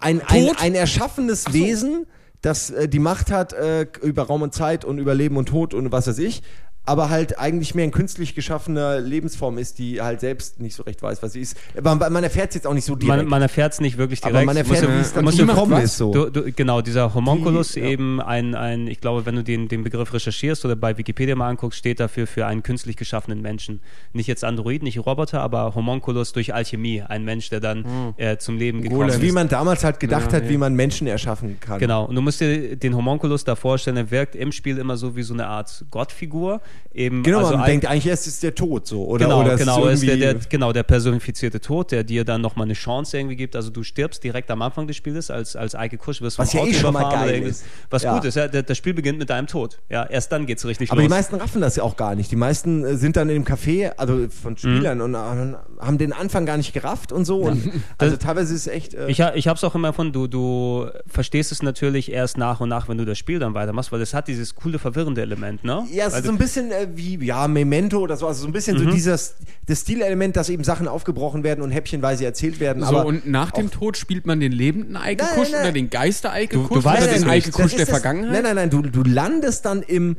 ein, ein, Tod? ein erschaffenes Wesen, das äh, die Macht hat äh, über Raum und Zeit und über Leben und Tod und was weiß ich. Aber halt eigentlich mehr ein künstlich geschaffener Lebensform ist, die halt selbst nicht so recht weiß, was sie ist. Man, man erfährt es jetzt auch nicht so direkt. Man, man erfährt es nicht wirklich direkt. aber man erfährt, wie es dann gekommen ist. So. Du, du, genau, dieser Homunculus Die- ja. eben ein, ein, ich glaube, wenn du den, den Begriff recherchierst oder bei Wikipedia mal anguckst, steht dafür für einen künstlich geschaffenen Menschen. Nicht jetzt Android, nicht Roboter, aber Homunculus durch Alchemie. Ein Mensch, der dann äh, zum Leben gekommen Golem. ist. wie man damals halt gedacht Ja, hat, ja. wie man Menschen erschaffen kann. Genau, und du musst dir den Homunculus da vorstellen, er wirkt im Spiel immer so wie so eine Art Gottfigur. Eben, Genau, also man ein- denkt eigentlich, es ist der Tod so. Oder, genau, oder es genau, ist der, der, genau, der personifizierte Tod, der dir dann nochmal eine Chance irgendwie gibt. Also du stirbst direkt am Anfang des Spieles als, als Eike Kusch, wirst Was ja eh schon mal geil ist. Was Ja. gut ist, ja, der, das Spiel beginnt mit deinem Tod. Ja, erst dann geht's richtig aber los. die meisten raffen das ja auch gar nicht. Die meisten äh, sind dann dem Café, also von Spielern, und äh, haben den Anfang gar nicht gerafft und so. Und also teilweise ist es echt. Äh, Ich, ich habe es auch immer von, du, du verstehst es natürlich erst nach und nach, wenn du das Spiel dann weitermachst, weil es hat dieses coole, verwirrende Element, ne? ja, es weil ist so ein bisschen äh, wie ja, Memento oder so, also so ein bisschen Mhm. so dieses das Stilelement, dass eben Sachen aufgebrochen werden und häppchenweise erzählt werden. So, aber und nach dem Tod spielt man den lebenden Eike Nein, Kusch nein, oder den Geister Eike Du- du weißt oder den nicht. Eike Das Kusch ist der das- Vergangenheit? Nein, nein, nein, du, du landest dann im,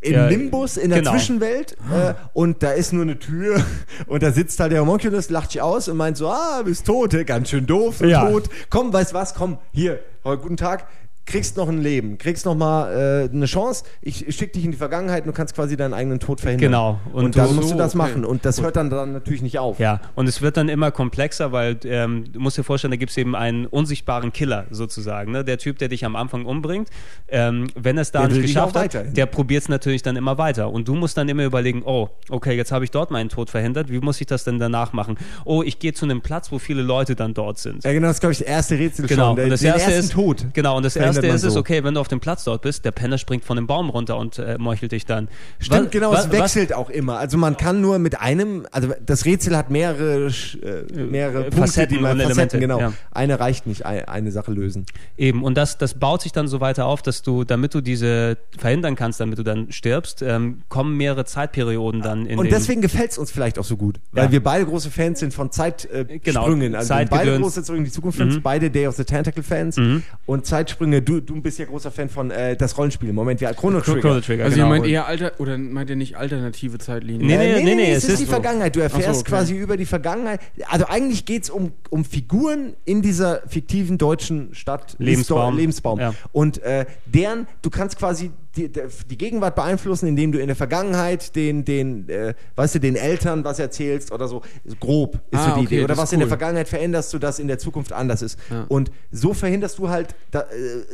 im Ja, Nimbus in der genau. Zwischenwelt äh, und da ist nur eine Tür und da sitzt halt der Homunculus, lacht dich aus und meint so, ah, bist tot, ganz schön doof, Ja. tot. Komm, weißt was, komm, hier, heute guten Tag. Kriegst noch ein Leben, kriegst noch mal äh, eine Chance. Ich, schicke dich in die Vergangenheit und du kannst quasi deinen eigenen Tod verhindern. Genau. Und, Und dann du- musst du das okay. machen. Und das hört dann, dann natürlich nicht auf. Ja, und es wird dann immer komplexer, weil ähm, du musst dir vorstellen, da gibt es eben einen unsichtbaren Killer sozusagen. Ne? Der Typ, der dich am Anfang umbringt, ähm, wenn er es da Der nicht geschafft hat, weiterhin. der probiert es natürlich dann immer weiter. Und du musst dann immer überlegen, oh, okay, jetzt habe ich dort meinen Tod verhindert, wie muss ich das denn danach machen? Oh, ich gehe zu einem Platz, wo viele Leute dann dort sind. Ja, genau, das ist, glaube ich, das erste Rätsel Genau, schon. Der, und das den erste ist Tod. Genau, und das erste man ist, ist so. okay, wenn du auf dem Platz dort bist, der Penner springt von dem Baum runter und äh, meuchelt dich dann. Stimmt, Was- genau, was- es wechselt auch immer. Also man kann nur mit einem, also das Rätsel hat mehrere, äh, mehrere Punkte, Facetten die man, Facetten, Elemente, genau. ja. Eine reicht nicht, ein, eine Sache lösen. Eben, und das, das baut sich dann so weiter auf, dass du, damit du diese verhindern kannst, damit du dann stirbst, ähm, kommen mehrere Zeitperioden dann in Und deswegen gefällt es uns vielleicht auch so gut, weil Ja. wir beide große Fans sind von Zeitsprüngen. Äh, Genau, Sprüngen. also sind beide große Zurück in die Zukunft Fans, beide Day of the Tentacle Fans und Zeitsprünge. Du, du bist ja großer Fan von äh, das Rollenspiel. Moment, ja, Chrono Trigger. Chrono Trigger, Also genau. ihr meint eher alter oder meint ihr nicht alternative Zeitlinien? Nee, Äh, nee, nee, es, es ist ist die so. Vergangenheit. Du erfährst so, okay. quasi über die Vergangenheit. Also eigentlich geht es um, um Figuren in dieser fiktiven deutschen Stadt. Lebensbaum. Lebensbaum. Ja. Und äh, deren, du kannst quasi die, die Gegenwart beeinflussen, indem du in der Vergangenheit den, den äh, weißt du, den Eltern was erzählst oder so. Grob ist Ah, so die okay, Idee. Oder das was in der cool. Vergangenheit veränderst, sodass in der Zukunft anders ist. Ja. Und so verhinderst du halt da, äh,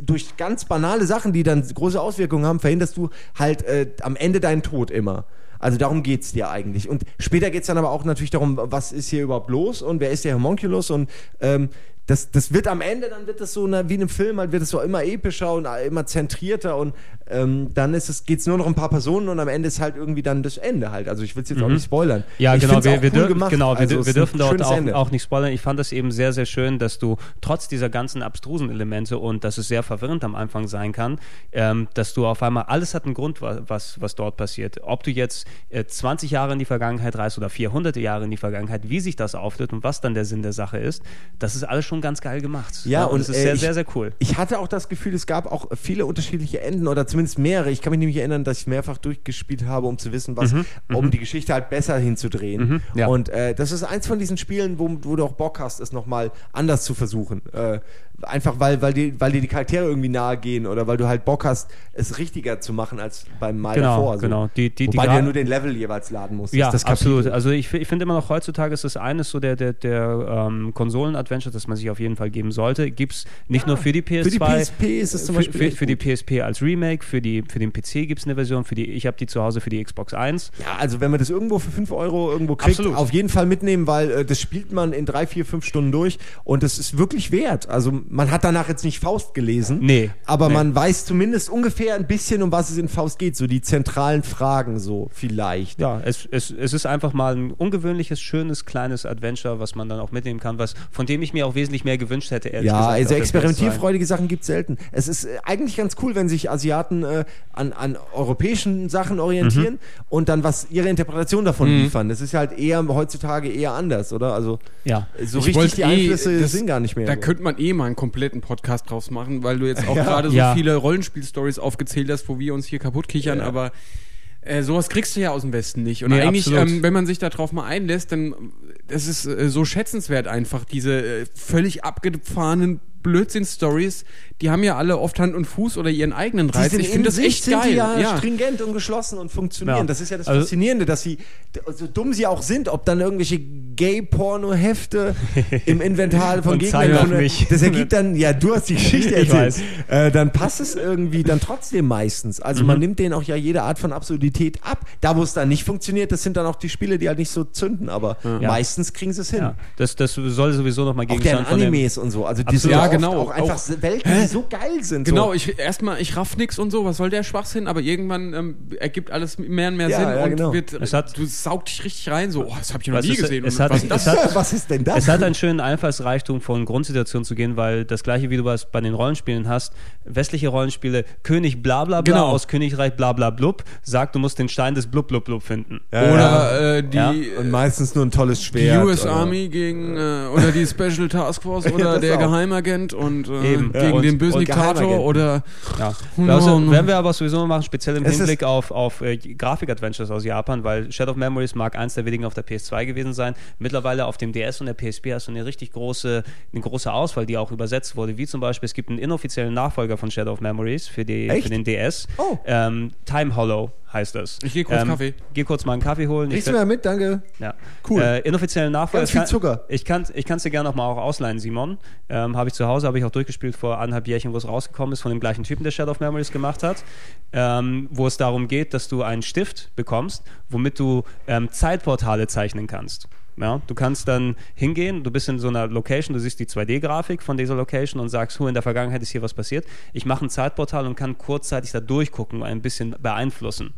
durch ganz banale Sachen, die dann große Auswirkungen haben, verhinderst du halt äh, am Ende deinen Tod immer. Also darum geht's dir eigentlich. Und später geht's dann aber auch natürlich darum, was ist hier überhaupt los und wer ist der Homunculus und ähm, das, das wird am Ende, dann wird es so eine, wie in einem Film, halt wird es so immer epischer und immer zentrierter und ähm, dann ist es, geht's nur noch um ein paar Personen und am Ende ist halt irgendwie dann das Ende halt. Also ich will es jetzt auch nicht spoilern. Ja, ich genau, wir, wir, cool dür gemacht. genau, wir, Also wir ein dürfen dort auch, auch nicht spoilern. Ich fand das eben sehr, sehr schön, dass du trotz dieser ganzen abstrusen Elemente und dass es sehr verwirrend am Anfang sein kann, ähm, dass du auf einmal, alles hat einen Grund, wa- was, was dort passiert. Ob du jetzt äh, 20 Jahre in die Vergangenheit reist oder 400 Jahre in die Vergangenheit, wie sich das auftritt und was dann der Sinn der Sache ist, das ist alles schon ganz geil gemacht. Ja, und, es ist äh, sehr, ich- sehr, sehr cool. Ich hatte auch das Gefühl, es gab auch viele unterschiedliche Enden oder zumindest mehrere. Ich kann mich nämlich erinnern, dass ich mehrfach durchgespielt habe, um zu wissen, was, um die Geschichte halt besser hinzudrehen. Mhm, ja. Und äh, das ist eins von diesen Spielen, wo, wo du auch Bock hast, es nochmal anders zu versuchen. Äh, einfach weil, weil, die, weil dir die Charaktere irgendwie nahe gehen oder weil du halt Bock hast, es richtiger zu machen als beim Mal Genau, davor. So. genau. Die- die- die Wobei du ja nur den Level jeweils laden musst. Ja, das absolut. Also ich, ich finde immer noch heutzutage ist das eines so der, der, der ähm, Konsolen-Adventure, das man sich auf jeden Fall geben sollte. Gibt es nicht nur für die PS2. Für die PSP ist es zum für, Beispiel Für, echt für die. PSP als Remake, für, die, für den PC gibt es eine Version, für die, ich habe die zu Hause für die Xbox 1. Ja, also wenn man das irgendwo für 5 Euro irgendwo kriegt, Absolut. auf jeden Fall mitnehmen, weil äh, das spielt man in drei, vier, fünf Stunden durch und das ist wirklich wert. Also man hat danach jetzt nicht Faust gelesen, Nee. aber Nee. man weiß zumindest ungefähr ein bisschen, um was es in Faust geht, so die zentralen Fragen so vielleicht. Ja, es, es, es ist einfach mal ein ungewöhnliches, schönes, kleines Adventure, was man dann auch mitnehmen kann, was, von dem ich mir auch wesentlich mehr gewünscht hätte, ehrlich Ja, gesagt. also auf der PS2. experimentierfreudige Sachen gibt es selten. Es ist äh, eigentlich ganz cool, wenn sich Asiaten äh, an, an europäischen Sachen orientieren Mhm. und dann was ihre Interpretation davon liefern. Das ist ja halt eher heutzutage eher anders, oder? Also Ja. so Ich richtig die eh- Einflüsse das- sind gar nicht mehr. Da so. könnte man eh mal einen kompletten Podcast draus machen, weil du jetzt auch gerade so Ja. viele Rollenspiel-Stories aufgezählt hast, wo wir uns hier kaputt kichern, aber äh, sowas kriegst du ja aus dem Westen nicht. Und Nee, eigentlich, ähm, wenn man sich darauf mal einlässt, dann das ist äh, so schätzenswert einfach, diese äh, völlig abgefahrenen Blödsinn-Stories, die haben ja alle oft Hand und Fuß oder ihren eigenen Die Reiz. sind Ich in finde das echt sind geil. Die ja, ja. stringent und geschlossen und funktionieren. Ja. Das ist ja das Also- Faszinierende, dass sie, so dumm sie auch sind, ob dann irgendwelche Gay-Porno-Hefte im Inventar von Gegnern. Das ergibt dann, ja, du hast die Geschichte Ich erzählt. weiß. Äh, dann passt es irgendwie dann trotzdem meistens. Also Mhm. man nimmt denen auch ja jede Art von Absurdität ab. Da, wo es dann nicht funktioniert, das sind dann auch die Spiele, die halt nicht so zünden, aber Ja. meistens kriegen sie es hin. Ja, das, das soll sowieso nochmal Auch Gegenstand deren von dem- Animes und so. Also die Ja, genau. auch einfach Auch- Welten, die so geil sind. Genau, so. ich erstmal, ich raff nix und so, was soll der Schwachsinn, aber irgendwann ähm, ergibt alles mehr und mehr Ja, Sinn ja, und genau. wird, Es hat- du saugt dich richtig rein, so, oh, das habe ich noch nie ist- gesehen. es hat- was ist das? es hat- Was ist denn das? Es hat einen schönen Einfallsreichtum von Grundsituationen zu gehen, weil das gleiche wie du was bei den Rollenspielen hast, westliche Rollenspiele, König bla bla bla Genau. aus Königreich bla bla blub, sagt, du musst den Stein des blub blub blub finden. Ja, Oder äh, die, Ja. Und meistens nur ein tolles die Schwert. US oder- Army gegen äh, oder die Special Task Force oder der auch. Geheimagent und äh, Eben. gegen Ja. den bösen Diktator oder Ja. Also, werden wir aber sowieso noch machen, speziell im Es Hinblick auf, auf äh, Grafik-Adventures aus Japan, weil Shadow of Memories mag eins der wenigen auf der PS2 gewesen sein. mittlerweile auf dem DS und der PSP hast du eine richtig große, eine große Auswahl, die auch übersetzt wurde, wie zum Beispiel, es gibt einen inoffiziellen Nachfolger von Shadow of Memories für, die, Echt? für den DS. Oh. Ähm, Time Hollow heißt das. Ich geh kurz ähm, Kaffee. Geh kurz mal einen Kaffee holen. Du mal mit? Danke. ja. Cool. Äh, inoffiziellen Nachfolger. Ganz viel kann- Zucker. Ich kann es ich kann's dir gerne noch mal auch ausleihen, Simon. Ähm, habe ich zu Hause, habe ich auch durchgespielt vor anderthalb Jährchen, wo es rausgekommen ist, von dem gleichen Typen, der Shadow of Memories gemacht hat. Ähm, wo es darum geht, dass du einen Stift bekommst, womit du ähm, Zeitportale zeichnen kannst. Ja, du kannst dann hingehen, du bist in so einer Location, du siehst die 2D-Grafik von dieser Location und sagst, hu, in der Vergangenheit ist hier was passiert. Ich mache ein Zeitportal und kann kurzzeitig da durchgucken und ein bisschen beeinflussen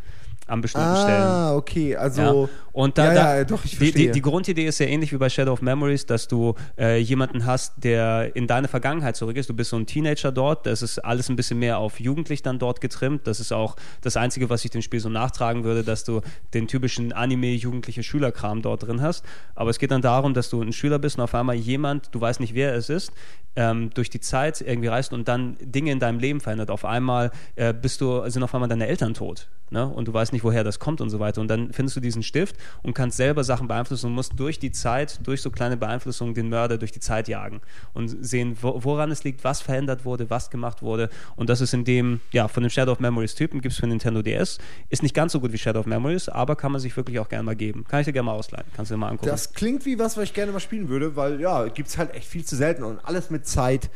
an bestimmten Stellen. Ah, okay, also. Ja. Und da, ja, da, ja, doch, ich die, verstehe. die, die Grundidee ist ja ähnlich wie bei Shadow of Memories, dass du äh, jemanden hast, der in deine Vergangenheit zurück ist. Du bist so ein Teenager dort, das ist alles ein bisschen mehr auf jugendlich dann dort getrimmt. Das ist auch das Einzige, was ich dem Spiel so nachtragen würde, dass du den typischen Anime-jugendliche Schülerkram dort drin hast. Aber es geht dann darum, dass du ein Schüler bist und auf einmal jemand, du weißt nicht, wer es ist, ähm, durch die Zeit irgendwie reist und dann Dinge in deinem Leben verändert. Auf einmal äh, bist du, sind auf einmal deine Eltern tot. Ne? Und du weißt nicht, woher das kommt und so weiter. Und dann findest du diesen Stift und kannst selber Sachen beeinflussen und musst durch die Zeit, durch so kleine Beeinflussungen den Mörder durch die Zeit jagen und sehen, wo, woran es liegt, was verändert wurde, was gemacht wurde. Und das ist in dem, ja, von dem Shadow of Memories Typen gibt es für Nintendo DS. Ist nicht ganz so gut wie Shadow of Memories, aber kann man sich wirklich auch gerne mal geben. Kann ich dir gerne mal ausleihen. Kannst du dir mal angucken. Das klingt wie was, was ich gerne mal spielen würde, weil ja, gibt es halt echt viel zu selten und alles mit Zeit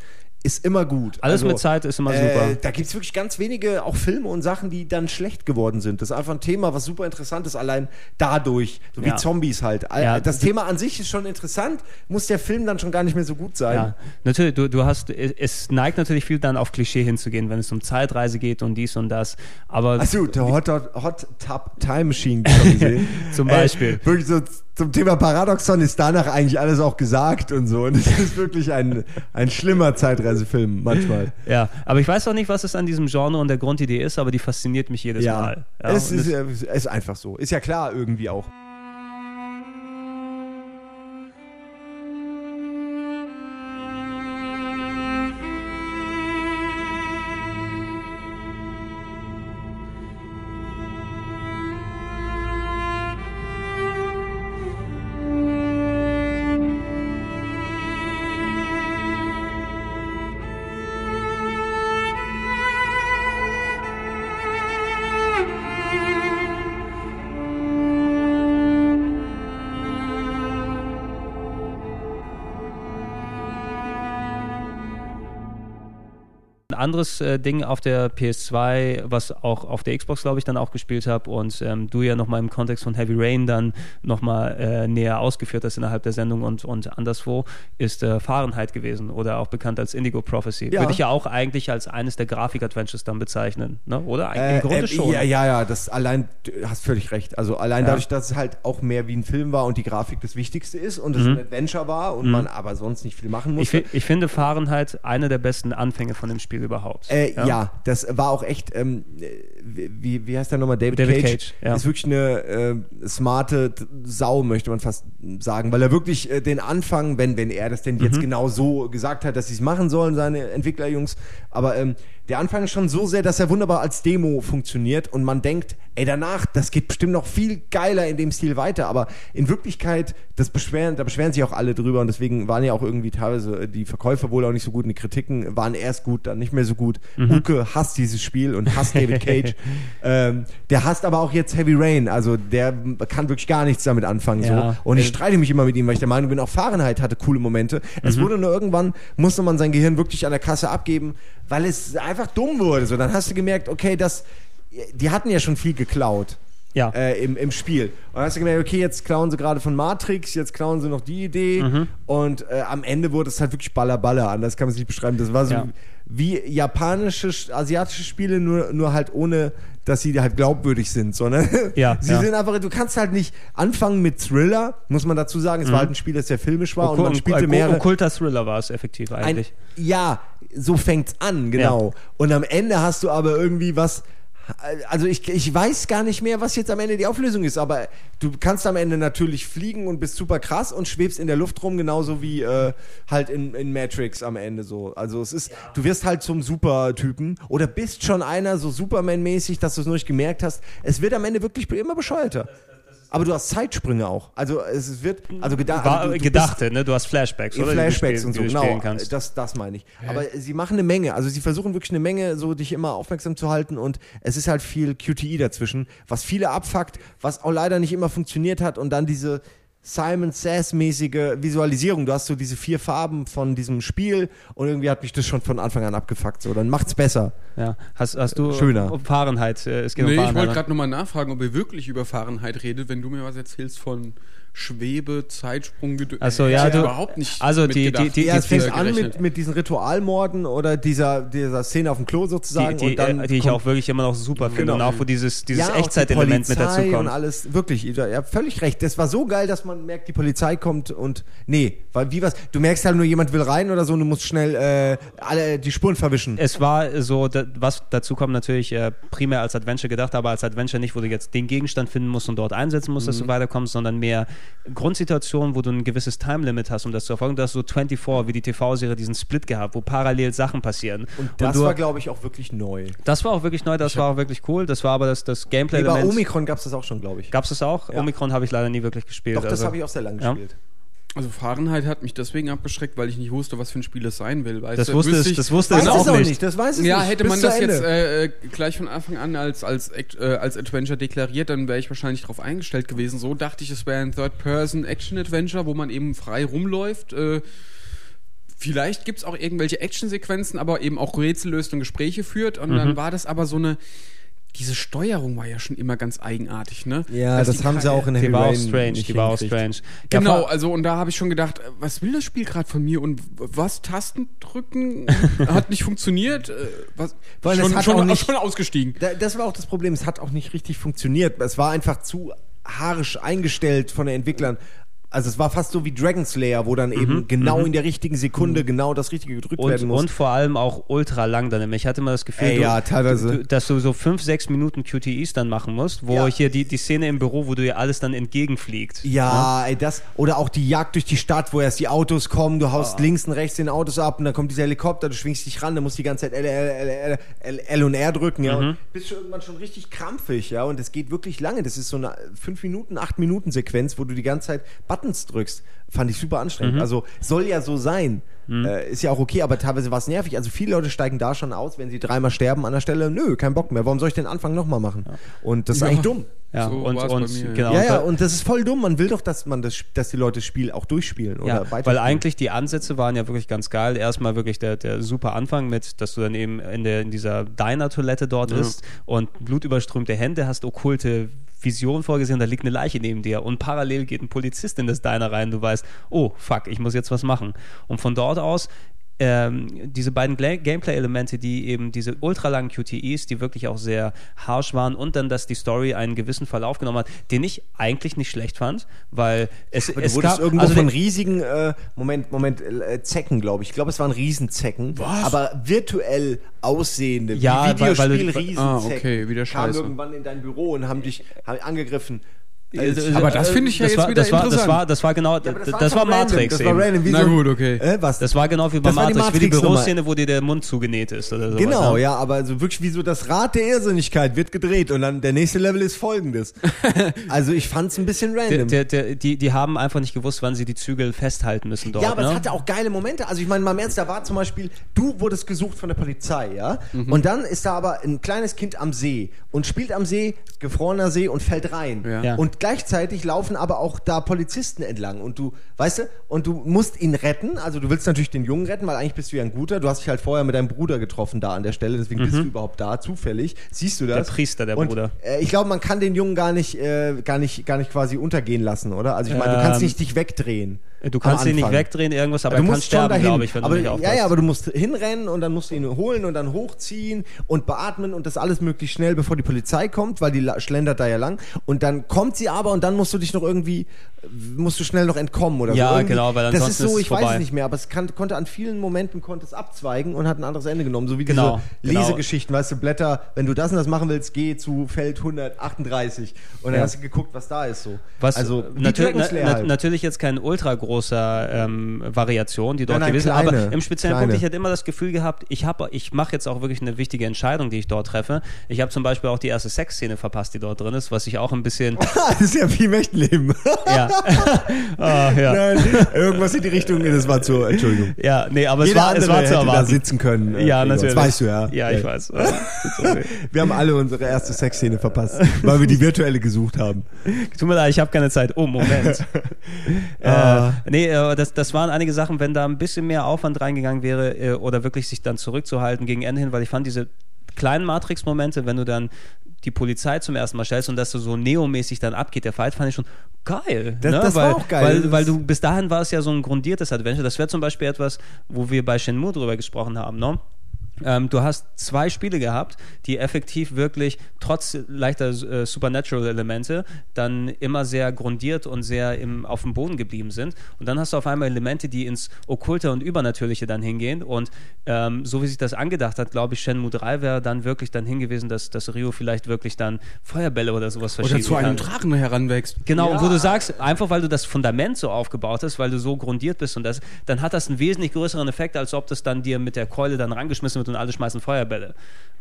ist immer gut. Alles mit Zeit ist immer super. Äh, da gibt es wirklich ganz wenige auch Filme und Sachen, die dann schlecht geworden sind. Das ist einfach ein Thema, was super interessant ist, allein dadurch, so wie Ja. Zombies halt. Äh, Ja. Das Thema an sich ist schon interessant, muss der Film dann schon gar nicht mehr so gut sein. Ja, natürlich, du, du hast, es neigt natürlich viel dann auf Klischee hinzugehen, wenn es um Zeitreise geht und dies und das. Aber Achso, der Hot, Hot, Hot Tub Time Machine gesehen. Zum Beispiel. Äh, wirklich so zum Thema Paradoxon ist danach eigentlich alles auch gesagt und so. Und es ist wirklich ein, ein schlimmer Zeitreisefilm manchmal. ja, aber ich weiß auch nicht, was es an diesem Genre und der Grundidee ist, aber die fasziniert mich jedes Mal. Ja, es ist, ist einfach so. Ist ja klar irgendwie auch. Anderes äh, Ding auf der PS2, was auch auf der Xbox, glaube ich, dann auch gespielt habe und ähm, du ja nochmal im Kontext von Heavy Rain dann nochmal äh, näher ausgeführt hast innerhalb der Sendung und, und anderswo, ist äh, Fahrenheit gewesen oder auch bekannt als Indigo Prophecy. Ja. Würde ich ja auch eigentlich als eines der Grafik-Adventures dann bezeichnen, ne? oder? Im Grunde äh, schon. Ja, ja, ja, das allein, du hast völlig recht. Also allein Ja. dadurch, dass es halt auch mehr wie ein Film war und die Grafik das Wichtigste ist und es ein Adventure war und man aber sonst nicht viel machen Mhm. Ich, musste. fi- ich finde Fahrenheit eine der besten Anfänge von dem Spiel überhaupt. Äh, ja? das war auch echt, ähm, wie, wie heißt der nochmal? David, David Cage. Cage, ja. Ist wirklich eine äh, smarte Sau, möchte man fast sagen, weil er wirklich äh, den Anfang, wenn, wenn er das denn Mhm. jetzt genau so gesagt hat, dass sie es machen sollen, seine Entwicklerjungs, aber ähm, der Anfang ist schon so sehr, dass er wunderbar als Demo funktioniert und man denkt, ey, danach, das geht bestimmt noch viel geiler in dem Stil weiter, aber in Wirklichkeit, das beschweren, da beschweren sich auch alle drüber und deswegen waren ja auch irgendwie teilweise die Verkäufer wohl auch nicht so gut und die Kritiken waren erst gut, dann nicht mehr so gut. Uke hasst dieses Spiel und hasst David Cage. ähm, der hasst aber auch jetzt Heavy Rain, also der kann wirklich gar nichts damit anfangen. Ja. So. Und ich streite mich immer mit ihm, weil ich der Meinung bin, auch Fahrenheit hatte coole Momente. Es wurde nur irgendwann, musste man sein Gehirn wirklich an der Kasse abgeben, weil es einfach dumm wurde. So, dann hast du gemerkt, okay, das, die hatten ja schon viel geklaut. Ja. Äh, im, im Spiel. Und dann hast du gemerkt, okay, jetzt klauen sie gerade von Matrix, jetzt klauen sie noch die Idee. Mhm. Und äh, am Ende wurde es halt wirklich Baller Baller. Anders kann man es nicht beschreiben. Das war so Ja. wie japanische, asiatische Spiele, nur, nur halt ohne, dass sie halt glaubwürdig sind, sondern Ja, sie ja. sind einfach, du kannst halt nicht anfangen mit Thriller, muss man dazu sagen. Es war halt ein Spiel, das sehr filmisch war und man spielte ein mehrere. okkulter Thriller war es effektiv Ein, eigentlich. ja, so fängt's an, genau. Und am Ende hast du aber irgendwie was. Also ich, ich weiß gar nicht mehr, was jetzt am Ende die Auflösung ist, aber du kannst am Ende natürlich fliegen und bist super krass und schwebst in der Luft rum, genauso wie äh, halt in, in Matrix am Ende so. Also es ist, du wirst halt zum Supertypen oder bist schon einer so Superman-mäßig, dass du es nur nicht gemerkt hast. Es wird am Ende wirklich immer bescheuerter. Aber du hast Zeitsprünge auch. Also es wird, also geda War, also du, du gedachte, ne? Du hast Flashbacks, oder? Flashbacks und so, genau. kannst. Das, das meine ich. Aber sie machen eine Menge. Also sie versuchen wirklich eine Menge, so dich immer aufmerksam zu halten und es ist halt viel QTE dazwischen, was viele abfuckt, was auch leider nicht immer funktioniert hat und dann diese Simon Says-mäßige Visualisierung. Du hast so diese vier Farben von diesem Spiel und irgendwie hat mich das schon von Anfang an abgefuckt. So, dann macht's besser. Ja. Hast, hast du Schöner. um Fahrenheit? äh, Es geht Nee, um ich Fahrenheit. wollte ne? gerade nochmal nachfragen, ob ihr wirklich über Fahrenheit redet, wenn du mir was erzählst von Schwebe, Zeitsprung, Ach so, ja, du- überhaupt nicht also die- die- die- Ja, es fängt an mit, mit diesen Ritualmorden oder dieser, dieser Szene auf dem Klo sozusagen. die, die, und dann die ich auch wirklich immer noch super finde. Genau. Und auch wo dieses, dieses ja, Echtzeitelement mit dazu kommt. und alles, wirklich, ihr habt völlig recht. Das war so geil, dass man merkt, die Polizei kommt und, nee, weil wie was, du merkst halt nur, jemand will rein oder so und du musst schnell äh, alle die Spuren verwischen. Es war so, da, was dazu kommt natürlich äh, primär als Adventure gedacht, aber als Adventure nicht, wo du jetzt den Gegenstand finden musst und dort einsetzen musst, dass Mhm. du weiterkommst, sondern mehr Grundsituationen, wo du ein gewisses Time-Limit hast, um das zu erfolgen. Du hast so 24, wie die TV-Serie, diesen Split gehabt, wo parallel Sachen passieren. Und das du, war, glaube ich, auch wirklich neu. das war auch wirklich neu, das war auch wirklich cool. Das war aber das, das Nee, bei. Omikron gab es das auch schon, glaube ich. Gab es das auch? Ja. Omikron habe ich leider nie wirklich gespielt. Doch, das also- habe ich auch sehr lange Ja. gespielt. Also Fahrenheit hat mich deswegen abgeschreckt, weil ich nicht wusste, was für ein Spiel es sein will. Weißt Das du, wusste wüsste es- ich- das wusste Weiß es es auch nicht. nicht, das weiß es Ja, nicht. hätte Bis man das Ende. jetzt äh, äh, gleich von Anfang an als, als, äh, als Adventure deklariert, dann wäre ich wahrscheinlich darauf eingestellt gewesen. So dachte ich, es wäre ein Third-Person-Action-Adventure, wo man eben frei rumläuft. Äh, vielleicht gibt's auch irgendwelche Actionsequenzen, aber eben auch Rätsel löst und Gespräche führt. Und Mhm. dann war das aber so eine. Diese Steuerung war ja schon immer ganz eigenartig, ne? ja, Dass das die haben sie auch in die Heavy war auch Rain strange, die war auch strange. Ja, Genau, also und da habe ich schon gedacht, äh, was will das Spiel gerade von mir und was Tasten drücken hat nicht funktioniert, äh, was Weil es schon, hat schon, auch nicht- schon ausgestiegen. Da, das war auch das Problem, es hat auch nicht richtig funktioniert. Es war einfach zu haarisch eingestellt von den Entwicklern. Also es war fast so wie Dragon Slayer, wo dann eben genau in der richtigen Sekunde genau das Richtige gedrückt werden Und, muss. und vor allem auch ultra lang dann. Ich hatte immer das Gefühl, Ey, du, ja. Du, dass du so fünf, sechs Minuten QTEs dann machen musst, wo Ja. hier die, die Szene im Büro, wo du dir alles dann entgegenfliegt. Ja, ey, das, oder auch die Jagd durch die Stadt, wo erst die Autos kommen, du haust links und rechts den Autos ab und dann kommt dieser Helikopter, du schwingst dich ran, dann musst du die ganze Zeit L, L, L, L, und R drücken, ja, und bist schon irgendwann schon richtig krampfig, ja, und es geht wirklich lange. Das ist so eine 5 Minuten, 8 Minuten Sequenz, wo du die ganze Zeit Buttons drückst. Fand ich super anstrengend. Also soll ja so sein. Äh, ist ja auch okay, aber teilweise war es nervig. Also viele Leute steigen da schon aus, wenn sie dreimal sterben an der Stelle. Nö, kein Bock mehr. Warum soll ich den Anfang nochmal machen? Und das ist Ja. eigentlich dumm. Ja, So und, und bei mir, ja. genau. Ja, und ja, und das ist voll dumm. Man will doch, dass man das, dass die Leute das Spiel auch durchspielen oder Ja, weiterspielen. weil eigentlich die Ansätze waren ja wirklich ganz geil. Erstmal wirklich der, der super Anfang mit, dass du dann eben in, der, in dieser Diner-Toilette dort ist und blutüberströmte Hände hast, okkulte Vision vorgesehen, da liegt eine Leiche neben dir und parallel geht ein Polizist in das Diner rein. Du weißt, oh fuck, ich muss jetzt was machen. Und von dort aus ähm, diese beiden Gameplay-Elemente, die eben diese ultralangen QTEs, die wirklich auch sehr harsh waren und dann, dass die Story einen gewissen Verlauf genommen hat, den ich eigentlich nicht schlecht fand, weil es, Aber du es gab irgendwo also von riesigen, äh, Moment, Moment, äh, Zecken, glaube ich. Ich glaube, es waren Riesenzecken. Was? Aber virtuell aussehende, Ja, wie weil- weil du- Videospiel-Riesenzecken. Ah, okay, wieder Kamen scheiße. irgendwann in dein Büro und haben dich haben angegriffen. Äh, Aber das finde ich ja das jetzt war, wieder das war, das interessant. war, das war genau, aber das, war war, random, Matrix Das war eben. random. Wie Na so, gut, okay. Äh, was? Das war genau wie bei Das die Matrix, wie die. Büroszene, wo dir der Mund zugenäht ist oder sowas. Genau, ne? ja, aber so wirklich wie so das Rad der Irrsinnigkeit wird gedreht und dann der nächste Level ist folgendes. also ich fand's ein bisschen Der, random. der, der, die, die haben einfach nicht gewusst, wann sie die Zügel festhalten müssen dort. Ja, aber ne? es hatte auch geile Momente. Also ich meine, mal im Ernst, da war zum Beispiel, du wurdest gesucht von der Polizei, ja? Mhm. Und dann ist da aber ein kleines Kind am See und spielt am See, gefrorener See und fällt rein. Ja. Ja. Und gleichzeitig laufen aber auch da Polizisten entlang und du, weißt du, und du musst ihn retten. Also du willst natürlich den Jungen retten, weil eigentlich bist du ja ein guter. Du hast dich halt vorher mit deinem Bruder getroffen da an der Stelle, deswegen bist du überhaupt da, zufällig. Siehst du das? Mhm. Der Priester, der und, Bruder. Äh, ich glaube, man kann den Jungen gar nicht, äh, gar nicht, gar nicht quasi untergehen lassen, oder? Also ich meine, du kannst Ähm, nicht dich wegdrehen. Du kannst ihn nicht wegdrehen, irgendwas, aber du er kann musst schon sterben, glaube ich, wenn aber, du nicht ja, aufpasst. ja, aber du musst hinrennen und dann musst du ihn holen und dann hochziehen und beatmen und das alles möglichst schnell, bevor die Polizei kommt, weil die schlendert da ja lang. Und dann kommt sie aber und dann musst du dich noch irgendwie, musst du schnell noch entkommen oder Ja, so. Irgendwie- genau, weil Das ist ansonsten so, ist es ich weiß vorbei. es nicht mehr, aber es kann, konnte an vielen Momenten konnte es abzweigen und hat ein anderes Ende genommen. So wie Genau, diese genau. Lesegeschichten, weißt du, Blätter, wenn du das und das machen willst, geh zu Feld 138 und dann Ja. hast du geguckt, was da ist so. Was also natürlich, na, halt. natürlich jetzt kein ultra großer ähm, Variation, die dort Nein, nein, gewesen kleine, Aber im speziellen kleine. Punkt, ich hätte immer das Gefühl gehabt, ich, hab, ich mache jetzt auch wirklich eine wichtige Entscheidung, die ich dort treffe. Ich habe zum Beispiel auch die erste Sexszene verpasst, die dort drin ist, was ich auch ein bisschen. das ist ja wie im echten Leben. ja. Ah, ja. Nein, irgendwas in die Richtung, das war zu, Entschuldigung. Ja, nee, aber es Jeder war, es war zu hätte da erwarten. sitzen können. äh, Ja, natürlich. Das weißt du ja. Ja, ich weiß. Wir haben alle unsere erste Sexszene verpasst, weil wir die virtuelle gesucht haben. Tut mir leid, ich habe keine Zeit. Oh, Moment. Ah. äh, nee, äh, das, das waren einige Sachen, wenn da ein bisschen mehr Aufwand reingegangen wäre äh, oder wirklich sich dann zurückzuhalten gegen Ende hin, weil ich fand diese kleinen Matrix-Momente, wenn du dann die Polizei zum ersten Mal stellst und das so, so neomäßig dann abgeht, der Fight fand ich schon geil. Das- ne? das war weil, auch geil. Weil, weil du bis dahin war es ja so ein grundiertes Adventure. Das wäre zum Beispiel etwas, wo wir bei Shenmue drüber gesprochen haben, ne? Ähm, du hast zwei Spiele gehabt, die effektiv wirklich trotz leichter äh, Supernatural-Elemente dann immer sehr grundiert und sehr im, auf dem Boden geblieben sind. Und dann hast du auf einmal Elemente, die ins Okkulte und Übernatürliche dann hingehen. Und ähm, so wie sich das angedacht hat, glaube ich, Shenmue 3 wäre dann wirklich dann hingewiesen, dass, dass Rio vielleicht wirklich dann Feuerbälle oder sowas Oder verschießen zu einem. Drachen heranwächst. Genau, und wo du sagst, einfach weil du das Fundament so aufgebaut hast, weil du so grundiert bist und das, dann hat das einen wesentlich größeren Effekt, als ob das dann dir mit der Keule dann rangeschmissen wird und alle schmeißen Feuerbälle.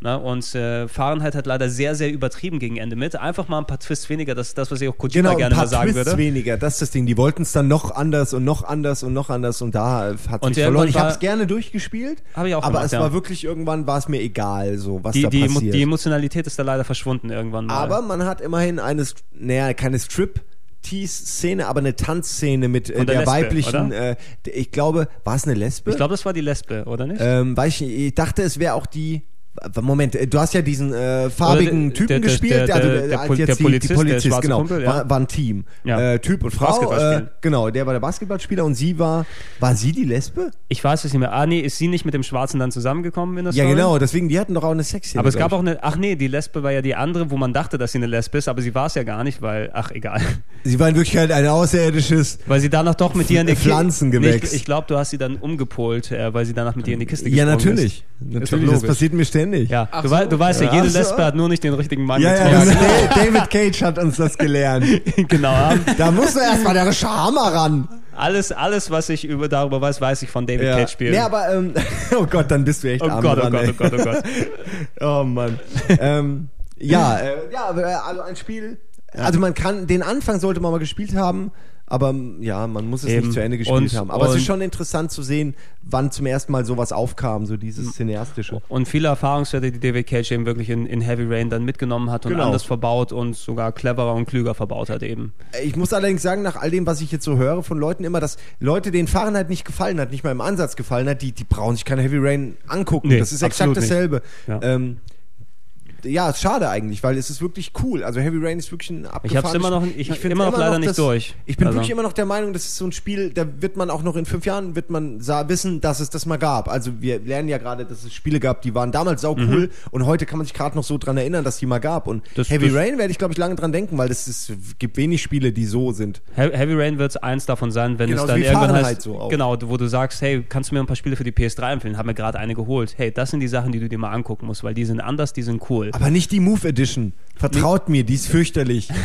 Na, und äh, Fahrenheit hat leider sehr, sehr übertrieben gegen Ende mit. Einfach mal ein paar Twists weniger, das ist das, was ich auch Kojima Genau, gerne mal sagen Twists würde. weniger, das ist das Ding. Die wollten es dann noch anders und noch anders und noch anders und da hat sich verloren. Ich habe es gerne durchgespielt, Hab ich auch aber gemacht, es ja. war wirklich irgendwann war es mir egal, so was Die, da die, passiert. die Emotionalität ist da leider verschwunden irgendwann mal. aber man hat immerhin eine, naja, keine Strip. Szene, aber eine Tanzszene mit äh, der der, Lesbe, weiblichen, äh, ich glaube, war es eine Lesbe? ich glaube, das war die Lesbe, oder nicht? ähm, weil ich, ich dachte, es wäre auch die. Moment, äh, du hast ja diesen äh, farbigen der- Typen der- der- gespielt, der- also der- der als Pol- jetzt der die, Polizist, die der Polizist, genau, Kumpel, ja. war, war ein Team. Ja. Äh, typ und Frau, äh, genau, der war der Basketballspieler und sie war, war sie die Lesbe? ich weiß es nicht mehr. Ah, nee, ist sie nicht mit dem Schwarzen dann zusammengekommen in der Ja, Story? genau, deswegen, die hatten doch auch eine Sexszene. Aber es gab auch eine, ach nee, die Lesbe war ja die andere, wo man dachte, dass sie eine Lesbe ist, aber sie war es ja gar nicht, weil, ach egal. Sie war in Wirklichkeit ein außerirdisches. Weil sie danach doch mit dir in die Kiste. Pflanzengewächs. Nee, ich ich glaube, du hast sie dann umgepolt, äh, weil sie danach mit dir in die Kiste Ja, gesprungen natürlich. Ist. Doch Natürlich, das passiert mir ständig. Ja, Ach du, so. du weißt ja, Ja, jede ach so. Lesbe hat nur nicht den richtigen Mann Ja, ja, David Cage hat uns das gelernt. genau. Da muss er erstmal der Charme ran. Alles, alles, was ich über, darüber weiß, weiß ich von David Ja. Cage spielen. Nee, aber, ähm, oh Gott, dann bist du echt oh arm Gott, oh dran, Gott, ey. oh Gott, oh Gott. Oh Mann. ähm, ja, äh, ja, äh, also ein Spiel. Also man kann, den Anfang sollte man mal gespielt haben, aber m, ja, man muss es Eben. nicht zu Ende gespielt Und- haben. Aber es ist schon interessant zu sehen, wann zum ersten Mal sowas aufkam, so dieses Cineastische. Und viele Erfahrungswerte, die David Cage eben wirklich in, in Heavy Rain dann mitgenommen hat und Genau. anders verbaut und sogar cleverer und klüger verbaut hat eben. Ich muss allerdings sagen, nach all dem, was ich jetzt so höre von Leuten immer, dass Leute, denen Fahrenheit nicht gefallen hat, nicht mal im Ansatz gefallen hat, die, die brauchen sich keine Heavy Rain angucken. Nee, das ist exakt dasselbe. Ja. Ähm, ja, ist schade eigentlich, weil es ist wirklich cool. Also Heavy Rain ist wirklich ein Ich hab's immer noch- ich- find's immer noch leider nicht durch. Ich bin Also- wirklich immer noch der Meinung, das ist so ein Spiel, da wird man auch noch in fünf Jahren wird man wissen, dass es das mal gab. Also wir lernen ja gerade, dass es Spiele gab, die waren damals sau cool und heute kann man sich gerade noch so dran erinnern, dass die mal gab. Und Mhm. Das- Heavy das- Rain werde ich glaube ich lange dran denken, weil es gibt wenig Spiele, die so sind. He- Heavy Rain wird eins davon sein, wenn Genauso es dann irgendwann Fahrenheit heißt, so genau, wo du sagst, hey, kannst du mir ein paar Spiele für die PS3 empfehlen? Haben wir gerade eine geholt. Hey, das sind die Sachen, die du dir mal angucken musst, weil die sind anders, die sind cool. Aber nicht die Move Edition. Vertraut mir, die ist fürchterlich.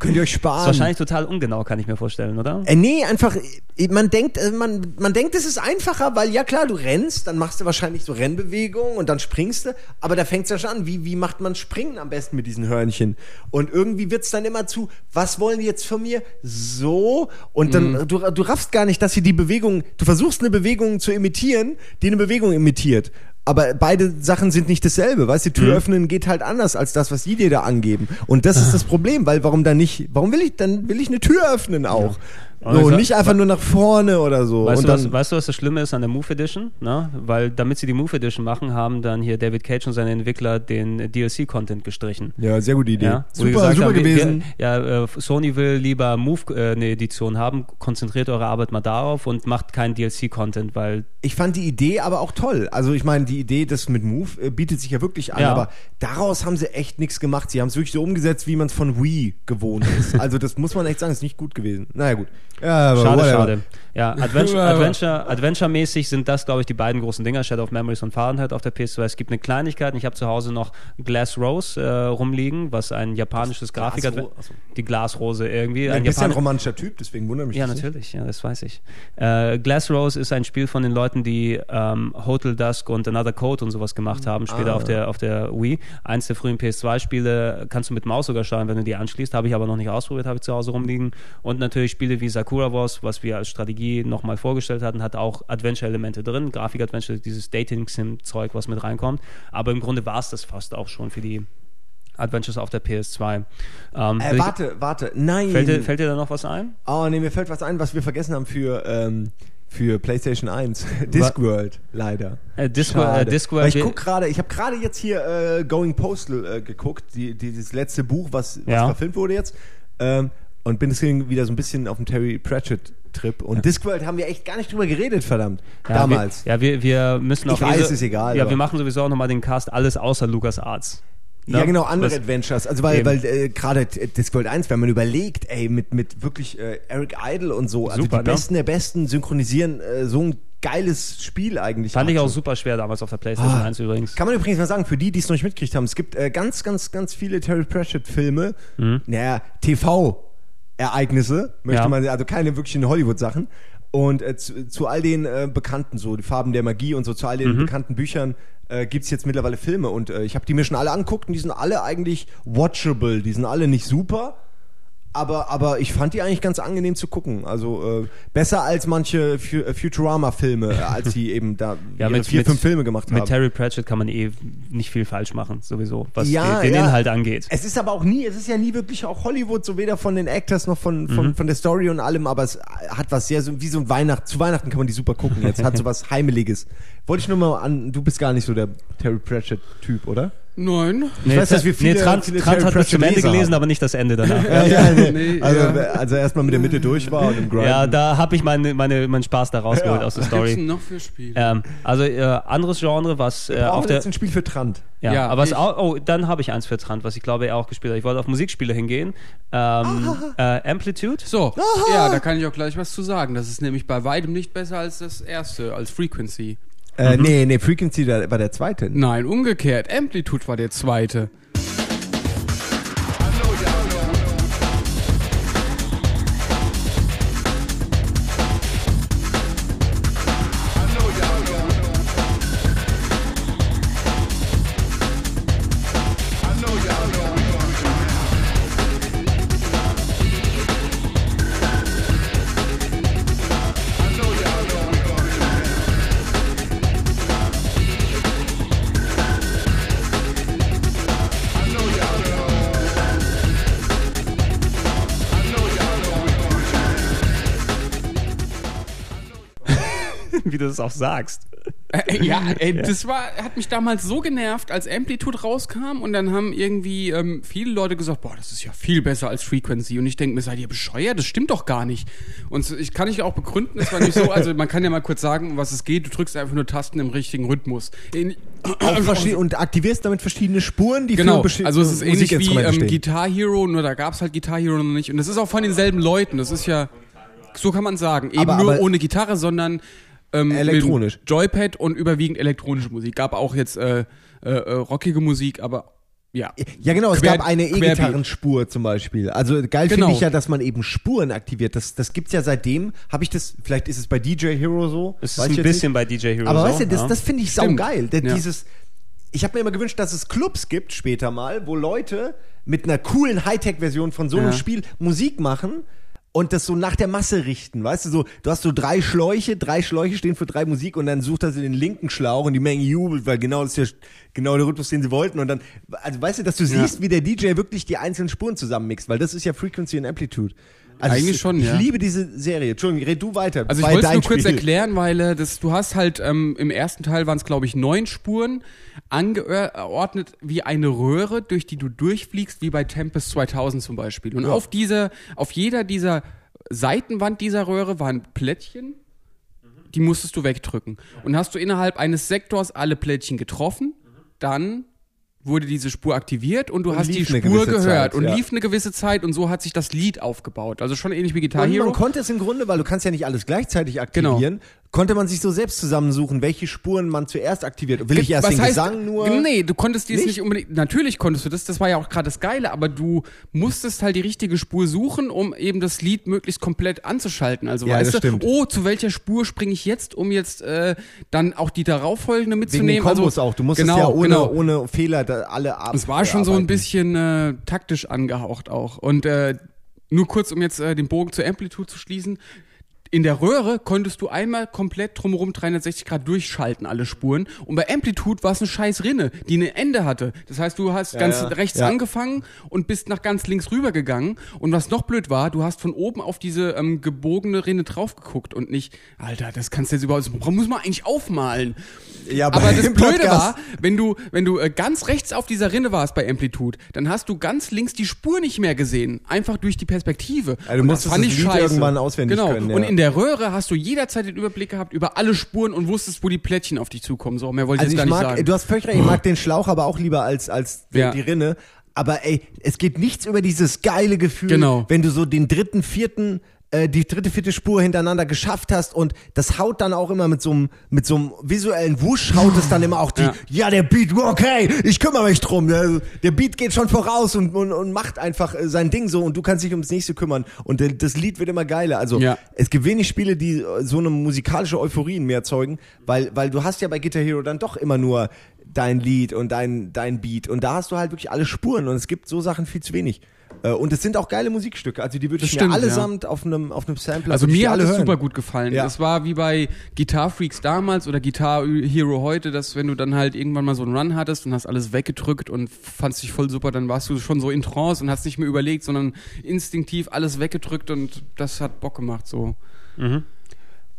Könnt ihr euch ist sparen. wahrscheinlich total ungenau, kann ich mir vorstellen, oder? Äh, nee, einfach, äh, man denkt, äh, man, man denkt, es ist einfacher, weil ja klar, du rennst, dann machst du wahrscheinlich so Rennbewegungen und dann springst du, aber da fängt es ja schon an, wie, wie macht man Springen am besten mit diesen Hörnchen? Und irgendwie wird es dann immer zu, was wollen die jetzt von mir? So, und dann, Mhm. du, du raffst gar nicht, dass sie die Bewegung, du versuchst eine Bewegung zu imitieren, die eine Bewegung imitiert. Aber beide Sachen sind nicht dasselbe, weißt du, Mhm. Tür öffnen geht halt anders als das, was die dir da angeben. Und das ist das Problem, weil warum dann nicht, warum will ich, dann will ich eine Tür öffnen auch. Aber So, sag- nicht einfach nur nach vorne oder so. Weißt und du, was, weißt du, was das Schlimme ist an der Move Edition? Ne? Weil damit sie die Move Edition machen, haben dann hier David Cage und seine Entwickler den DLC-Content gestrichen. ja, sehr gute Idee. Ja, super, gesagt super haben, gewesen. Wir, ja, äh, Sony will lieber Move äh, eine Edition haben, konzentriert eure Arbeit mal darauf und macht keinen DLC-Content, weil Ich fand die Idee aber auch toll. Also ich meine, die Idee, das mit Move äh, bietet sich ja wirklich an, Ja. aber daraus haben sie echt nichts gemacht. Sie haben es wirklich so umgesetzt, wie man es von Wii gewohnt ist. also das muss man echt sagen, ist nicht gut gewesen. Naja gut. Ja, aber Schade, whatever. schade. Ja, Adventure, Adventure, Adventure-mäßig sind das, glaube ich, die beiden großen Dinger, Shadow of Memories und Fahrenheit auf der PS2. Es gibt eine Kleinigkeit, ich habe zu Hause noch Glass Rose äh, rumliegen, was ein japanisches Grafik Glasro- achso. Die Glasrose irgendwie. Ja, ein ja Japan- romantischer Typ, deswegen wundert mich ja, das nicht. natürlich, ja, das weiß ich. Äh, Glass Rose ist ein Spiel von den Leuten, die ähm, Hotel Dusk und Another Code und sowas gemacht haben, später Ah. auf, der, auf der Wii. Eins der frühen PS2-Spiele kannst du mit Maus sogar steuern, wenn du die anschließt. Habe ich aber noch nicht ausprobiert, habe ich zu Hause rumliegen. Und natürlich Spiele wie Sakura Wars, was wir als Strategie nochmal vorgestellt hatten, hat auch Adventure-Elemente drin. Grafik-Adventure, dieses Dating-Sim-Zeug, was mit reinkommt. Aber im Grunde war es das fast auch schon für die Adventures auf der PS2. Ähm, Äh, warte, warte, nein. fällt, dir, fällt dir da noch was ein? oh, nee, mir fällt was ein, was wir vergessen haben für, ähm, für PlayStation 1. Discworld, leider. Äh, Discworld- äh, Discworld- Weil ich guck gerade, ich habe gerade jetzt hier äh, Going Postal äh, geguckt, die, dieses letzte Buch, was, was Ja. verfilmt wurde jetzt. Ähm, und bin deswegen wieder so ein bisschen auf dem Terry Pratchett-Trip. Und Discworld haben wir echt gar nicht drüber geredet, verdammt. Ja, Damals. Wir, ja, wir, wir müssen Ich auch. weiß, eh so- ist egal, Ja, wir machen sowieso auch nochmal den Cast alles außer Lucas Arts. Ja, genau, andere Was- Adventures. Also weil, Eben. weil äh, gerade Discworld 1, wenn man überlegt, ey, mit, mit wirklich äh, Eric Idle und so, also Super, die ne? Besten der Besten synchronisieren äh, so ein geiles Spiel eigentlich. Fand ich auch schon. super schwer damals auf der PlayStation Ah. 1 übrigens. Kann man übrigens mal sagen, für die, die es noch nicht mitgekriegt haben, es gibt äh, ganz, ganz, ganz viele Terry Pratchett-Filme, Mhm. naja, TV-Ereignisse, möchte Ja. man, also keine wirklichen Hollywood-Sachen. Und äh, zu, zu all den äh, bekannten, so die Farben der Magie und so, zu all den Mhm. bekannten Büchern äh, gibt es jetzt mittlerweile Filme. Und äh, ich habe die mir schon alle anguckt und die sind alle eigentlich watchable. Die sind alle nicht super. Aber, aber ich fand die eigentlich ganz angenehm zu gucken. Also äh, besser als manche äh, Futurama-Filme, äh, als die eben da Ja, mit- vier, mit- fünf Filme gemacht haben. Mit Terry Pratchett kann man eh nicht viel falsch machen, sowieso, was ja, den, den ja. Inhalt angeht. Es ist aber auch nie, es ist ja nie wirklich auch Hollywood, so weder von den Actors noch von, von, Mhm. von der Story und allem, aber es hat was sehr, so wie so ein Weihnacht, zu Weihnachten kann man die super gucken jetzt, hat so was Heimeliges. Wollte ich nur mal an, du bist gar nicht so der Terry Pratchett-Typ, oder? Nein. Nee, weiß, dass wir viele- nee, Trant, viele Trant hat bis zum Ende gelesen, haben. aber nicht das Ende danach. Ja, ja, nee. Also, ja. also erstmal mit der Mitte durch war und im Grind. ja, da habe ich meine, meine, meinen Spaß da rausgeholt Ja. aus der Was gibt's denn Story. noch für Spiele? Ähm, also äh, anderes Genre, was äh, auf der jetzt ein Spiel für Trant. Ja, Ja, aber es ich- auch, oh, dann habe ich eins für Trant, was ich glaube er auch gespielt hat. Ich wollte auf Musikspiele hingehen. Ähm, äh, Amplitude. So, ja, da kann ich auch gleich was zu sagen. Das ist nämlich bei weitem nicht besser als das erste, als Frequency. Äh, nee, nee, Frequency war der zweite. Nein, umgekehrt. Amplitude war der zweite. Wie du das auch sagst. Äh, ja, ey, das war, hat mich damals so genervt, als Amplitude rauskam und dann haben irgendwie ähm, viele Leute gesagt, boah, das ist ja viel besser als Frequency und ich denke mir, seid ihr bescheuert? Das stimmt doch gar nicht. Und ich kann ich auch begründen, es war nicht so, also man kann ja mal kurz sagen, um was es geht, du drückst einfach nur Tasten im richtigen Rhythmus. In, und aktivierst damit verschiedene Spuren, die Genau, für also es ist ähnlich wie ähm. Guitar Hero, nur da gab es halt Guitar Hero noch nicht. Und das ist auch von denselben Leuten. Das ist ja, so kann man sagen, eben Aber- nur aber- ohne Gitarre, sondern ähm, Elektronisch. mit Joypad und überwiegend elektronische Musik. Gab auch jetzt äh, äh, äh, rockige Musik, aber ja. Ja, genau, es Quer- gab eine. E-Gitarrenspur zum Beispiel. Also geil Genau. finde ich ja, dass man eben Spuren aktiviert. Das, das gibt's ja seitdem. Habe ich das, vielleicht ist es bei DJ Hero so. Es ist ein bisschen nicht. bei DJ Hero Aber so. weißt du, das, ja. das finde ich saugeil. Denn Ja. Dieses, ich habe mir immer gewünscht, dass es Clubs gibt später mal, wo Leute mit einer coolen Hightech-Version von so einem Ja. Spiel Musik machen und das so nach der Masse richten. Weißt du, so, du hast so drei Schläuche, drei Schläuche stehen für drei Musik und dann sucht er sie den linken Schlauch und die Menge jubelt, weil genau das ist ja genau der Rhythmus, den sie wollten. Und dann, also weißt du, dass du siehst, wie der DJ wirklich die einzelnen Spuren zusammenmixt, weil das ist ja Frequency und Amplitude. Also Eigentlich schon, ich ja. liebe diese Serie. Entschuldigung, red du weiter. Also ich wollte es nur kurz Spiel. erklären, weil äh, das, du hast halt ähm, im ersten Teil waren es glaube ich neun Spuren angeordnet wie eine Röhre, durch die du durchfliegst, wie bei Tempest 2000 zum Beispiel. Und auf dieser, auf jeder dieser Seitenwand dieser Röhre waren Plättchen, die musstest du wegdrücken. Und hast du innerhalb eines Sektors alle Plättchen getroffen, dann wurde diese Spur aktiviert und du Und hast die Spur gehört Zeit, und ja. lief eine gewisse Zeit und so hat sich das Lied aufgebaut. Also schon ähnlich wie Guitar Und Hero. man konnte es im Grunde, weil du kannst ja nicht alles gleichzeitig aktivieren, Genau. Konnte man sich so selbst zusammensuchen, welche Spuren man zuerst aktiviert. Will ich erst Was den heißt, Gesang nur? Nee, du konntest dies Nicht? nicht? unbedingt. Natürlich konntest du das, das war ja auch gerade das Geile, aber du musstest halt die richtige Spur suchen, um eben das Lied möglichst komplett anzuschalten. Also Ja, weißt das du, stimmt. oh, zu welcher Spur springe ich jetzt, um jetzt äh, dann auch die darauffolgende Wegen mitzunehmen. den Kombos also, auch. Du musst genau, ja ohne, genau. ohne Fehler da alle ab. Es war schon so ein arbeiten. bisschen äh, taktisch angehaucht auch. Und äh, nur kurz, um jetzt äh, den Bogen zur Amplitude zu schließen. In der Röhre konntest du einmal komplett drumherum 360 Grad durchschalten, alle Spuren. Und bei Amplitude war es eine scheiß Rinne, die ein Ende hatte. Das heißt, du hast ganz ja. rechts Ja. angefangen und bist nach ganz links rübergegangen. Und was noch blöd war, du hast von oben auf diese ähm, gebogene Rinne drauf geguckt und nicht, Alter, das kannst du jetzt überhaupt, das muss man eigentlich aufmalen. Ja, Aber das Blöde Podcast- war, wenn du, wenn du äh, ganz rechts auf dieser Rinne warst bei Amplitude, dann hast du ganz links die Spur nicht mehr gesehen. Einfach durch die Perspektive. Ja, du Und musstest das Lied irgendwann auswendig genau. können, ja. Und in der Röhre hast du jederzeit den Überblick gehabt über alle Spuren und wusstest, wo die Plättchen auf dich zukommen. So, mehr wollte ich Also jetzt gar nicht mag, sagen. du hast völlig recht, ich mag den Schlauch aber auch lieber als, als die, Ja. die Rinne. Aber ey, es geht nichts über dieses geile Gefühl, Genau. wenn du so den dritten, vierten, äh, die dritte, vierte Spur hintereinander geschafft hast und das haut dann auch immer mit so einem, mit so einem visuellen Wusch, haut es dann immer auch die, ja, Ja. der Beat, okay, ich kümmere mich drum. Der, der Beat geht schon voraus und, und, und macht einfach äh, sein Ding so und du kannst dich ums nächste kümmern und das Lied wird immer geiler. Also Ja. es gibt wenig Spiele, die äh, so eine musikalische Euphorie in mir erzeugen, weil, weil du hast ja bei Guitar Hero dann doch immer nur dein Lied und dein, dein Beat und da hast du halt wirklich alle Spuren und es gibt so Sachen viel zu wenig. Äh, Und es sind auch geile Musikstücke, also die würde ich stimmt, mir allesamt auf einem auf einem Sampler Also mir hat alle es hören. super gut gefallen. Ja. Es war wie bei Guitar Freaks damals oder Guitar Hero heute, dass wenn du dann halt irgendwann mal so einen Run hattest und hast alles weggedrückt und fandst dich voll super, dann warst du schon so in Trance und hast nicht mehr überlegt, sondern instinktiv alles weggedrückt und das hat Bock gemacht so.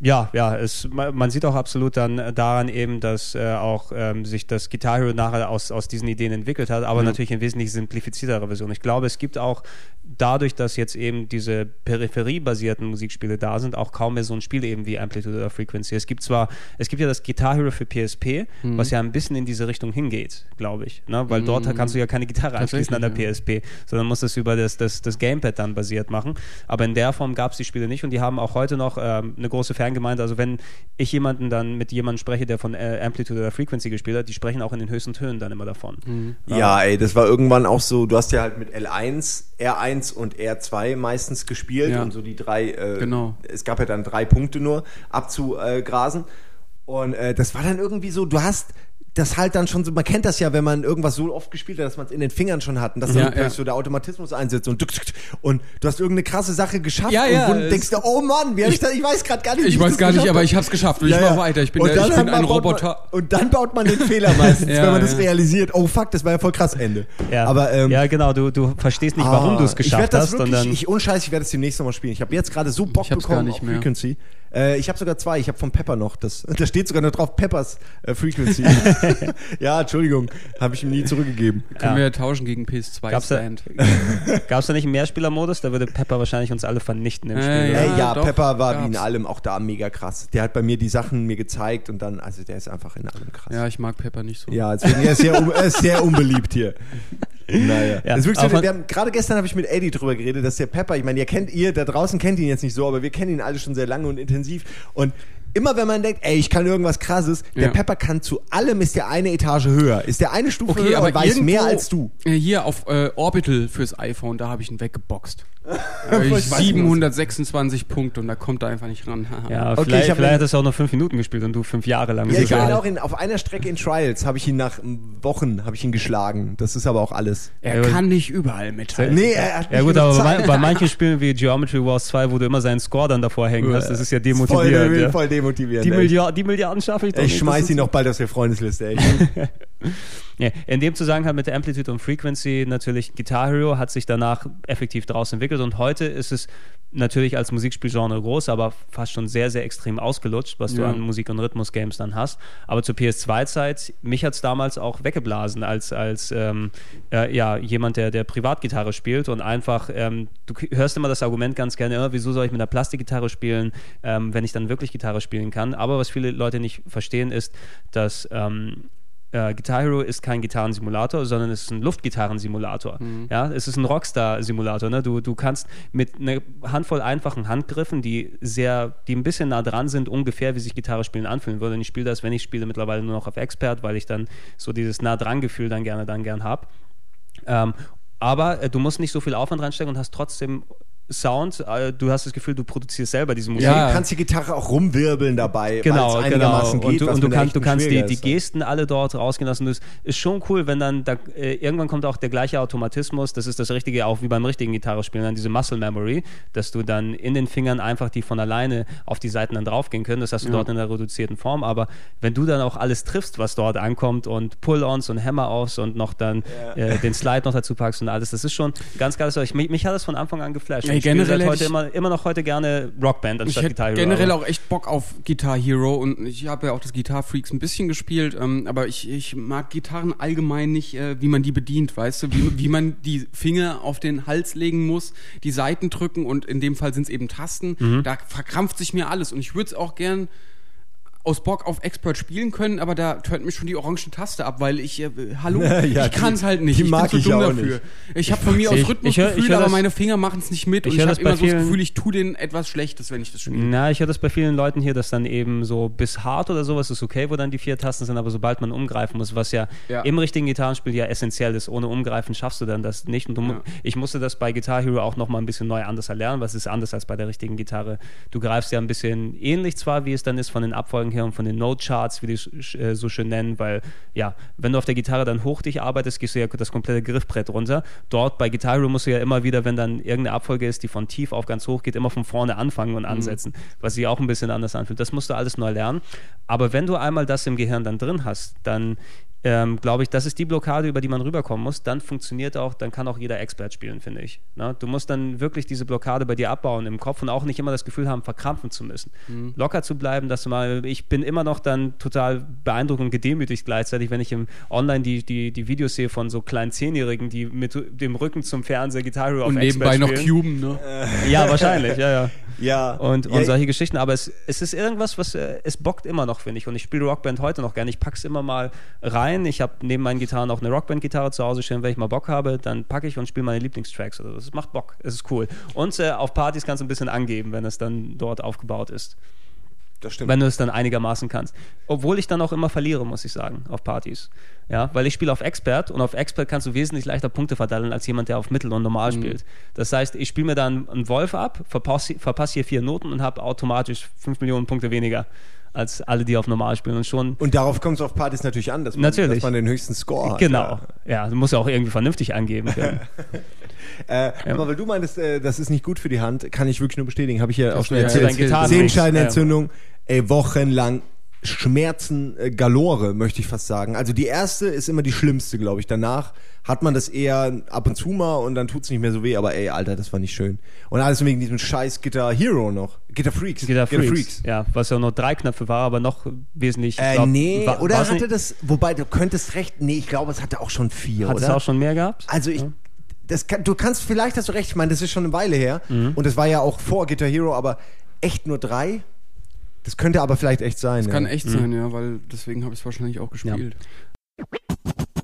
Ja, ja, es, man sieht auch absolut dann äh, daran eben, dass äh, auch ähm, sich das Guitar Hero nachher aus, aus diesen Ideen entwickelt hat, aber natürlich in wesentlich simplifiziertere Version. Ich glaube, es gibt auch dadurch, dass jetzt eben diese peripheriebasierten Musikspiele da sind, auch kaum mehr so ein Spiel eben wie Amplitude oder Frequency. Es gibt zwar, es gibt ja das Guitar Hero für PSP, Mhm. was ja ein bisschen in diese Richtung hingeht, glaube ich, ne? weil dort kannst du ja keine Gitarre anschließen an der Tatsächlich, PSP, sondern musst es über das, das, das Gamepad dann basiert machen. Aber in der Form gab es die Spiele nicht und die haben auch heute noch ähm, eine große Fangemeinde. Also wenn ich jemanden dann mit jemandem spreche, der von äh, Amplitude oder Frequency gespielt hat, die sprechen auch in den höchsten Tönen dann immer davon. Mhm. Ja, ey, das war irgendwann auch so, du hast ja halt mit L1, R1 und R2 meistens gespielt Ja. und so die drei, äh, Genau. es gab ja dann drei Punkte nur abzugrasen. Und äh, das war dann irgendwie so, du hast das halt dann schon so, man kennt das ja, wenn man irgendwas so oft gespielt hat, dass man es in den Fingern schon hat und dass Ja, dann ja. so der Automatismus einsetzt und, und du hast irgendeine krasse Sache geschafft Ja, ja, und denkst dir, oh Mann, wie hab ich, das, ich weiß gerade gar nicht, wie Ich weiß gar nicht, aber ich hab's geschafft und ich mach weiter. Ich bin, Und der, dann ich bin ein Roboter. Man, und dann baut man den Fehler meistens, Ja, wenn man das realisiert. Oh fuck, das war ja voll krass Ende. Ja, Aber ähm, ja genau, du, du verstehst nicht, warum ah, du es ich geschafft werd das hast. Wirklich, und dann, ich unscheiß, ich werde es demnächst nochmal spielen. Ich habe jetzt gerade so Bock Ich bekommen gar nicht auf mehr. Äh, ich habe sogar zwei. Ich habe von Pepper noch. Das, da steht sogar noch drauf Peppers äh, Frequency. ja, Entschuldigung, habe ich ihm nie zurückgegeben. Können Ja. wir tauschen gegen PS2 Gab's da- Stand. Gab es da nicht einen Mehrspielermodus? Da würde Pepper wahrscheinlich uns alle vernichten im Äh, Spiel. Ja, ja, doch, Pepper war wie in gab's. allem auch da mega krass. Der hat bei mir die Sachen mir gezeigt und dann, also der ist einfach in allem krass. Ja, ich mag Pepper nicht so. Ja, deswegen er ist sehr, un- er ist sehr unbeliebt hier. Naja. Ja, das ist wirklich wir haben, gerade gestern habe ich mit Eddie drüber geredet, dass der Pepper, ich meine, ihr kennt ihr, da draußen kennt ihn jetzt nicht so, aber wir kennen ihn alle schon sehr lange und intensiv. Und immer wenn man denkt, ey, ich kann irgendwas krasses, der Ja. Pepper kann zu allem ist der eine Etage höher, ist der eine Stufe Okay, höher aber und weiß mehr als du. Hier auf äh, Orbital fürs iPhone, da habe ich ihn weggeboxt. Ich ich weiß 726 Punkte und da kommt er einfach nicht ran. Ja, Okay, vielleicht, ich hab vielleicht hat er es auch nur fünf Minuten gespielt und du fünf Jahre lang. Ja, ich bin egal. auch in, auf einer Strecke in Trials habe ich ihn nach Wochen habe ich ihn geschlagen. Das ist aber auch alles. Er kann nicht überall mithalten. Nee, er hat Ja gut, aber bei, bei manchen Spielen wie Geometry Wars 2, wo du immer seinen Score dann davor hängen hast, das ist ja demotivierend. voll, ja. voll demotivierend. Die. Milliard, die Milliarden schaffe ich doch Ich nicht. schmeiß ist- noch bald aus der Freundesliste, ey. Ja, in dem Zusammenhang mit der Amplitude und Frequency natürlich Guitar Hero hat sich danach effektiv daraus entwickelt und heute ist es natürlich als Musikspielgenre groß, aber fast schon sehr, sehr extrem ausgelutscht, was du Ja. an Musik- und Rhythmus-Games dann hast. Aber zur PS2-Zeit, mich hat es damals auch weggeblasen als, als ähm, äh, ja, jemand, der, der Privatgitarre spielt und einfach, ähm, du hörst immer das Argument ganz gerne, äh, wieso soll ich mit einer Plastikgitarre spielen, ähm, wenn ich dann wirklich Gitarre spielen kann. Aber was viele Leute nicht verstehen ist, dass ähm, äh, Guitar Hero ist kein Gitarrensimulator, sondern es ist ein Luftgitarrensimulator. Ja, es ist ein Rockstar-Simulator. Ne? Du, du kannst mit einer Handvoll einfachen Handgriffen, die sehr, die ein bisschen nah dran sind, ungefähr wie sich Gitarre spielen anfühlen würde. Und ich spiele das, wenn ich spiele, mittlerweile nur noch auf Expert, weil ich dann so dieses nah dran Gefühl dann gerne dann gern habe. Ähm, aber äh, du musst nicht so viel Aufwand reinstecken und hast trotzdem Sound. Äh, du hast das Gefühl, du produzierst selber diese Musik. Du kannst die Gitarre auch rumwirbeln dabei, Genau, genau. einigermaßen Und geht. du, was und du, kannst, du kannst die, die ist. Gesten alle dort rausgehen lassen. Das ist schon cool, wenn dann, da, äh, irgendwann kommt auch der gleiche Automatismus. Das ist das Richtige, auch wie beim richtigen Gitarre spielen, dann diese Muscle Memory, dass du dann in den Fingern einfach die von alleine auf die Seiten dann draufgehen können. Das hast du dort in der reduzierten Form. Aber wenn du dann auch alles triffst, was dort ankommt und Pull-Ons und Hammer-Offs und noch dann äh, den Slide noch dazu packst und alles, das ist schon ganz geiles Zeug. Mich, mich hat das von Anfang an geflasht. Ey, ich spiele generell seit heute ich- immer, immer noch heute gerne Rockband Ich anstatt hätte Guitar Hero. generell auch echt Bock auf Guitar Hero und ich habe ja auch das Guitar Freaks ein bisschen gespielt, ähm, aber ich, ich mag Gitarren allgemein nicht, äh, wie man die bedient, weißt du, wie, wie man die Finger auf den Hals legen muss, die Seiten drücken und in dem Fall sind es eben Tasten. Mhm. Da verkrampft sich mir alles und ich würde es auch gern aus Bock auf Expert spielen können, aber da tönt mich schon die orange Taste ab, weil ich, äh, hallo, Ja, ich kann es halt nicht. die ich mag bin zu dumm auch dafür. nicht. Ich habe von mir aus Rhythmusgefühl, aber das- meine Finger machen es nicht mit ich und ich habe immer bei so das vielen- Gefühl, ich tue denen etwas Schlechtes, wenn ich das spiele. Na, ich höre das bei vielen Leuten hier, dass dann eben so bis hart oder sowas ist okay, wo dann die vier Tasten sind, aber sobald man umgreifen muss, was ja, Ja. im richtigen Gitarrenspiel ja essentiell ist, ohne Umgreifen schaffst du dann das nicht. Und du, Ja. ich musste das bei Guitar Hero auch nochmal ein bisschen neu anders erlernen, was ist anders als bei der richtigen Gitarre. Du greifst ja ein bisschen ähnlich zwar, wie es dann ist von den Abfolgen her und von den Note-Charts, wie die es äh, so schön nennen, weil ja, wenn du auf der Gitarre dann hoch dich arbeitest, gehst du ja das komplette Griffbrett runter. Dort bei Guitar Hero musst du ja immer wieder, wenn dann irgendeine Abfolge ist, die von tief auf ganz hoch geht, immer von vorne anfangen und ansetzen, was sich auch ein bisschen anders anfühlt. Das musst du alles neu lernen. Aber wenn du einmal das im Gehirn dann drin hast, dann ähm, glaube ich, das ist die Blockade, über die man rüberkommen muss. Dann funktioniert auch, dann kann auch jeder Expert spielen, finde ich. Ne? Du musst dann wirklich diese Blockade bei dir abbauen im Kopf und auch nicht immer das Gefühl haben, verkrampfen zu müssen. Locker zu bleiben, dass du mal, ich bin immer noch dann total beeindruckt und gedemütigt gleichzeitig, wenn ich im Online die, die, die Videos sehe von so kleinen Zehnjährigen, die mit dem Rücken zum Fernseher Guitar Hero Und auf nebenbei Expert noch spielen. Cuben, ne? Ja, wahrscheinlich, ja, ja. Ja. Und, ja, und solche Geschichten, aber es, es ist irgendwas, was äh, es bockt immer noch, finde ich. Und ich spiele Rockband heute noch gerne. Ich pack's immer mal rein. Ich habe neben meinen Gitarren auch eine Rockband-Gitarre zu Hause stehen. Wenn ich mal Bock habe, dann packe ich und spiele meine Lieblingstracks. Also das macht Bock. Es ist cool. Und äh, auf Partys kannst du ein bisschen angeben, wenn es dann dort aufgebaut ist. das stimmt. Wenn du es dann einigermaßen kannst. Obwohl ich dann auch immer verliere, muss ich sagen, auf Partys. Ja, weil ich spiele auf Expert und auf Expert kannst du wesentlich leichter Punkte verteilen als jemand, der auf Mittel und Normal spielt. Das heißt, ich spiele mir dann einen Wolf ab, verpasse verpass hier vier Noten und habe automatisch fünf Millionen Punkte weniger als alle, die auf Normal spielen. Und schon Und darauf kommt es auf Partys natürlich an, dass man, Natürlich. dass man den höchsten Score hat. Genau. Ja, du musst ja auch irgendwie vernünftig angeben können. Ja. Äh, Aber weil du meintest, äh, das ist nicht gut für die Hand, kann ich wirklich nur bestätigen. Habe ich ja auch schon ja erzählt. Gitarren- Sehenscheidenentzündung, ey, wochenlang Schmerzen äh, galore, möchte ich fast sagen. Also die erste ist immer die schlimmste, glaube ich. Danach hat man das eher ab und zu mal und dann tut's nicht mehr so weh, aber ey, Alter, das war nicht schön. Und alles wegen diesem scheiß Guitar Hero noch. Guitar Freaks. Guitar Freaks. Ja, was ja nur drei Knöpfe war, aber noch wesentlich. Äh, glaub, nee, wa- oder hatte das, wobei du könntest recht, nee, ich glaube, es hatte auch schon vier, Hat oder? es auch schon mehr gehabt? Also ich, das kann, du kannst, vielleicht hast du recht, ich meine, das ist schon eine Weile her Mhm. und das war ja auch vor Guitar Hero, aber echt nur drei? Das könnte aber vielleicht echt sein. Das ja. kann echt sein, ja, weil deswegen habe ich es wahrscheinlich auch gespielt. Say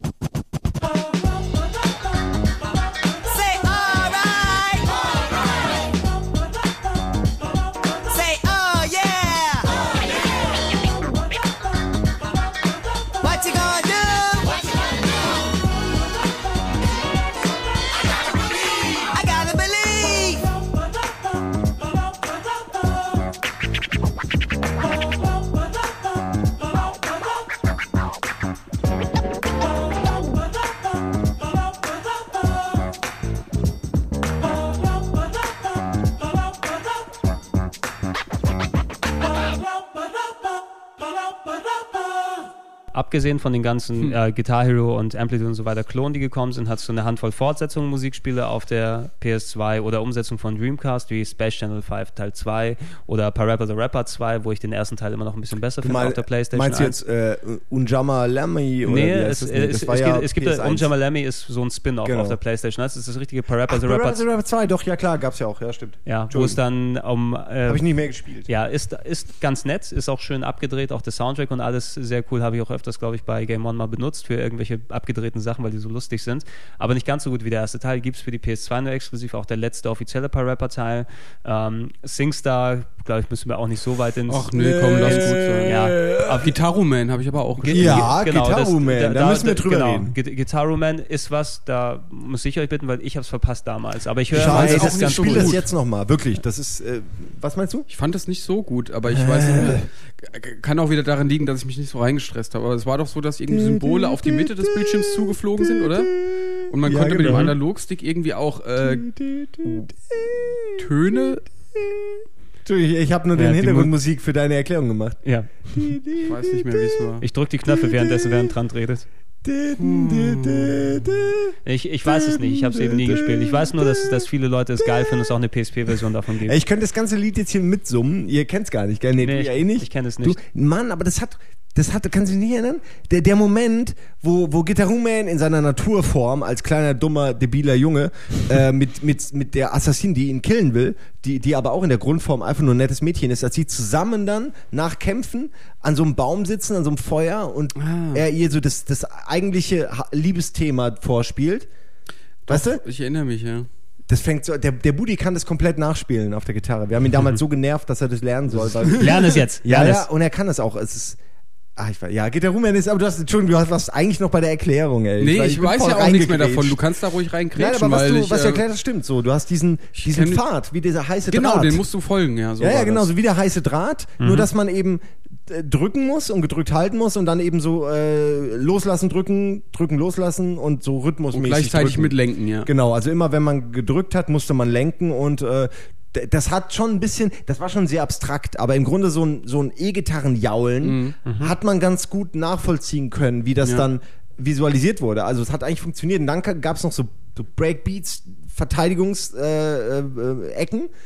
abgesehen von den ganzen äh, Guitar Hero und Amplitude und so weiter Klonen, die gekommen sind, hast du eine Handvoll Fortsetzungen Musikspiele auf der PS2 oder Umsetzung von Dreamcast wie Space Channel 5 Teil 2 oder Parappa the Rapper 2, wo ich den ersten Teil immer noch ein bisschen besser Du finde auf der Playstation meinst du 1. jetzt äh, Unjama Lammy oder Nee, es, es, Nee, es, es, ja gibt, es gibt PS1. um Jamalami ist so ein Spin-off Genau. auf der Playstation 1. Das ist das richtige Parappa the Rapper, the Rapper 2, doch, ja klar, gab's ja auch, ja, stimmt. ja, wo es dann um äh, Habe ich nicht mehr gespielt. ja, ist, ist ganz nett, ist auch schön abgedreht, auch der Soundtrack und alles sehr cool, habe ich auch öfters glaube ich, bei Game On mal benutzt für irgendwelche abgedrehten Sachen, weil die so lustig sind. Aber nicht ganz so gut wie der erste Teil. Gibt es für die PS2 nur exklusiv, auch der letzte offizielle Parappa-Teil. Ähm, SingStar, glaube ich, müssen wir auch nicht so weit ins. Ach nee, komm, lass gut sein. Ja, Aber Guitar Man habe ich aber auch Ge- gespielt. Ja, ge- Guitar das- Man, da müssen wir drüber genau. reden. Gu- Guitar Man ist was, da muss ich euch bitten, weil ich habe es verpasst damals. Aber ich höre ey, das das ist ganz spiel gut. das jetzt nochmal, wirklich. Das ist, äh, was meinst du? Ich fand das nicht so gut, aber ich weiß nicht, kann auch wieder daran liegen, dass ich mich nicht so reingestresst habe. Aber es war doch so, dass irgendwie Symbole auf die Mitte des Bildschirms zugeflogen sind, oder? Und man Ja, konnte mit dem genau. Analogstick irgendwie auch äh, Töne, Du, ich, ich habe nur Ja, den die Hintergrundmusik für deine Erklärung gemacht. Ja, ich weiß nicht mehr, wie es war. ich drücke die Knöpfe währenddessen, während dran redet. Ich, ich weiß es nicht, ich habe es eben nie gespielt. Ich weiß nur, dass, dass viele Leute es geil finden, dass es auch eine PSP-Version davon gibt. Ich könnte das ganze Lied jetzt hier mitsummen. Ihr kennt's gar nicht, gell? Nee, Nee, ich- ja eh nicht. ich kenn es nicht. Du, Mann, aber das hat, das hat, kannst du dich nicht erinnern? Der, der Moment, wo, wo Guitar Man in seiner Naturform als kleiner, dummer, debiler Junge äh, mit, mit, mit der Assassin, die ihn killen will, die, die aber auch in der Grundform einfach nur ein nettes Mädchen ist, dass sie zusammen dann nach Kämpfen an so einem Baum sitzen, an so einem Feuer und Ah. er ihr so das, das eigentliche Liebesthema vorspielt. Weißt du? Ich erinnere mich, ja. Das fängt so, der, der Budi kann das komplett nachspielen auf der Gitarre. Wir haben ihn damals so genervt, dass er das lernen soll. Lern es jetzt. ja, ja, und er kann das auch. Es ist, ach, ich weiß, ja, geht der Rumen ist, aber du hast, Entschuldigung, du hast was eigentlich noch bei der Erklärung, ey. Nee, ich bin weiß ja auch nichts mehr davon. Du kannst da ruhig Nein, reinkrätschen, aber was du, ich, was du äh, erklärt hast, stimmt so. Du hast diesen, diesen Pfad, wie dieser heiße Genau, Draht. den musst du folgen, ja. So ja, ja, genau, das. so wie der heiße Draht, Mhm. nur dass man eben äh, drücken muss und gedrückt halten muss und dann eben so äh, loslassen, drücken, drücken, loslassen und so rhythmusmäßig Und gleichzeitig drücken. mit Lenken, ja. Genau, also immer wenn man gedrückt hat, musste man lenken und äh, das hat schon ein bisschen, das war schon sehr abstrakt, aber im Grunde so ein, so ein E-Gitarren-Jaulen hat man ganz gut nachvollziehen können, wie das Mhm. Ja. dann visualisiert wurde. Also es hat eigentlich funktioniert. Und dann gab es noch so, so Breakbeats, Verteidigungsecken.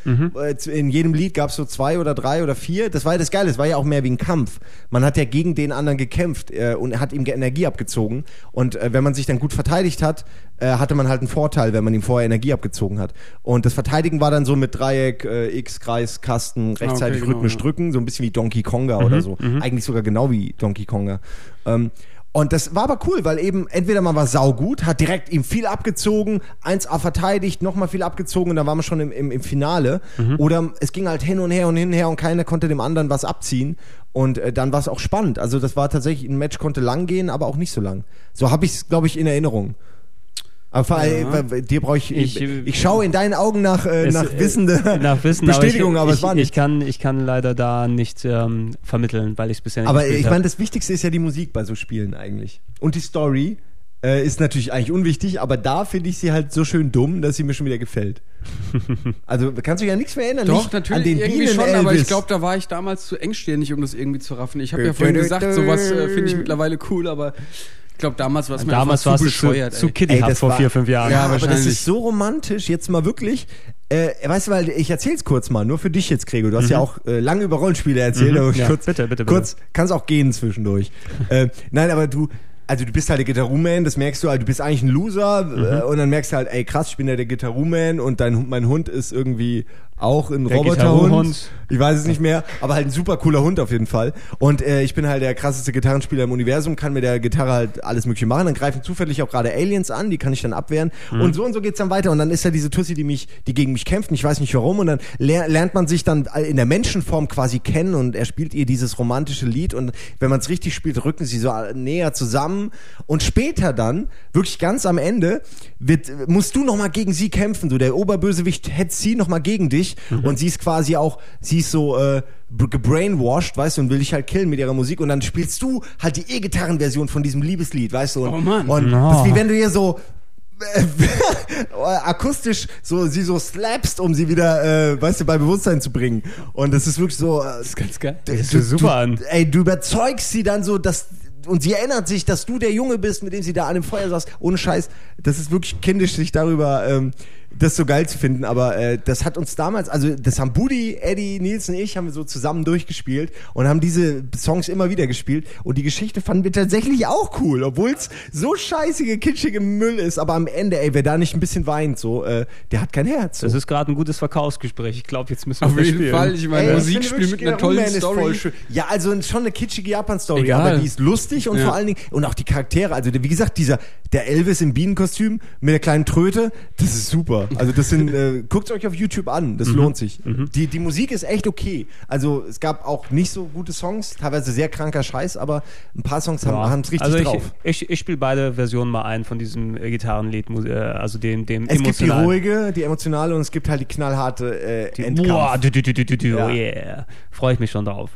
Äh, äh. Mhm. Äh, In jedem Lied gab es so zwei oder drei oder vier. Das war ja das Geile, es war ja auch mehr wie ein Kampf. Man hat ja gegen den anderen gekämpft und hat ihm Energie abgezogen. Und wenn man sich dann gut verteidigt hat, hatte man halt einen Vorteil, wenn man ihm vorher Energie abgezogen hat. Und das Verteidigen war dann so mit Dreieck, X, Kreis, Kasten, rechtzeitig genau, rhythmisch ja. drücken, so ein bisschen wie Donkey Konga oder so. Eigentlich sogar genau wie Donkey Konga. Ähm, und das war aber cool, weil eben entweder man war saugut, hat direkt ihm viel abgezogen, 1A verteidigt, nochmal viel abgezogen und dann waren wir schon im, im, im Finale. Oder es ging halt hin und her und hin und her und keiner konnte dem anderen was abziehen. Und äh, dann war es auch spannend. Also das war tatsächlich, ein Match konnte lang gehen, aber auch nicht so lang. So habe ich es, glaube ich, in Erinnerung. Aber allem, Ja. dir brauche ich, ich, Ich- schaue in deinen Augen nach, äh, Es- nach äh, wissende nach Wissen, Bestätigung, aber, ich, es war ich, nicht. Ich kann, ich kann leider da nicht ähm, vermitteln, weil ich es bisher nicht Aber ich meine, das Wichtigste ist ja die Musik bei so Spielen eigentlich. Und die Story äh, ist natürlich eigentlich unwichtig, aber da finde ich sie halt so schön dumm, dass sie mir schon wieder gefällt. also kannst du ja nichts mehr erinnern. Doch, nicht natürlich an den irgendwie Bienen schon, aber ich Elvis. glaube, da war ich damals zu engstirnig, um das irgendwie zu raffen. Ich habe ja vorhin gesagt, sowas äh, finde ich mittlerweile cool, aber ich glaube, damals war es mir Damals zu zu, bescheuert. zu ey. Kitty Ey, vor war- vier, fünf Jahren. Ja, aber das wahrscheinlich. ist so romantisch, jetzt mal wirklich. Äh, weißt du, weil ich erzähl's kurz mal, nur für dich jetzt, Gregor. Du hast ja auch äh, lange über Rollenspiele erzählt, Mhm. Ja, kurz, bitte, bitte, bitte. kurz, kannst auch gehen zwischendurch. äh, nein, aber du, also du bist halt der Gitarruman, das merkst du halt, du bist eigentlich ein Loser Mhm. äh, und dann merkst du halt, ey krass, ich bin ja der Gitarruman und dein, mein Hund ist irgendwie auch ein Der Roboterhund. Ich weiß es nicht mehr, aber halt ein super cooler Hund auf jeden Fall. Und äh, ich bin halt der krasseste Gitarrenspieler im Universum, kann mit der Gitarre halt alles mögliche machen. Dann greifen zufällig auch gerade Aliens an, die kann ich dann abwehren. Und so und so geht's dann weiter. Und dann ist ja diese Tussi, die mich, die gegen mich kämpft. Ich weiß nicht warum. Und dann ler lernt man sich dann in der Menschenform quasi kennen und er spielt ihr dieses romantische Lied. Und wenn man es richtig spielt, rücken sie so näher zusammen. Und später dann, wirklich ganz am Ende, wird, musst du noch mal gegen sie kämpfen. So der Oberbösewicht hetzt sie noch mal gegen dich und sie ist quasi auch, sie ist so äh, gebrainwashed, weißt du, und will dich halt killen mit ihrer Musik und dann spielst du halt die E-Gitarrenversion von diesem Liebeslied, weißt du. Und, Oh Mann. Und No. das ist wie wenn du hier so äh, akustisch so sie so slapst, um sie wieder, äh, weißt du, bei Bewusstsein zu bringen. Und das ist wirklich so. Äh, das ist ganz geil. Das hört super an. Ey, du überzeugst sie dann so, dass und sie erinnert sich, dass du der Junge bist, mit dem sie da an dem Feuer saß. Ohne Scheiß, das ist wirklich kindisch, sich darüber ähm, das so geil zu finden, aber äh, das hat uns damals, also das haben Budi, Eddie, Nils und ich haben wir so zusammen durchgespielt und haben diese Songs immer wieder gespielt und die Geschichte fanden wir tatsächlich auch cool, obwohl es so scheißige, kitschige Müll ist, aber am Ende, ey, wer da nicht ein bisschen weint, so, äh, der hat kein Herz. So. Das ist gerade ein gutes Verkaufsgespräch. Ich glaube, jetzt müssen wir Auf jeden spielen. Fall. Ich meine, Musik spielen mit einer tollen Story. Ja, also schon eine kitschige Japan-Story, aber die ist lustig und Ja. vor allen Dingen, und auch die Charaktere, also wie gesagt, dieser, der Elvis im Bienenkostüm mit der kleinen Tröte, das ist super. Also das sind, äh, guckt euch auf YouTube an, das lohnt sich. Die, die Musik ist echt okay. Also es gab auch nicht so gute Songs, teilweise sehr kranker Scheiß, aber ein paar Songs haben Ja. es richtig also ich, drauf. Ich, ich spiele beide Versionen mal ein von diesem äh, Gitarrenlied, äh, also dem, dem Es gibt die ruhige, die emotionale und es gibt halt die knallharte äh, Endkampf. Boah, du, du, du, du, du, du, Ja. yeah. Freue ich mich schon drauf.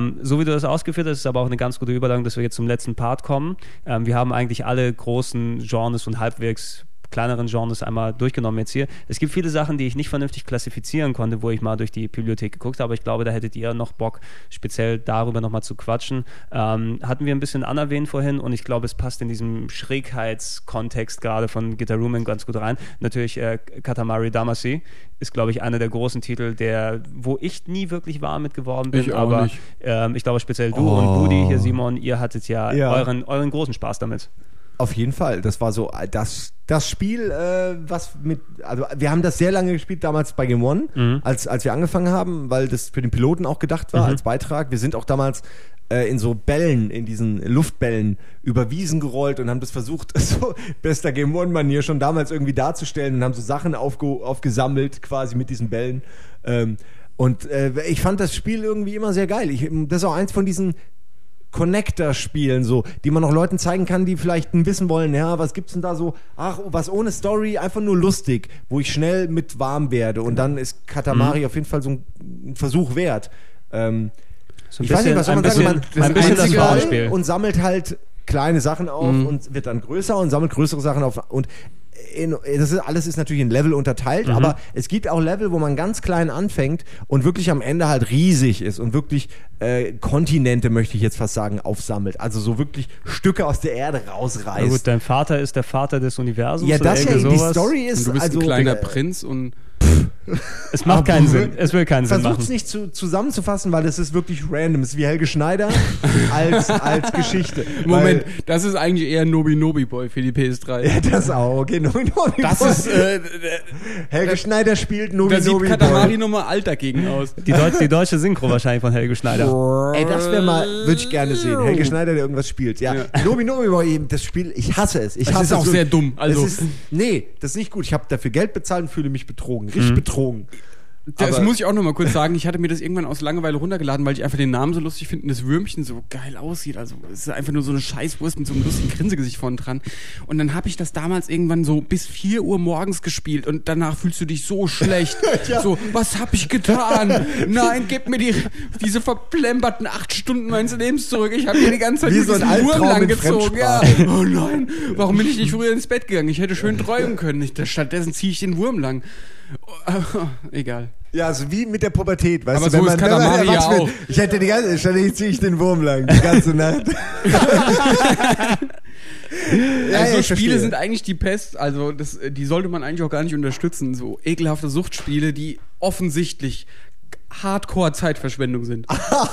Ähm, so wie du das ausgeführt hast, ist aber auch eine ganz gute Überleitung, dass wir jetzt zum letzten Part kommen. Ähm, wir haben eigentlich alle großen Genres und halbwegs kleineren Genres einmal durchgenommen jetzt hier. Es gibt viele Sachen, die ich nicht vernünftig klassifizieren konnte, wo ich mal durch die Bibliothek geguckt habe, aber ich glaube, da hättet ihr noch Bock, speziell darüber nochmal zu quatschen. Ähm, hatten wir ein bisschen anerwähnt vorhin und ich glaube, es passt in diesem Schrägheitskontext gerade von Guitar Room ganz gut rein. Natürlich äh, Katamari Damacy ist, glaube ich, einer der großen Titel, der, wo ich nie wirklich warm mit geworden bin, Ich auch aber nicht. ähm, ich glaube speziell du Oh. und Budi hier, Simon, ihr hattet ja, Ja. Euren, euren großen Spaß damit. Auf jeden Fall. Das war so äh, das, das Spiel, äh, was mit. Also, wir haben das sehr lange gespielt, damals bei Game One, Mhm. als, als wir angefangen haben, weil das für den Piloten auch gedacht war, als Beitrag. Wir sind auch damals äh, in so Bällen, in diesen Luftbällen über Wiesen gerollt und haben das versucht, so bester Game One-Manier schon damals irgendwie darzustellen und haben so Sachen aufge aufgesammelt, quasi mit diesen Bällen. Ähm, und äh, ich fand das Spiel irgendwie immer sehr geil. Ich, das ist auch eins von diesen Connector-Spielen, so, die man auch Leuten zeigen kann, die vielleicht wissen wollen, ja, was gibt's denn da so, ach, was ohne Story, einfach nur lustig, wo ich schnell mit warm werde. Und dann ist Katamari auf jeden Fall so ein, Versuch wert. Ähm, So ein ich weiß nicht, was soll man sagen, bisschen, man ein bisschen das Rollenspiel. und sammelt halt kleine Sachen auf und wird dann größer und sammelt größere Sachen auf und in, das ist, alles ist natürlich in Level unterteilt, Mhm. aber es gibt auch Level, wo man ganz klein anfängt und wirklich am Ende halt riesig ist und wirklich äh, Kontinente, möchte ich jetzt fast sagen, aufsammelt. Also so wirklich Stücke aus der Erde Na rausreißt. gut, dein Vater ist der Vater des Universums. ja, oder das ja, die. Story ist Und du bist also ein kleiner äh, Prinz und Es macht keinen Sinn. Es will keinen Sinn machen. nicht zu, zusammenzufassen, weil das ist wirklich random. Es ist wie Helge Schneider als, als Geschichte. Moment, Weil, das ist eigentlich eher Nobi Nobi Boy für die PS3. ja, das auch. Okay, Nobi Nobi Das Boy. ist, äh, Helge Schneider spielt Nobi da sieht Nobi Katamari Boy. nochmal alt dagegen aus. Die, Deutsch, die deutsche Synchro wahrscheinlich von Helge Schneider. Ey, das wäre mal, würde ich gerne sehen. Helge Schneider, der irgendwas spielt. Ja, Ja. Nobi Nobi Boy, eben, das Spiel, ich hasse es. Ich Es hasse ist auch so- sehr dumm, also- Es ist, nee, das ist nicht gut. Ich habe dafür Geld bezahlt und fühle mich betrogen. Richtig betrogen. Das Aber- muss ich auch noch mal kurz sagen. Ich hatte mir das irgendwann aus Langeweile runtergeladen, weil ich einfach den Namen so lustig finde und das Würmchen so geil aussieht. Also es ist einfach nur so eine Scheißwurst mit so einem lustigen Grinsegesicht vorne dran. Und dann habe ich das damals irgendwann so bis 4 Uhr morgens gespielt und danach fühlst du dich so schlecht. So, was habe ich getan? Nein, gib mir die, diese verplemperten acht Stunden meines Lebens zurück. Ich habe mir die ganze Zeit Wie so ein diesen Wurm Albtraum lang in gezogen. Ja. Oh nein, warum bin ich nicht früher ins Bett gegangen? Ich hätte schön träumen können. Ich, stattdessen ziehe ich den Wurm lang. Egal. Ja, also wie mit der Pubertät, weißt Aber du, so ist Katamari ja erwachsen wird. auch. Ich hätte die ganze, ständig ziehe ich den Wurm lang, die ganze Nacht. ja, also ich Spiele verstehe. sind eigentlich die Pest, also das, die sollte man eigentlich auch gar nicht unterstützen. So ekelhafte Suchtspiele, die offensichtlich Hardcore-Zeitverschwendung sind.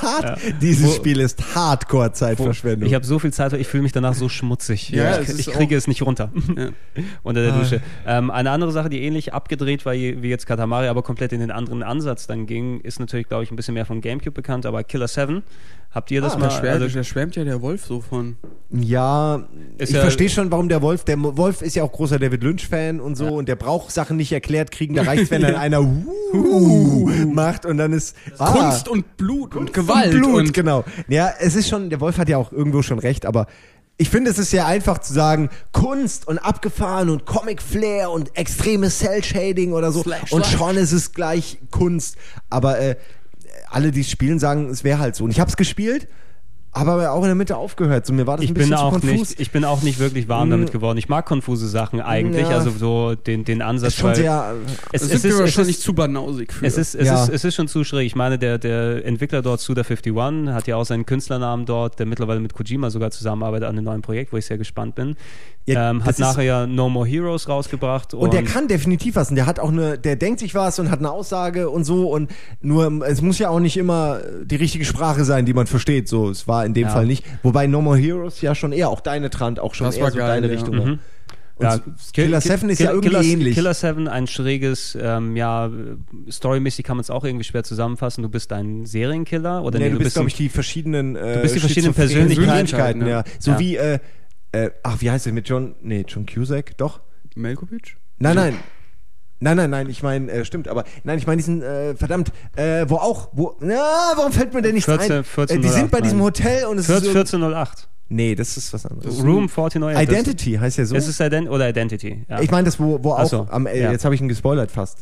Dieses Spiel ist Hardcore-Zeitverschwendung. Ich habe so viel Zeit, ich fühle mich danach so schmutzig. Ja, ich ich kriege es nicht runter Ja. unter der Dusche. Ähm, eine andere Sache, die ähnlich abgedreht war wie wie jetzt Katamari, aber komplett in den anderen Ansatz dann ging, ist natürlich, glaube ich, ein bisschen mehr von Gamecube bekannt, aber Killer 7, habt ihr das Ah, mal? Da schwärmt, also, da schwärmt ja der Wolf so von. Ja, Ist ich ja- verstehe schon, warum der Wolf, der Wolf ist ja auch großer David Lynch-Fan und so und der braucht Sachen nicht erklärt kriegen, da reicht wenn dann einer uh, macht und dann ist ah, Kunst und Blut und Gewalt. und Blut, und genau. Ja, es ist schon, der Wolf hat ja auch irgendwo schon recht, aber ich finde, es ist sehr einfach zu sagen, Kunst und abgefahren und Comic-Flair und extremes Cell-Shading oder so. Slash, und schon ist es gleich Kunst. Aber äh, alle, die es spielen, sagen, es wäre halt so. Und ich habe es gespielt, aber auch in der Mitte aufgehört. So, mir war das ich ein bin bisschen zu auch konfus. nicht, ich bin auch nicht wirklich warm damit geworden. Ich mag konfuse Sachen eigentlich, Ja. also so den, den Ansatz. ist schon weil sehr. es, das es, sind ist, wir es wahrscheinlich zu banausig für. es ist, es, Ja. ist, es ist schon zu schräg. Ich meine, der, der Entwickler dort, Suda51, hat ja auch seinen Künstlernamen dort, der mittlerweile mit Kojima sogar zusammenarbeitet an einem neuen Projekt, wo ich sehr gespannt bin. Ja, ähm, hat nachher ja No More Heroes rausgebracht. Und der kann definitiv was. Und der hat auch eine, der denkt sich was und hat eine Aussage und so. Und nur, es muss ja auch nicht immer die richtige Sprache sein, die man versteht. So, es war in dem Ja. Fall nicht. Wobei No More Heroes ja schon eher, auch deine Trant, auch schon Das eher war so geil, deine ja. Richtung war. Mhm. Und Ja, Killer 7 ist ja irgendwie Killer, ähnlich. Killer 7, ein schräges, ähm, ja, storymäßig kann man es auch irgendwie schwer zusammenfassen. Du bist ein Serienkiller oder nee, du bist, ein- glaube ich, die verschiedenen, äh, Du bist die verschiedenen Persönlichkeiten, ja. ja. So Ja. wie, äh, äh, ach, wie heißt der mit John, nee, John Cusack, doch? Melkovic? Nein, nein. Nein, nein, nein, ich meine, äh, stimmt, aber nein, ich meine diesen, äh, verdammt, äh, wo auch, wo, na, warum fällt mir denn nichts 14, ein? 14, äh, die sind bei 08, diesem nein. Hotel und es 14, ist so, 1408. Nee, das ist was anderes. Room 49. das- Identity heißt ja so. Es ist Ident oder Identity. Ja. ich meine, das, wo, wo auch, so, am, äh, ja. jetzt habe ich ihn gespoilert fast.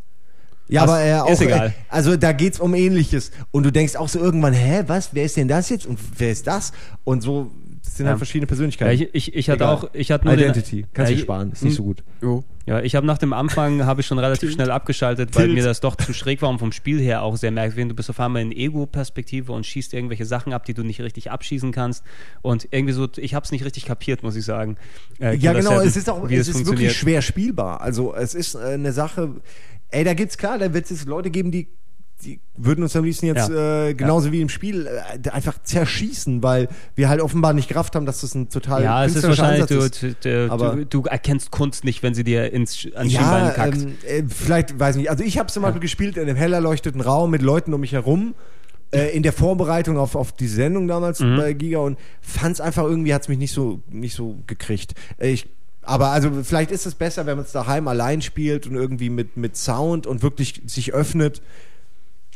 Ja, Ach, aber äh, auch, ist egal. Äh, also da geht's um Ähnliches. Und du denkst auch so irgendwann, hä, was, wer ist denn das jetzt? Und wer ist das? Und so, das sind Ja. halt verschiedene ja, Persönlichkeiten. ich, ich, ich hatte Egal. auch, ich hatte nur Identity, den, kannst du ja, sparen, ist nicht so gut. Jo. Ja, ich habe nach dem Anfang habe ich schon relativ schnell abgeschaltet, weil mir das doch zu schräg war und vom Spiel her auch sehr merkwürdig. Du bist auf einmal in Ego-Perspektive und schießt irgendwelche Sachen ab, die du nicht richtig abschießen kannst. Und irgendwie so, ich habe es nicht richtig kapiert, muss ich sagen. Äh, Ja, genau, 7, es ist auch, wie es ist wirklich schwer spielbar. Also es ist äh, eine Sache, ey, da gibt's klar, da wird es Leute geben, die die würden uns am liebsten jetzt Ja. äh, genauso wie im Spiel äh, einfach zerschießen, weil wir halt offenbar nicht gerafft haben, dass das ein total Ja, es ist wahrscheinlich, du, ist. du, Aber- du, du erkennst Kunst nicht, wenn sie dir ins ans Schienbein Ja, kackt. ähm, äh, vielleicht, weiß nicht. Also ich habe zum Beispiel gespielt in einem hell erleuchteten Raum mit Leuten um mich herum. Äh, in der Vorbereitung auf, auf die Sendung damals Mhm. bei Giga und fand's einfach irgendwie, hat's mich nicht so, nicht so gekriegt. Äh, ich, aber also vielleicht ist es besser, wenn man es daheim allein spielt und irgendwie mit, mit Sound und wirklich sich öffnet.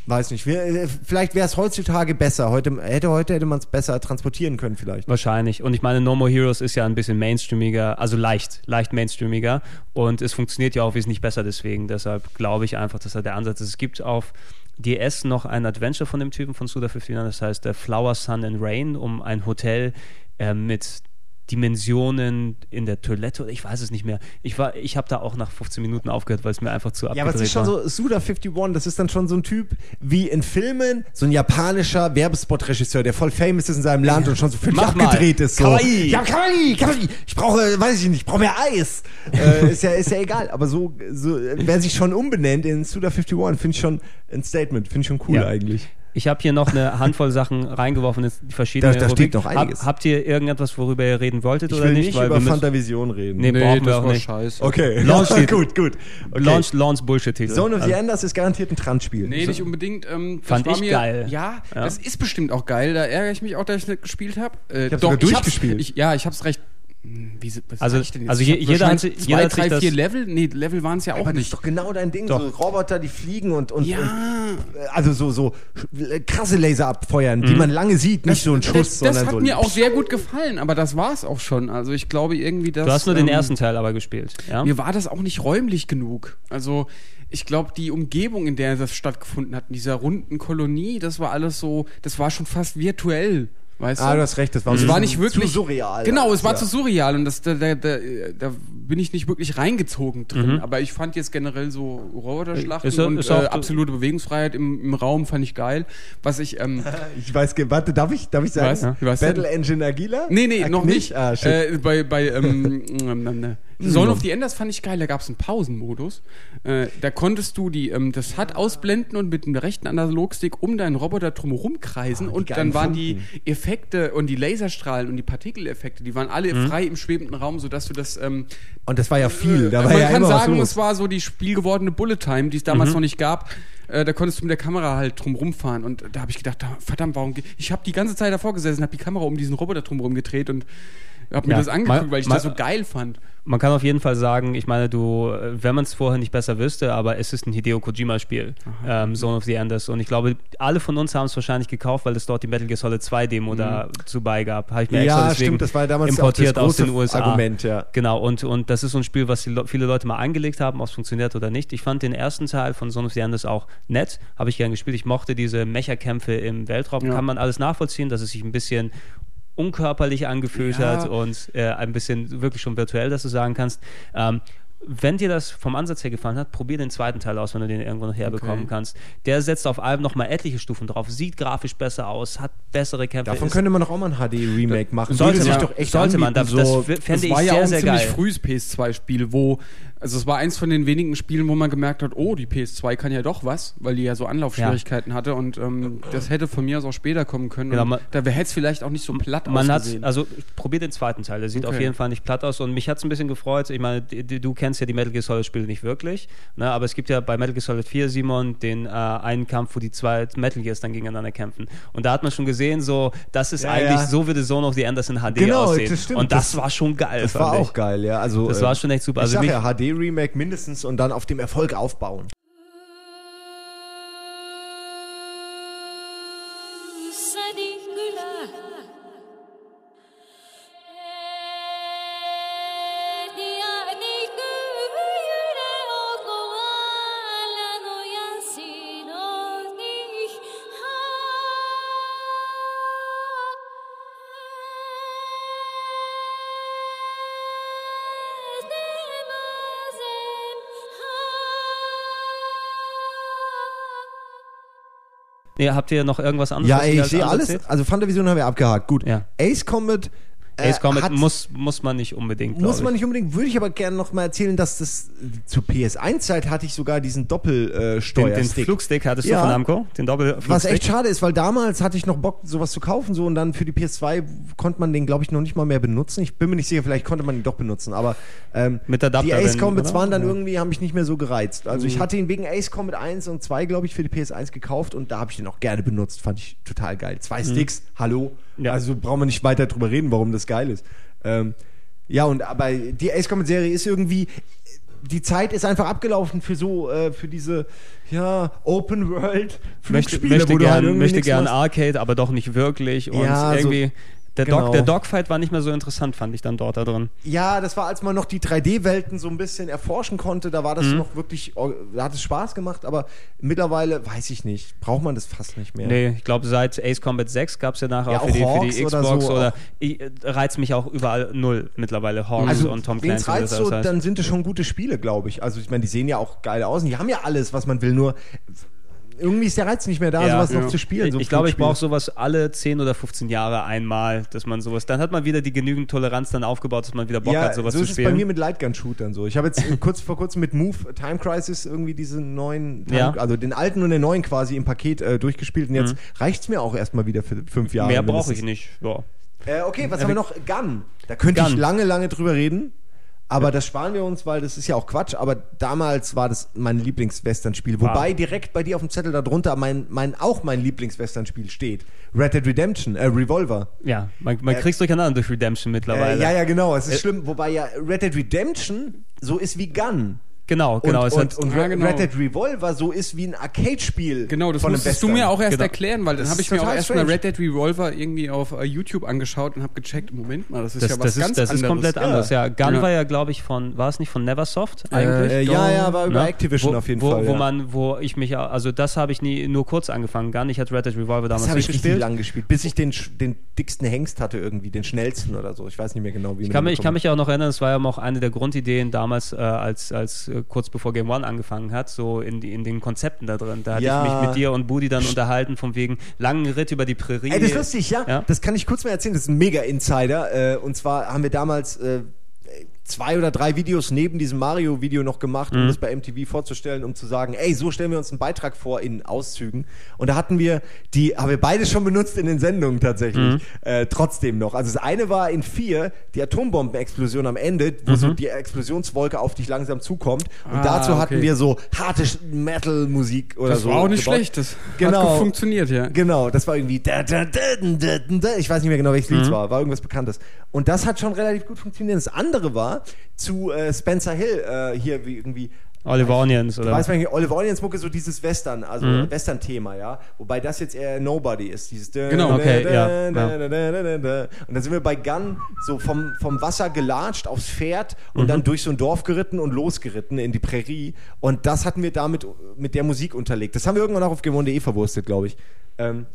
Weiß nicht. Wir, äh, vielleicht wäre es heutzutage besser. Heute, hätte, heute hätte man es besser transportieren können, vielleicht. Wahrscheinlich. Und ich meine, No More Heroes ist ja ein bisschen mainstreamiger, also leicht, leicht mainstreamiger. Und es funktioniert ja auch wesentlich besser deswegen. Deshalb glaube ich einfach, dass da der Ansatz ist. Es gibt auf DS noch ein Adventure von dem Typen von Suda59, das heißt der Flower, Sun and Rain, um ein Hotel äh, mit Dimensionen in der Toilette oder ich weiß es nicht mehr. Ich war, ich habe da auch nach 15 Minuten aufgehört, weil es mir einfach zu Ja, abgedreht aber es ist schon war. so, Suda51, das ist dann schon so ein Typ wie in Filmen, so ein japanischer Werbespot-Regisseur, der voll famous ist in seinem Land und schon so völlig Mach mal. abgedreht ist. So. Kawaii. Ja, Kawaii, Kawaii. Ich brauche, weiß ich nicht, ich brauche mehr Eis. äh, ist, ja, ist ja egal, aber so, so wer sich schon umbenennt in Suda51, finde ich schon ein Statement, finde ich schon cool Ja. eigentlich. Ich habe hier noch eine Handvoll Sachen reingeworfen, in die verschiedene Da- da steht noch einiges. Hab, habt ihr irgendetwas, worüber ihr reden wolltet Ich oder will nicht? nicht Weil über Fantavision reden. Nee, brauchen wir auch nicht. scheiße. Okay, Launch gut, gut. Okay. Launch, Launch Bullshit-Titel. Zone of the Also- Enders ist garantiert ein Trans-Spiel. Nee, nicht unbedingt. Ähm, das Fand war ich mir, geil. Ja, Ja. das ist bestimmt auch geil. Da ärgere ich mich auch, dass ich nicht gespielt habe. Äh, ich hab's- durchgespielt. Ich, ja, ich hab's recht Wie, Also- sag ich denn jetzt? also Ich je- jeder hat zwei, jeder hat sich drei, das- vier Level. Nee, Level waren es ja auch Aber das ist nicht. doch genau dein Ding. Doch. So Roboter, die fliegen und, und, Ja. und also so, so krasse Laser abfeuern, die man lange sieht, nicht so ein Schuss, das, das sondern hat so mir auch sehr gut gefallen, aber das war es auch schon. Also ich glaube irgendwie, dass Du hast nur den ähm, ersten Teil aber gespielt, ja? Mir war das auch nicht räumlich genug. Also ich glaube, die Umgebung, in der das stattgefunden hat, in dieser runden Kolonie, das war alles so, das war schon fast virtuell. Weißt Ah, du? hast recht, das war, Es so war nicht wirklich zu surreal. Genau, es war Ja. zu surreal und das, da, da, da, da bin ich nicht wirklich reingezogen drin. Aber ich fand jetzt generell so Roboterschlachten Ist und ist auch- äh, absolute Bewegungsfreiheit im, im Raum fand ich geil. Was ich ähm, Ich weiß, warte, darf ich, darf ich sagen? Was? Ja, was Battle denn? Engine Agila? Nee, nee, Ag- noch nicht. Ah, shit. äh, bei bei ähm, ähm, ähm, Zone of the Enders fand ich geil, da gab es einen Pausenmodus. Äh, da konntest du die, ähm, das HUD ausblenden und mit dem rechten Analogstick um deinen Roboter drumherum kreisen die und dann waren die Funken. Effekte und die Laserstrahlen und die Partikeleffekte, die waren alle Mhm. frei im schwebenden Raum, sodass du das ähm, und das war ja viel. Da war man ja kann sagen, es war so die spielgewordene Bullet Time, die es damals noch nicht gab. Äh, da konntest du mit der Kamera halt drum rumfahren und da habe ich gedacht, da- verdammt, warum? Ich habe die ganze Zeit davor gesessen, habe die Kamera um diesen Roboter drum gedreht und habe mir Ja, das angeguckt, mal- weil ich mal- das so geil fand. Man kann auf jeden Fall sagen, ich meine, du, äh, wenn man es vorher nicht besser wüsste, aber es ist ein Hideo Kojima-Spiel, ähm, Zone of the Enders. Und ich glaube, alle von uns haben es wahrscheinlich gekauft, weil es dort die Metal Gear Solid 2 Demo dazu beigab. Habe ich mir Ja, extra deswegen stimmt, das war damals importiert auch das aus den große USA. Argument, ja. Genau, und, und das ist so ein Spiel, was viele Leute mal angelegt haben, ob es funktioniert oder nicht. Ich fand den ersten Teil von Zone of the Enders auch nett, habe ich gern gespielt. Ich mochte diese Mecha-Kämpfe im Weltraum, Ja. kann man alles nachvollziehen, dass es sich ein bisschen unkörperlich angefühlt Ja. hat und äh, ein bisschen wirklich schon virtuell, dass du sagen kannst. Ähm, wenn dir das vom Ansatz her gefallen hat, probier den zweiten Teil aus, wenn du den irgendwo noch herbekommen kannst. Der setzt auf allem nochmal etliche Stufen drauf, sieht grafisch besser aus, hat bessere Kämpfe. Davon könnte man doch auch mal ein HD-Remake machen. sollte man, sich doch echt sollte man. anbieten, Das, so. das fände Das ich war ja sehr, auch ein sehr ziemlich frühes PS2-Spiel, wo, also es war eins von den wenigen Spielen, wo man gemerkt hat, oh, die PS2 kann ja doch was, weil die ja so Anlaufschwierigkeiten hatte und ähm, das hätte von mir aus auch später kommen können. Genau, und man- da hätte es vielleicht auch nicht so platt Man hat, ausgesehen. also probier den zweiten Teil, der sieht Okay. auf jeden Fall nicht platt aus und mich hat es ein bisschen gefreut. Ich meine, du kennst ja die Metal Gear Solid Spiele nicht wirklich, ne? aber es gibt ja bei Metal Gear Solid 4, Simon, den äh, einen Kampf, wo die zwei Metal Gears dann gegeneinander kämpfen. Und da hat man schon gesehen, so, das ist Ja, eigentlich, ja. so würde Zone of the Enders in HD Genau, aussehen. das stimmt. Und das, Das- war schon geil, Das war ich. auch geil, ja. Also, Das äh, war schon echt super. Ich Also sag mich- ja, HD-Remake mindestens und dann auf dem Erfolg aufbauen. Nee, habt ihr noch irgendwas anderes? Ja, ey, ich sehe alles. seht? Also Fantavision haben wir abgehakt. Gut. Ja. Ace Combat. Äh, Ace Combat hat- muss, muss man nicht unbedingt, Muss man ich. nicht unbedingt, würde ich aber gerne noch mal erzählen, dass das zur PS1-Zeit hatte ich sogar diesen Den, den Doppelsteuerstick. Flugstick hattest Ja. du von Namco? Den Doppelflugstick? Was echt schade ist, weil damals hatte ich noch Bock, sowas zu kaufen, so und dann für die PS2 konnte man den, glaube ich, noch nicht mal mehr benutzen. Ich bin mir nicht sicher, vielleicht konnte man ihn doch benutzen, aber ähm, Mit Adapter, die Ace Combats waren dann irgendwie, haben mich nicht mehr so gereizt. Also Mhm. ich hatte ihn wegen Ace Combat 1 und 2, glaube ich, für die PS1 gekauft und da habe ich den auch gerne benutzt. Fand ich total geil. Zwei Sticks, hallo. Ja. Also brauchen wir nicht weiter drüber reden, warum das geil ist. Ähm, ja, und aber die Ace Combat Serie ist irgendwie die Zeit ist einfach abgelaufen für so, äh, für diese, ja, Open World möchte, Flugspiele, möchte wo du halt gern, möchte. Arcade, aber doch nicht wirklich. Und Ja, so- irgendwie, der, genau. Dog, der Dogfight war nicht mehr so interessant, fand ich dann dort da drin. Ja, das war, als man noch die 3D-Welten so ein bisschen erforschen konnte, da war Mhm. das noch wirklich, oh, da hat es Spaß gemacht, aber mittlerweile, weiß ich nicht, braucht man das fast nicht mehr. Nee, ich glaube, seit Ace Combat 6 gab es ja nachher Ja, auch für die, für die oder Xbox so, oder, ich, äh, reizt mich auch überall null mittlerweile. Hawks Also, und Tom Clancy. reizt das so, alles heißt. dann sind es schon gute Spiele, glaube ich. Also, ich meine, die sehen ja auch geil aus und die haben ja alles, was man will, nur irgendwie ist der Reiz nicht mehr da, Ja. sowas Ja. noch zu spielen. Ich, so ich glaube, ich brauche sowas alle 10 oder 15 Jahre einmal, dass man sowas, dann hat man wieder die genügend Toleranz dann aufgebaut, dass man wieder Bock ja, hat, sowas so zu ist es bei spielen. mir mit Lightgun-Shootern so. Ich habe jetzt äh, kurz vor kurzem mit Move Time Crisis irgendwie diesen neuen, Time, Ja. also den alten und den neuen quasi im Paket äh, durchgespielt und jetzt reicht's mir auch erstmal wieder für fünf Jahre. Mehr brauche ich nicht. Ja. Äh, okay, was haben wir noch? Gun. Da könnte ich Gun. lange, lange drüber reden. Aber das sparen wir uns, weil das ist ja auch Quatsch. Aber damals war das mein Lieblings-Western-Spiel. Wobei direkt bei dir auf dem Zettel darunter mein, mein, auch mein Lieblings-Western-Spiel steht. Red Dead Redemption, äh, Revolver. Ja, man, man Äh, kriegt's durcheinander durch Redemption mittlerweile. Äh, ja, ja, genau. Es ist Äh, schlimm. Wobei ja Red Dead Redemption so ist wie Gun. Genau, genau. und, es und, hat, und Ja, Red, genau. Red Dead Revolver so ist wie ein Arcade-Spiel. Genau, das von einem musstest du mir auch erst Genau. erklären, weil dann Das habe ist ich mir auch erst mal. Red Dead Revolver irgendwie auf äh, YouTube angeschaut und habe gecheckt, Moment mal, das ist das, ja was das, ganz ist, das ist anderes. komplett anders. Ja, Gun Ja. war ja, glaube ich, von, war es nicht von Neversoft eigentlich? Äh, ja, ja, war über Ne? Activision wo, auf jeden wo, Fall. Wo ja. man, wo ich mich, also das habe ich nie nur kurz angefangen. Gun, ich hatte Red Dead Revolver damals das habe ich nicht richtig gespielt. lang gespielt, bis ich den, den dicksten Hengst hatte irgendwie, den schnellsten oder so. Ich weiß nicht mehr genau, wie Ich kann, mich, ich kann mich auch noch erinnern, es war ja auch eine der Grundideen damals, äh, als, als äh, kurz bevor Game One angefangen hat, so in, in den Konzepten da drin. Da hatte Ja. ich mich mit dir und Budi dann unterhalten, von wegen langen Ritt über die Prärie. Ey, das ist lustig, ja. Ja. Das kann ich kurz mal erzählen. Das ist ein mega Insider. Äh, und zwar haben wir damals äh, zwei oder drei Videos neben diesem Mario-Video noch gemacht, Mhm. um das bei MTV vorzustellen, um zu sagen, ey, so stellen wir uns einen Beitrag vor in Auszügen. Und da hatten wir die, haben wir beide schon benutzt in den Sendungen tatsächlich. Mhm. Äh, trotzdem noch. Also das eine war in vier die Atombombenexplosion am Ende, wo Mhm. so die Explosionswolke auf dich langsam zukommt. Und Ah, dazu hatten okay. wir so harte Metal-Musik oder Das so. war auch nicht gebaut. schlecht, das Genau. hat funktioniert, ja. Genau, das war irgendwie da, da, da, da, da, da. ich weiß nicht mehr genau, welches Lied Mhm. es war, war irgendwas Bekanntes. Und das hat schon relativ gut funktioniert. Das andere war zu äh, Spencer Hill, äh, hier wie irgendwie Oliver Onions oder? Weiß man nicht, Oliver Onions Mucke so dieses Western, also Mhm. Western-Thema, ja. Wobei das jetzt eher Nobody ist, dieses Genau. Okay, ja. Und dann sind wir bei Gun so vom, vom Wasser gelatscht aufs Pferd und Mhm. dann durch so ein Dorf geritten und losgeritten in die Prärie. Und das hatten wir damit mit der Musik unterlegt. Das haben wir irgendwann auch auf gemon.de verwurstet, glaube ich. Ähm,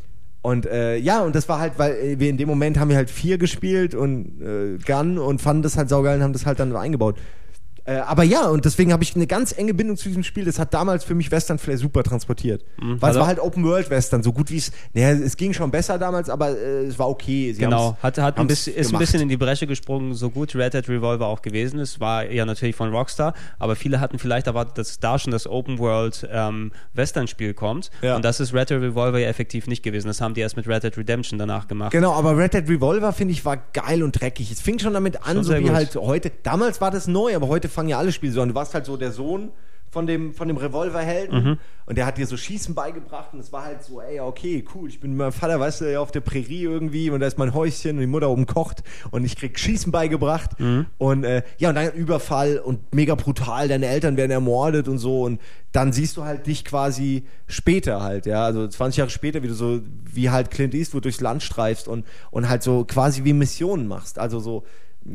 und äh, ja, und das war halt, weil äh, wir in dem Moment haben wir halt vier gespielt und äh, Gun und fanden das halt saugeil und haben das halt dann eingebaut. Äh, aber ja, und deswegen habe ich eine ganz enge Bindung zu diesem Spiel. Das hat damals für mich Western Flair super transportiert. Weil es Also- war halt Open World Western, so gut wie es. Naja, es ging schon besser damals, aber äh, es war okay. Sie Genau, hat, hat ein bisschen, ist ein bisschen in die Bresche gesprungen, so gut Red Dead Revolver auch gewesen ist. War ja natürlich von Rockstar, aber viele hatten vielleicht erwartet, dass da schon das Open World ähm, Western-Spiel kommt. Ja. Und das ist Red Dead Revolver ja effektiv nicht gewesen. Das haben die erst mit Red Dead Redemption danach gemacht. Genau, aber Red Dead Revolver finde ich war geil und dreckig. Es fing schon damit an, Schon so wie gut. halt heute. Damals war das neu, aber heute fangen ja alle Spiele so an. Du warst halt so der Sohn von dem, von dem Revolverhelden. Mhm. und der hat dir so Schießen beigebracht und es war halt so, ey, okay, cool, ich bin mit meinem Vater, weißt du, auf der Prärie irgendwie und da ist mein Häuschen und die Mutter oben kocht und ich krieg Schießen beigebracht. Mhm. und äh, ja, und dann Überfall und mega brutal, deine Eltern werden ermordet und so. Und dann siehst du halt dich quasi später halt, ja, also 20 Jahre später, wie du so, wie halt Clint Eastwood durchs Land streifst und, und halt so quasi wie Missionen machst, also so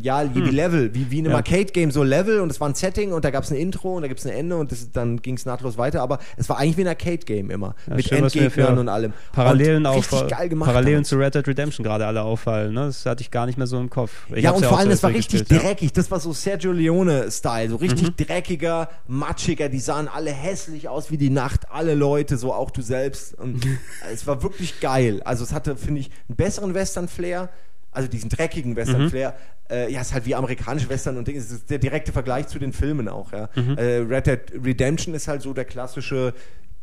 ja, wie, wie Level, wie, wie in einem Ja. Arcade-Game so Level und es war ein Setting und da gab es ein Intro und da gibt es ein Ende und das, dann ging es nahtlos weiter, aber es war eigentlich wie ein Arcade-Game immer. Ja, mit schön, Endgegnern und allem. Parallelen und auf. Parallelen zu Red Dead Redemption gerade alle auffallen. Ne? Das hatte ich gar nicht mehr so im Kopf. Ich ja, und vor allem, es war richtig gespielt, dreckig. Das war so Sergio Leone-Style. So richtig Mhm. dreckiger, matschiger. Die sahen alle hässlich aus wie die Nacht. Alle Leute, so auch du selbst. Und es war wirklich geil. Also es hatte, finde ich, einen besseren Western-Flair. Also diesen dreckigen Western-Flair. Mhm. Äh, ja, ist halt wie amerikanische Western und Dinge. Es ist der direkte Vergleich zu den Filmen auch. Ja. Mhm. Äh, Red Dead Redemption ist halt so der klassische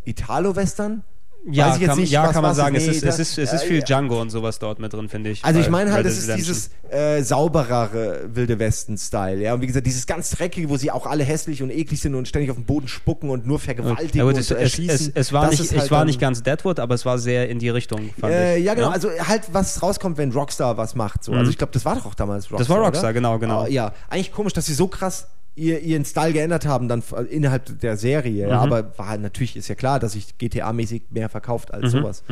Italo-Western. Ja, Weiß ich jetzt kann, nicht, ja was- kann man was sagen. ist. Es ist, Nee, es ist, es da- ist viel äh, Django und sowas dort mit drin, finde ich. Also ich meine halt, Red das ist dieses äh, sauberere Wilde Westen-Style, ja. Und wie gesagt, dieses ganz dreckige, wo sie auch alle hässlich und eklig sind und ständig auf dem Boden spucken und nur vergewaltigen Ja, gut, und es, erschießen. es, war, Das nicht, halt war dann- nicht ganz Deadwood, aber es war sehr in die Richtung, fand Äh, ich. ja, genau. Also halt, was rauskommt, wenn Rockstar was macht. So. Also ich glaube, das war doch auch damals Rockstar. Mhm. Das war Rockstar, oder? genau, genau. Ah, ja, eigentlich komisch, dass sie so krass ihr, ihren Style geändert haben dann f- innerhalb der Serie. Mhm. Ja, aber war natürlich ist ja klar, dass sich GTA-mäßig mehr verkauft als Mhm. sowas.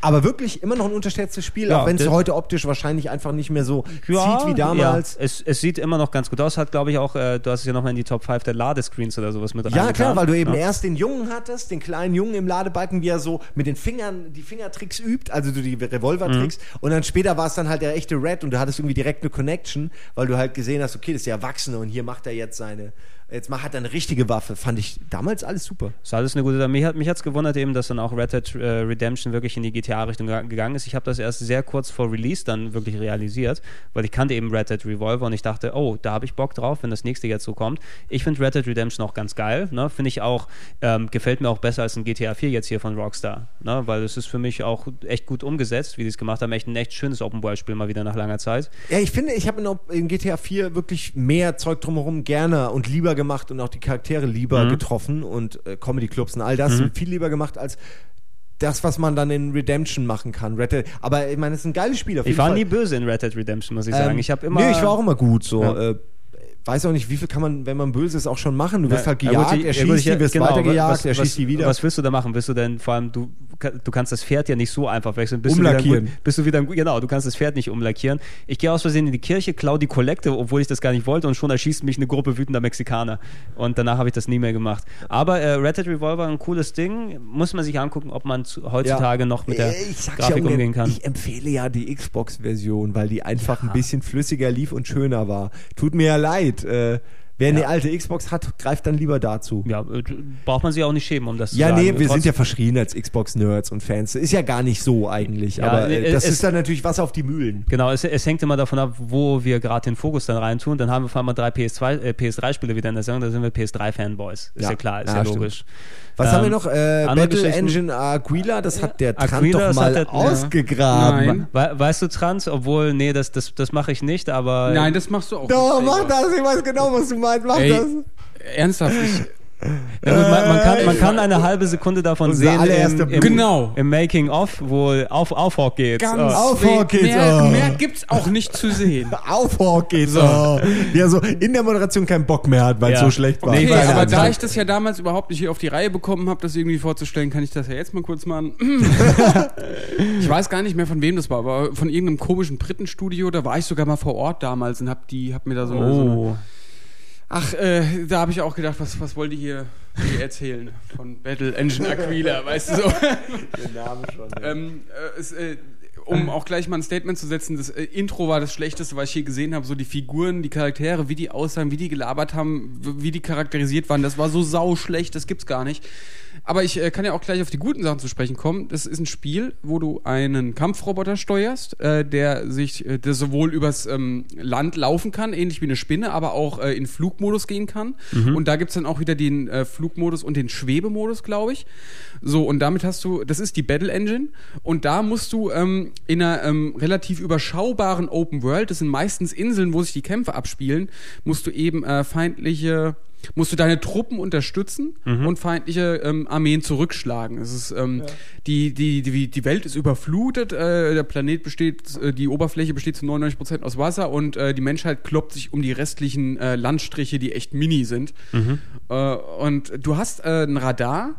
Aber wirklich immer noch ein unterschätztes Spiel, Ja, auch wenn es heute optisch wahrscheinlich einfach nicht mehr so Ja, zieht wie damals. Ja. Es, es sieht immer noch ganz gut aus. Hat, glaube ich, auch, äh, du hast es ja nochmal in die Top 5 der Ladescreens oder sowas mit Ja, reingetan. klar, weil du eben ja. erst den Jungen hattest, den kleinen Jungen im Ladebalken, wie er so mit den Fingern die Fingertricks übt, also du die Revolvertricks. Mhm. Und dann später war es dann halt der echte Red und du hattest irgendwie direkt eine Connection, weil du halt gesehen hast, okay, das ist der Erwachsene und hier macht er jetzt seine, Jetzt mal hat er eine richtige Waffe. Fand ich damals alles super. Das ist alles eine gute Sache. Mich hat mich hat's gewundert eben, dass dann auch Red Dead äh, Redemption wirklich in die GTA-Richtung ge- gegangen ist. Ich habe das erst sehr kurz vor Release dann wirklich realisiert, weil ich kannte eben Red Dead Revolver und ich dachte, oh, da habe ich Bock drauf, wenn das nächste jetzt so kommt. Ich finde Red Dead Redemption auch ganz geil. Ne? Finde ich auch, ähm, gefällt mir auch besser als ein GTA 4 jetzt hier von Rockstar. Ne? Weil es ist für mich auch echt gut umgesetzt, wie sie es gemacht haben. Echt ein echt schönes Open-World-Spiel mal wieder nach langer Zeit. Ja, ich finde, ich habe in, in GTA 4 wirklich mehr Zeug drumherum gerne und lieber gemacht und auch die Charaktere lieber getroffen und äh, Comedy-Clubs und all das viel lieber gemacht als das, was man dann in Redemption machen kann. Red Dead. Aber ich meine, es ist ein geiles Spiel. Auf Ich war Fall. nie böse in Red Dead Redemption, muss ich sagen. Ähm, Ich habe immer. Nee, ich war auch immer gut. So, Ja. äh, weiß auch nicht, wie viel kann man, wenn man böse ist, auch schon machen. Du wirst halt Ja, gejagt, gut, er ja, schießt die, ja, wirst genau, weitergejagt, was, er was, schießt die wieder. Was willst du da machen? Willst du denn vor allem, du, du kannst das Pferd ja nicht so einfach wechseln. Bist Du Umlackieren. wieder, gut- bist du wieder, genau, du kannst das Pferd nicht umlackieren. Ich gehe aus Versehen in die Kirche, klau die Kollekte, obwohl ich das gar nicht wollte und schon erschießt mich eine Gruppe wütender Mexikaner. Und danach habe ich das nie mehr gemacht. Aber äh, Red Dead Revolver, ein cooles Ding. Muss man sich angucken, ob man zu, heutzutage noch mit der Grafik ja, umgehen kann. Ich empfehle ja die Xbox-Version, weil die einfach ein bisschen flüssiger lief und schöner war. Tut mir ja leid. Äh, wer eine alte Xbox hat, greift dann lieber dazu. ja, äh, braucht man sich auch nicht schämen, um das zu Ja, sagen. nee, wir Trotz- sind ja verschrien als Xbox-Nerds und Fans. Ist ja gar nicht so eigentlich. Ja, aber äh, das es- ist dann natürlich was auf die Mühlen. Genau, es, es hängt immer davon ab, wo wir gerade den Fokus dann reintun. Dann haben wir vor allem mal drei PS2, äh, PS3-Spiele wieder in der Sendung, da sind wir PS3-Fanboys. Ist ja, Ja, klar, ist ja, ja, stimmt. logisch. Was Ähm, haben wir noch? Äh, Battle? Engine Aquila, das hat der Trant Aquila, doch mal der- ja. ausgegraben. Nein. We weißt du Trans? Obwohl, nee, das, das, das mache ich nicht, aber. Nein, das machst du auch Doch, nicht. mach Ey. das, ich weiß genau, was du meinst, mach Ey, das. Ernsthaft, ich, Na gut, man, man, kann, man kann eine halbe Sekunde davon Unser sehen im, im, Genau. im Making-of, wo auf Aufhawk geht. ganz Oh. Auf, we- geht's, mehr, oh. mehr gibt's auch nicht zu sehen. Auf Hawk geht's. So. Ja, so in der Moderation keinen Bock mehr hat, weil es Ja. so schlecht war. Nee, Okay, aber nicht. da ich das ja damals überhaupt nicht hier auf die Reihe bekommen habe, das irgendwie vorzustellen, kann ich das ja jetzt mal kurz machen. ich weiß gar nicht mehr von wem das war, aber von irgendeinem komischen Britenstudio, da war ich sogar mal vor Ort damals und hab die, hab mir da so eine, so eine Oh. Ach, äh, da habe ich auch gedacht, was, was wollt ihr hier, hier erzählen? Von Battle Engine Aquila, weißt du so? ähm, äh, es, äh, um auch gleich mal ein Statement zu setzen, das äh, Intro war das Schlechteste, was ich je gesehen habe. So die Figuren, die Charaktere, wie die aussahen, wie die gelabert haben, wie die charakterisiert waren, das war so sau schlecht, das gibt's gar nicht. Aber ich äh, kann ja auch gleich auf die guten Sachen zu sprechen kommen. Das ist ein Spiel, wo du einen Kampfroboter steuerst, äh, der sich äh, der sowohl übers ähm, Land laufen kann, ähnlich wie eine Spinne, aber auch äh, in Flugmodus gehen kann. Und da gibt's dann auch wieder den äh, Flugmodus und den Schwebemodus, glaube ich. So, und damit hast du, das ist die Battle Engine. Und da musst du ähm, in einer ähm, relativ überschaubaren Open World, das sind meistens Inseln, wo sich die Kämpfe abspielen, musst du eben äh, feindliche musst du deine Truppen unterstützen und feindliche ähm, Armeen zurückschlagen. Es ist, ähm, die, die, die, die Welt ist überflutet, äh, der Planet besteht, äh, die Oberfläche besteht zu 99% aus Wasser und äh, die Menschheit kloppt sich um die restlichen äh, Landstriche, die echt mini sind. Äh, und du hast äh, ein Radar,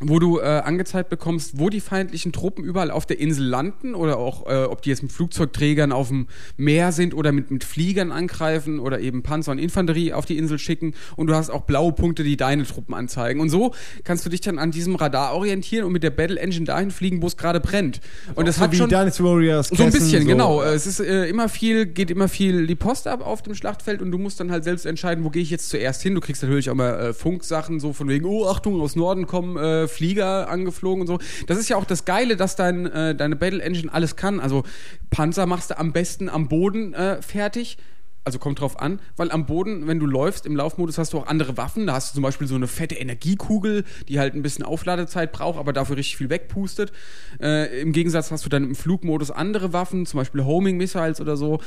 wo du äh, angezeigt bekommst, wo die feindlichen Truppen überall auf der Insel landen oder auch, äh, ob die jetzt mit Flugzeugträgern auf dem Meer sind oder mit, mit Fliegern angreifen oder eben Panzer und Infanterie auf die Insel schicken und du hast auch blaue Punkte, die deine Truppen anzeigen. Und so kannst du dich dann an diesem Radar orientieren und mit der Battle Engine dahin fliegen, wo es gerade brennt. und das so hat wie schon Dynasty Warriors. so ein bisschen, so. genau. Es ist äh, immer viel, geht immer viel die Post ab auf dem Schlachtfeld und du musst dann halt selbst entscheiden, wo gehe ich jetzt zuerst hin. Du kriegst natürlich auch mal äh, Funksachen, so von wegen, oh, Achtung, aus Norden kommen äh, Flieger angeflogen und so. Das ist ja auch das Geile, dass dein, äh, deine Battle Engine alles kann. Also Panzer machst du am besten am Boden äh, fertig. Also kommt drauf an, weil am Boden, wenn du läufst, im Laufmodus hast du auch andere Waffen. Da hast du zum Beispiel so eine fette Energiekugel, die halt ein bisschen Aufladezeit braucht, aber dafür richtig viel wegpustet. Äh, Im Gegensatz hast du dann im Flugmodus andere Waffen, zum Beispiel Homing Missiles oder so.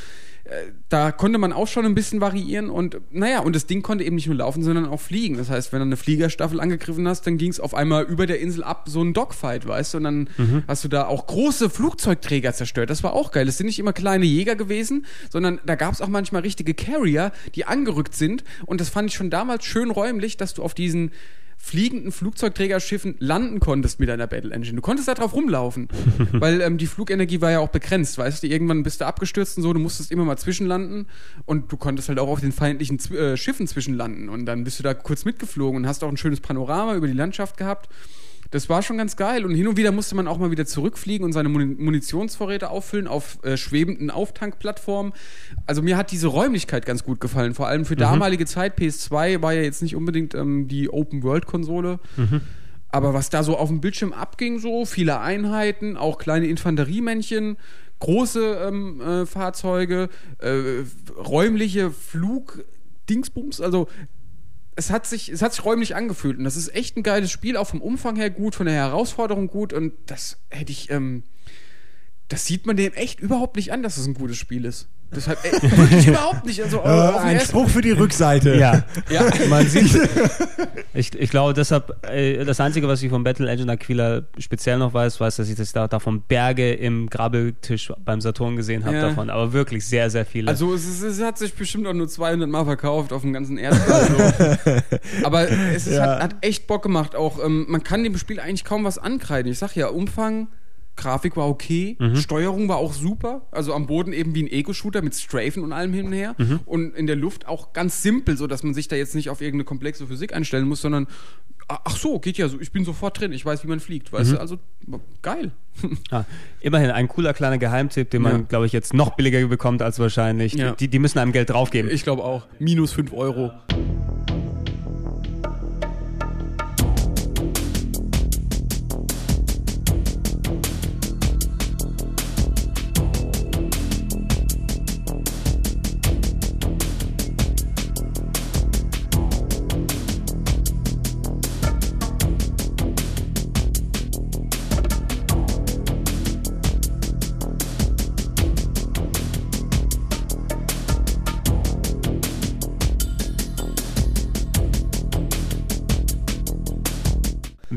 Äh, da konnte man auch schon ein bisschen variieren und naja, und das Ding konnte eben nicht nur laufen, sondern auch fliegen. Das heißt, wenn du eine Fliegerstaffel angegriffen hast, dann ging es auf einmal über der Insel ab, so ein Dogfight, weißt du, und dann hast du da auch große Flugzeugträger zerstört. Das war auch geil. Das sind nicht immer kleine Jäger gewesen, sondern da gab es auch manchmal richtige Carrier, die angerückt sind. Und das fand ich schon damals schön räumlich, dass du auf diesen fliegenden Flugzeugträgerschiffen landen konntest mit deiner Battle Engine. Du konntest da drauf rumlaufen, weil ähm, die Flugenergie war ja auch begrenzt, weißt du? Irgendwann bist du abgestürzt und so, du musstest immer mal zwischenlanden und du konntest halt auch auf den feindlichen Zw äh, Schiffen zwischenlanden und dann bist du da kurz mitgeflogen und hast auch ein schönes Panorama über die Landschaft gehabt. Das war schon ganz geil. Und hin und wieder musste man auch mal wieder zurückfliegen und seine Muni- Munitionsvorräte auffüllen auf äh, schwebenden Auftankplattformen. Also mir hat diese Räumlichkeit ganz gut gefallen. Vor allem für damalige Zeit. PS2 war ja jetzt nicht unbedingt ähm, die Open-World-Konsole. Aber was da so auf dem Bildschirm abging, so viele Einheiten, auch kleine Infanteriemännchen, große ähm, äh, Fahrzeuge, äh, räumliche Flugdingsbums, also es hat sich, es hat sich räumlich angefühlt und das ist echt ein geiles Spiel, auch vom Umfang her gut, von der Herausforderung gut und das hätte ich, ähm, das sieht man dem echt überhaupt nicht an, dass es ein gutes Spiel ist. Das hat ey, überhaupt nicht. Also, Äh, auf den ein Spruch für die Rückseite. Ja, Ja, man sieht. Ich, ich glaube, deshalb, äh, das Einzige, was ich von Battle Engine Aquila speziell noch weiß, weiß, dass ich das da davon Berge im Grabbeltisch beim Saturn gesehen habe Ja. davon. Aber wirklich sehr, sehr viele. Also es, ist, es hat sich bestimmt auch nur 200 Mal verkauft auf dem ganzen Erdball. So. Aber es ist, hat, hat echt Bock gemacht. Auch ähm, man kann dem Spiel eigentlich kaum was ankreiden. Ich sag ja, Umfang, Grafik war okay, Steuerung war auch super. Also am Boden eben wie ein Ego-Shooter mit Strafen und allem hin und her. Und in der Luft auch ganz simpel, so dass man sich da jetzt nicht auf irgendeine komplexe Physik einstellen muss, sondern ach so, geht ja so. Ich bin sofort drin. Ich weiß, wie man fliegt. Weißt du? Also geil. Ah, immerhin ein cooler kleiner Geheimtipp, den man, Ja. glaube ich, jetzt noch billiger bekommt als wahrscheinlich. Ja. Die, die müssen einem Geld draufgeben. Ich glaube auch. Minus 5 Euro.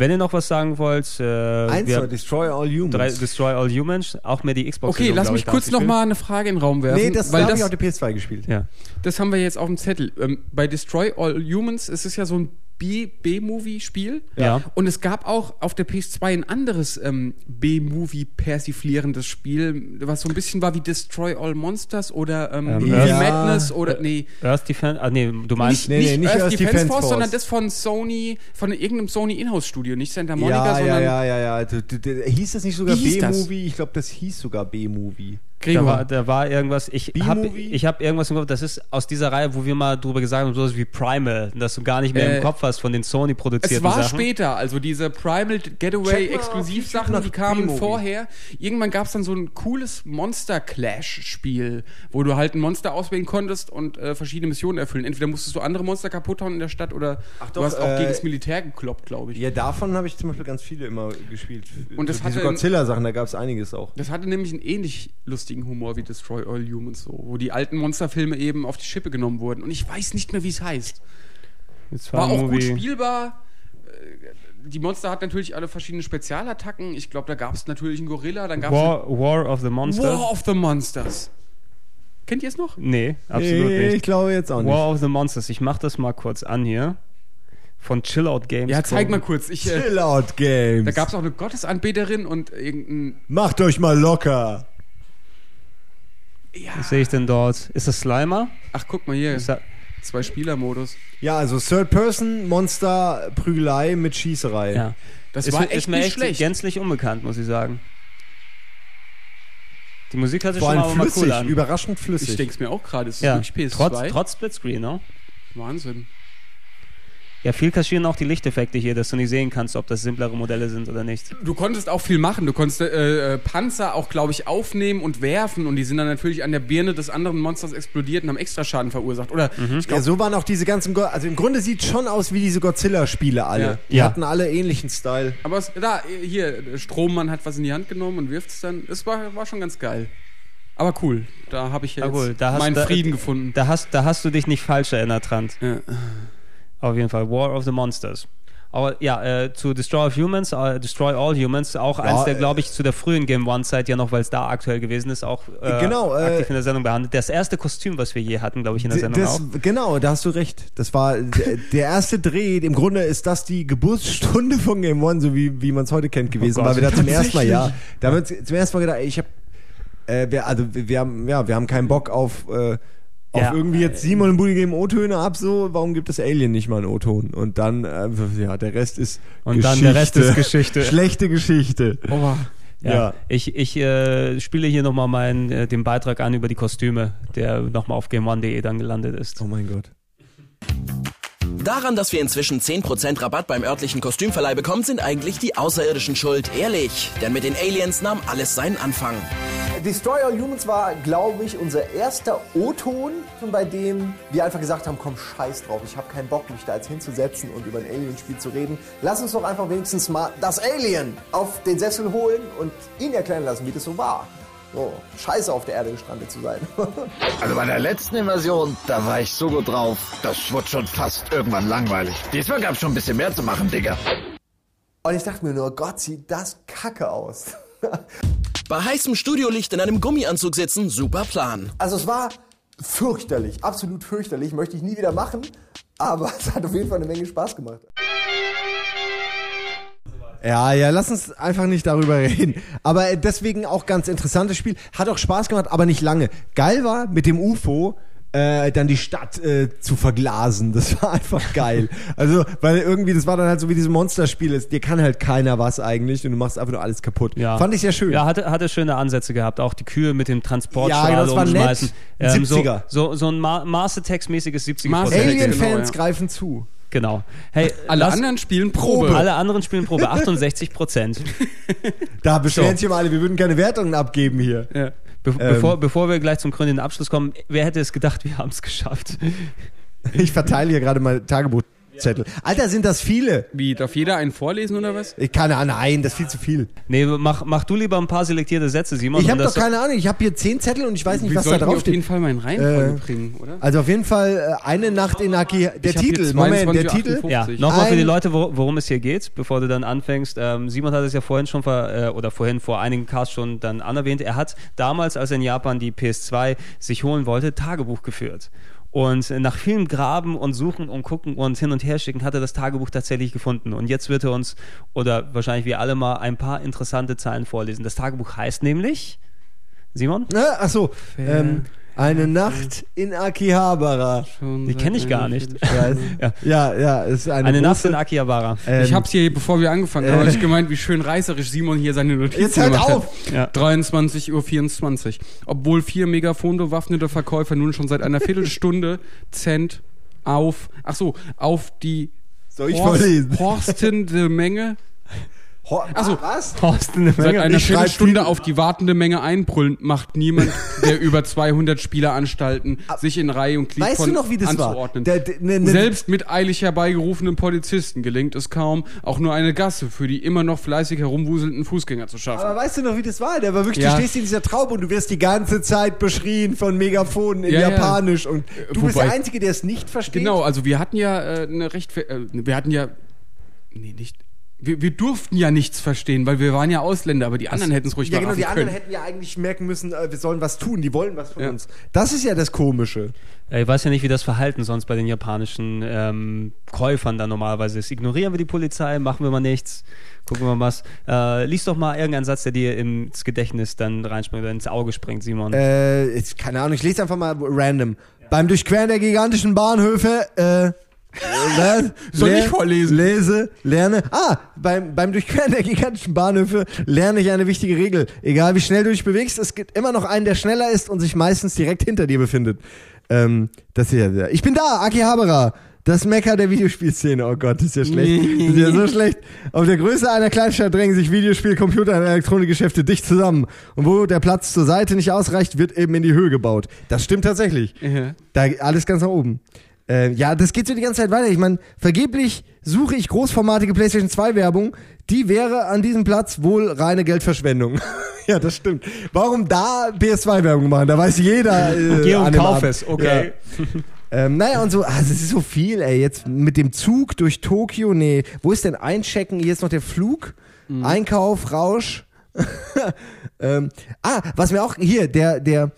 Wenn ihr noch was sagen wollt, äh, Eins wir Destroy All Humans. drei, Destroy All Humans, auch mehr die Xbox. Okay, lass mich kurz noch mal eine Frage in den Raum werfen. nee, das weil habe das, ich auf der PS2 gespielt. Ja. das haben wir jetzt auf dem Zettel. Ähm, bei Destroy All Humans ist es ja so ein B-Movie-Spiel. Ja. Und es gab auch auf der PS2 ein anderes ähm, B-Movie-persiflierendes Spiel, was so ein bisschen war wie Destroy All Monsters oder ähm, Ähm, ja. Madness oder nee. Earth Defense, ah nee, du meinst, Nee, nee, nicht Earth Earth Defense, Defense Force, Force. sondern das von Sony, von irgendeinem Sony Inhouse-Studio, nicht Santa Monica, Ja, ja, sondern ja, ja, ja. Du, hieß das nicht sogar? B-Movie? Ich glaube, das hieß sogar B-Movie. Da Gregor. war, da war irgendwas, ich habe ich hab irgendwas im Kopf, das ist aus dieser Reihe, wo wir mal drüber gesagt haben, sowas wie Primal, dass du gar nicht mehr Äh, im Kopf hast von den Sony produzierten Es war Sachen. später, also diese Primal Getaway Exklusivsachen, die kamen vorher. Irgendwann gab es dann so ein cooles Monster Clash Spiel, wo du halt ein Monster auswählen konntest und äh, verschiedene Missionen erfüllen. Entweder musstest du andere Monster kaputt hauen in der Stadt oder du doch, hast auch äh, gegen das Militär gekloppt, glaube ich. Ja, davon habe ich zum Beispiel ganz viele immer gespielt. Und das so diese hatte- Godzilla-Sachen, da gab es einiges auch. Das hatte nämlich einen ähnlich lustigen Humor wie Destroy All Humans, so, wo die alten Monsterfilme eben auf die Schippe genommen wurden. Und ich weiß nicht mehr, wie es heißt. Jetzt War auch gut spielbar. Äh, Die Monster hatten natürlich alle verschiedene Spezialattacken. Ich glaube, da gab es natürlich einen Gorilla, dann gab es War, War of the Monsters. War of the Monsters. Kennt ihr es noch? Nee, absolut nee, nicht. ich glaube jetzt auch nicht. War of the Monsters. Ich mach das mal kurz an hier. Von Chill Out Games. Ja, zeig mal kurz. Ich, äh, Chill Out Games. da gab es auch eine Gottesanbeterin und irgendein. Macht euch mal locker. Ja. Was sehe ich denn dort? Ist das Slimer? Ach, guck mal hier. Ist da, Zwei Spieler-Modus. Ja, also Third Person, Monster, Prügelei mit Schießerei. ja. Das ist, war mir- echt ist mir nicht echt schlecht. gänzlich unbekannt, muss ich sagen. Die Musik hört sich schon mal, allem mal flüssig, cool an. überraschend flüssig. Ich denke es mir auch gerade. Es ist ja. wirklich PS2. Trotz, trotz Splitscreen, ne? Wahnsinn. Ja, viel kaschieren auch die Lichteffekte hier, dass du nicht sehen kannst, ob das simplere Modelle sind oder nicht. Du konntest auch viel machen. Du konntest äh, äh, Panzer auch, glaube ich, aufnehmen und werfen und die sind dann natürlich an der Birne des anderen Monsters explodiert und haben extra Schaden verursacht. Oder Mhm. ich Ja, so waren auch diese ganzen. Go also im Grunde sieht schon aus wie diese Godzilla-Spiele alle. Ja. Die Ja. hatten alle ähnlichen Style. aber es, da, hier, Strommann hat was in die Hand genommen und wirft es dann. Es war, war schon ganz geil. Aber cool. Da habe ich ja jetzt cool. Da hast- meinen da- Frieden gefunden. Da hast, da hast du dich nicht falsch erinnert, Trant. Ja. Auf jeden Fall. War of the Monsters. Aber ja, äh, zu Destroy of Humans, äh, Destroy All Humans, auch eins der, äh, glaube ich, zu der frühen Game One-Zeit ja noch, weil es da aktuell gewesen ist, auch äh, Genau, äh, aktiv in der Sendung behandelt. Das erste Kostüm, was wir je hatten, glaube ich, in der Sendung das, auch. genau, da hast du recht. Das war der erste Dreh. Im Grunde ist das die Geburtsstunde von Game One, so wie, wie man es heute kennt, gewesen. Oh Gott. weil wir da zum ersten Mal, ja, da haben wir zum ersten Mal gedacht, ey, ich habe, äh, wir, also wir haben, ja, wir haben keinen Bock auf äh, auf Ja. irgendwie jetzt Simon und Budi geben O-Töne ab, so, warum gibt es Alien nicht mal einen O-Ton? Und dann, äh, ja, der Rest ist Und dann der Rest ist Geschichte. Schlechte Geschichte. Oh, Ja. Ja. Ich, ich äh, spiele hier nochmal meinen, äh, den Beitrag an über die Kostüme, der nochmal auf gameone.de dann gelandet ist. Oh mein Gott. Daran, dass wir inzwischen 10% Rabatt beim örtlichen Kostümverleih bekommen, sind eigentlich die Außerirdischen schuld. Ehrlich. Denn mit den Aliens nahm alles seinen Anfang. Destroy All Humans war, glaube ich, unser erster O-Ton, bei dem wir einfach gesagt haben, komm, scheiß drauf, ich habe keinen Bock, mich da jetzt hinzusetzen und über ein Alien-Spiel zu reden. Lass uns doch einfach wenigstens mal das Alien auf den Sessel holen und ihn erklären lassen, wie das so war. So, scheiße auf der Erde gestrandet zu sein. Also bei der letzten Invasion, da war ich so gut drauf. Das wurde schon fast irgendwann langweilig. Diesmal gab's schon ein bisschen mehr zu machen, Digga. und ich dachte mir nur, Gott, sieht das kacke aus. Bei heißem Studiolicht in einem Gummianzug sitzen, super Plan. Also es war fürchterlich, absolut fürchterlich, möchte ich nie wieder machen, aber es hat auf jeden Fall eine Menge Spaß gemacht. Ja, ja, lass uns einfach nicht darüber reden. Aber deswegen auch ganz interessantes Spiel. Hat auch Spaß gemacht, aber nicht lange. Geil war mit dem UFO. Äh, dann die Stadt äh, zu verglasen. Das war einfach geil. Also, weil irgendwie, das war dann halt so wie diese Monsterspiele. Dir kann halt keiner was eigentlich und du machst einfach nur alles kaputt. Ja. Fand ich sehr schön. Ja, hatte, hatte schöne Ansätze gehabt. Auch die Kühe mit dem Ja, Transportschale das war nett. umschmeißen. Ähm, so, 70er. so, so ein Ma Mars Attacks-mäßiges 70er Mars Prozent. Attacks, Alien-Fans genau, ja. greifen zu. Genau. Hey, Alle lass- anderen spielen Probe. Alle anderen spielen Probe. 68 Prozent. Da beschweren So. sich immer alle, wir würden keine Wertungen abgeben hier. Ja. Be Ähm. bevor, bevor wir gleich zum krönenden Abschluss kommen, wer hätte es gedacht, wir haben es geschafft? Ich verteile hier gerade mal Tagebuchzettel. Alter, sind das viele? Wie, darf jeder einen vorlesen oder was? Ich kann, ah, nein, das ist viel zu viel. Nee, mach, mach du lieber ein paar selektierte Sätze, Simon. Ich habe doch keine Ahnung. Ich habe hier zehn Zettel und ich weiß nicht, was da drauf auf jeden steht. Fall in Reihenfolge Äh, bringen, oder? Also auf jeden Fall äh, eine Nacht in Aki. Der Titel, Moment, der 22, Titel. 58. Ja, nochmal für die Leute, wo, worum es hier geht, bevor du dann anfängst. Ähm, Simon hat es ja vorhin schon ver, äh, oder vorhin vor einigen Casts schon dann anerwähnt. Er hat damals, als er in Japan die PS2 sich holen wollte, Tagebuch geführt. Und nach vielem Graben und Suchen und Gucken und hin und her schicken hat er das Tagebuch tatsächlich gefunden. Und jetzt wird er uns, oder wahrscheinlich wir alle mal, ein paar interessante Zeilen vorlesen. Das Tagebuch heißt nämlich, Simon? Ne? Ach so. Ähm, eine Nacht in Akihabara. Schon Die kenne ich gar nicht. Ja, ja, ja, ist eine, Eine Nacht in Akihabara. ähm, Ich hab's hier, bevor wir angefangen haben, äh, habe ich gemeint, wie schön reißerisch Simon hier seine Notizen Jetzt hört gemacht auf! hat. Ja. 23.24 Uhr. Obwohl vier Megafon-bewaffnete Verkäufer nun schon seit einer Viertelstunde Cent auf, ach so, auf die Soll ich Horst- vorlesen? horstende Menge, Ho Also- was? Thorsten, eine seit Menge. einer Ich schreib Viertelstunde viel- auf die wartende Menge einbrüllen, macht niemand, der über 200 Spieleranstalten sich in Reihe und Glied Weißt von du noch, wie das war? anzuordnen. Der- der- ne- ne- Selbst mit eilig herbeigerufenen Polizisten gelingt es kaum, auch nur eine Gasse für die immer noch fleißig herumwuselnden Fußgänger zu schaffen. Aber weißt du noch, wie das war? Der war wirklich, Ja. du stehst in dieser Traube und du wirst die ganze Zeit beschrien von Megafonen in Ja, ja. Japanisch und du bist wobei- der Einzige, der es nicht versteht. Genau, also wir hatten ja äh, eine recht, äh, wir hatten ja, nee, nicht, wir, wir durften ja nichts verstehen, weil wir waren ja Ausländer, aber die anderen hätten es ruhig Ja, genau, die anderen können. hätten ja eigentlich merken müssen, äh, wir sollen was tun, die wollen was von Ja. uns. Das ist ja das Komische. Ja, Ich weiß ja nicht, wie das Verhalten sonst bei den japanischen ähm, Käufern dann normalerweise ist. Ignorieren wir die Polizei, machen wir mal nichts, gucken wir mal was. Äh, lies doch mal irgendeinen Satz, der dir ins Gedächtnis dann reinspringt oder ins Auge springt, Simon. Äh, ich, keine Ahnung, ich lese einfach mal random. Beim Durchqueren der gigantischen Bahnhöfe, äh, le- Soll le- ich vorlesen? Lese, lerne. Ah, beim, beim Durchqueren der gigantischen Bahnhöfe lerne ich eine wichtige Regel. Egal wie schnell du dich bewegst, es gibt immer noch einen, der schneller ist und sich meistens direkt hinter dir befindet. Ähm, das hier. Ich bin da, Akihabara. Das Mecker der Videospielszene. Oh Gott, das ist ja schlecht. Das ist ja so schlecht. Auf der Größe einer Kleinstadt drängen sich Videospiel, Computer und Elektronikgeschäfte dicht zusammen. Und wo der Platz zur Seite nicht ausreicht, wird eben in die Höhe gebaut. Das stimmt tatsächlich. Ja. Da alles ganz nach oben. Äh, ja, das geht so die ganze Zeit weiter. Ich meine, vergeblich suche ich großformatige PlayStation 2 Werbung. Die wäre an diesem Platz wohl reine Geldverschwendung. ja, das stimmt. Warum da PS2 Werbung machen? Da weiß jeder. Äh, Geh und kauf es, okay. Ja. Ähm, naja, und so, also es ist so viel, ey. Jetzt mit dem Zug durch Tokio, nee. Wo ist denn Einchecken? Hier ist noch der Flug. Einkauf, Rausch. ähm, ah, was mir auch, hier, der, der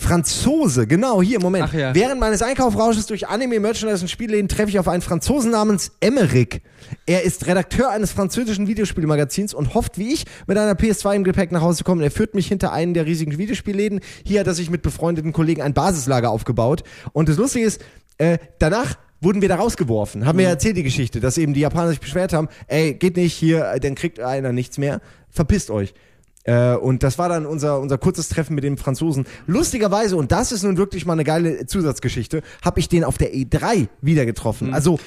Franzose, genau, hier, Moment. Ach ja. Während meines Einkaufrausches durch Anime, Merchandise und Spielläden treffe ich auf einen Franzosen namens Emmerich. Er ist Redakteur eines französischen Videospielmagazins und hofft, wie ich, mit einer PS2 im Gepäck nach Hause zu kommen. Er führt mich hinter einen der riesigen Videospielläden. Hier hat er sich mit befreundeten Kollegen ein Basislager aufgebaut. Und das Lustige ist, äh, danach wurden wir da rausgeworfen. Haben wir ja erzählt die Geschichte, dass eben die Japaner sich beschwert haben, ey, geht nicht hier, äh, dann kriegt einer nichts mehr. Verpisst euch. Äh, und das war dann unser, unser kurzes Treffen mit dem Franzosen. Lustigerweise, und das ist nun wirklich mal eine geile Zusatzgeschichte, habe ich den auf der E3 wieder getroffen. Also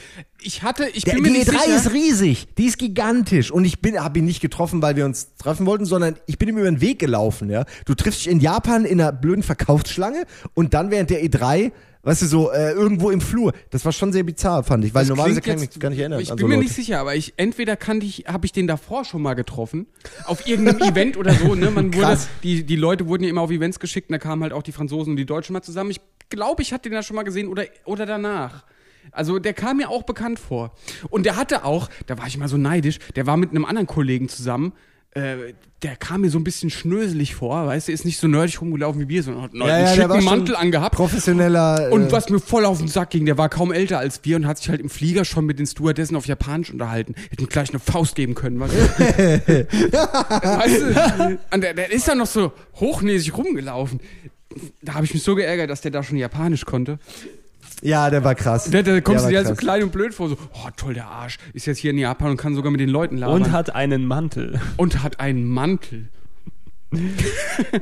Ich hatte, ich der, bin mir die nicht E3 sicher. ist riesig, die ist gigantisch und ich bin habe ihn nicht getroffen, weil wir uns treffen wollten, sondern ich bin ihm über den Weg gelaufen, ja. Du triffst dich in Japan in einer blöden Verkaufsschlange und dann während der E3 Weißt du, so äh, irgendwo im Flur. Das war schon sehr bizarr, fand ich, weil Das normalerweise kann ich mich gar nicht erinnern. Ich bin so mir Leute. nicht sicher, aber ich entweder kannte ich, habe ich den davor schon mal getroffen, auf irgendeinem Event oder so. Ne, man wurde, die die Leute wurden ja immer auf Events geschickt, und da kamen halt auch die Franzosen und die Deutschen mal zusammen. Ich glaube, ich hatte den da schon mal gesehen oder oder danach. Also der kam mir auch bekannt vor. Und der hatte auch, da war ich mal so neidisch, der war mit einem anderen Kollegen zusammen. Äh, der kam mir so ein bisschen schnöselig vor, weißt du, ist nicht so nerdig rumgelaufen wie wir, sondern hat einen Ja, ja, schicken Mantel angehabt. Professioneller. Äh, Und was mir voll auf den Sack ging, der war kaum älter als wir und hat sich halt im Flieger schon mit den Stewardessen auf Japanisch unterhalten. Hätten gleich eine Faust geben können, weißt du? weißt du? Und der, der ist dann noch so hochnäsig rumgelaufen. Da habe ich mich so geärgert, dass der da schon Japanisch konnte. Ja, der war krass. Da, da kommst Der du dir so krass. klein und blöd vor, so, oh toll, der Arsch, ist jetzt hier in Japan und kann sogar mit den Leuten labern. Und hat einen Mantel. und hat einen Mantel.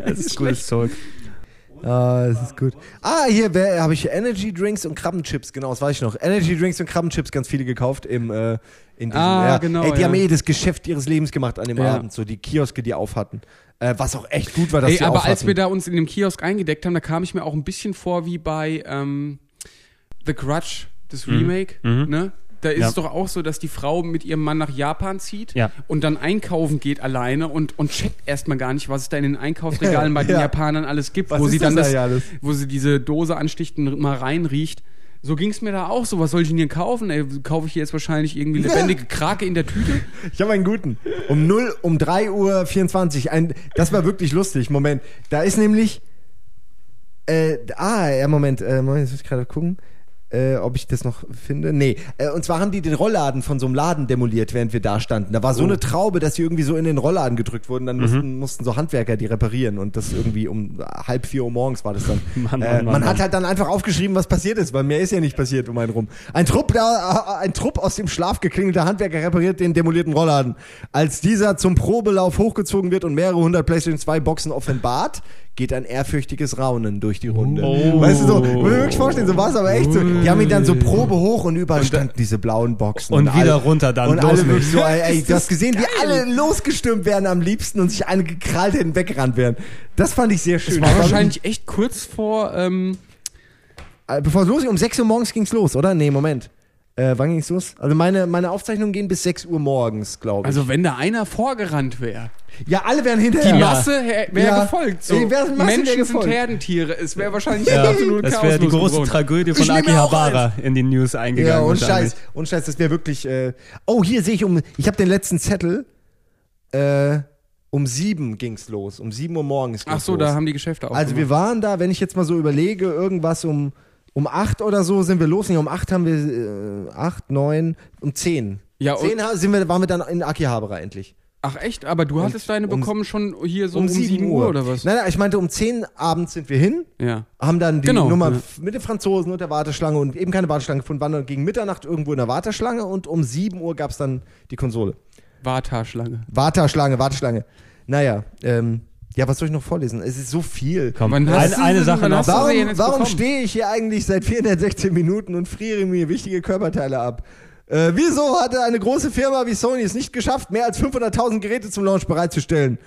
Das ist gutes Zeug. Ah, das ist gut. Ah, hier habe ich Energy Drinks und Krabbenchips, genau, das weiß ich noch. Energy Drinks und Krabbenchips ganz viele gekauft im äh, in diesem, Ah, ja. genau, Ey, die ja. haben eh das Geschäft ihres Lebens gemacht an dem Ja. Abend, so die Kioske, die auf hatten. Äh, was auch echt gut war, dass Ey, die aber auf als hatten. wir da uns in dem Kiosk eingedeckt haben, da kam ich mir auch ein bisschen vor wie bei ähm, The Grudge, das Remake, ne? Da ist Mhm. Ja. es doch auch so, dass die Frau mit ihrem Mann nach Japan zieht Ja. und dann einkaufen geht alleine und, und checkt erstmal gar nicht, was es da in den Einkaufsregalen bei den Ja. Japanern alles gibt, Was wo sie dann das das, wo sie diese Dose ansticht und mal reinriecht. So ging es mir da auch so. Was soll ich denn hier kaufen? Ey, kaufe ich hier jetzt wahrscheinlich irgendwie lebendige Krake in der Tüte? Ich habe einen guten. Um 0, um 3 Uhr 24. Ein, das war wirklich lustig. Moment. Da ist nämlich. Äh, ah, ja, Moment. Äh, Moment, jetzt muss ich gerade gucken. Äh, ob ich das noch finde. Nee. Äh, und zwar haben die den Rollladen von so einem Laden demoliert, während wir da standen. Da war Oh. so eine Traube, dass sie irgendwie so in den Rollladen gedrückt wurden. Mhm. Dann mussten, mussten so Handwerker die reparieren. Und das irgendwie um halb vier Uhr morgens war das dann. Mann, Mann, äh, Mann, man hat Mann. halt dann einfach aufgeschrieben, was passiert ist, weil mehr ist ja nicht passiert um einen rum. Ein Trupp, da, ein Trupp aus dem Schlaf geklingelter Handwerker repariert den demolierten Rollladen. Als dieser zum Probelauf hochgezogen wird und mehrere hundert PlayStation 2 Boxen offenbart, geht ein ehrfürchtiges Raunen durch die Runde. Oh. Weißt du so, muss mir wirklich vorstellen, so war es aber echt so. Die haben ihn dann so Probe hoch und überall standen diese blauen Boxen. und wieder alle- runter dann, Und alle wirklich so, ey, ey, du hast gesehen, wie alle losgestürmt werden am liebsten und sich eine gekrallt hätten weggerannt werden. Das fand ich sehr schön. War Das war wahrscheinlich echt kurz vor. Ähm, äh, Bevor es losging, um 6 Uhr morgens ging's los, oder? Nee, Moment. Äh, wann ging's los? Also meine, meine Aufzeichnungen gehen bis 6 Uhr morgens, glaube ich. also wenn da einer vorgerannt wäre. ja, alle wären Die hinterher. Masse wäre Ja. gefolgt. So. Die Masse Menschen sind gefolgt. Herdentiere. Es wäre wahrscheinlich Ja, absolut das wäre die große. Tragödie von auch Akihabara in die News eingegangen. Ja, und. Scheiß. Und Scheiß, das wäre wirklich. Äh oh, hier sehe ich um. Ich habe den letzten Zettel. Äh, um 7 ging's los. Um 7 Uhr morgens ging's Ach so, los. da haben die Geschäfte aufgemacht. Also wir waren da, wenn ich jetzt mal so überlege, irgendwas um, um 8 oder so sind wir los. Nee, um 8 haben wir äh, 8, 9, um 10. Ja, und- 10 ha- sind wir, waren wir dann in Akihabara endlich. Ach echt? Aber du hattest deine um- bekommen schon hier so um, 7 Uhr oder was? Nein, nein, ich meinte, um 10 abends sind wir hin, Ja. haben dann die Genau, Nummer ja. mit den Franzosen und der Warteschlange und eben keine Warteschlange gefunden, waren dann gegen Mitternacht irgendwo in der Warteschlange und um 7 Uhr gab es dann die Konsole. Wartaschlange. Warteschlange, Warteschlange. Naja, ähm, ja, was soll ich noch vorlesen? Es ist so viel. Komm, eine, eine Sache noch. Warum, warum stehe ich hier eigentlich seit 416 Minuten und friere mir wichtige Körperteile ab? Äh, wieso hatte eine große Firma wie Sony es nicht geschafft, mehr als 500.000 Geräte zum Launch bereitzustellen?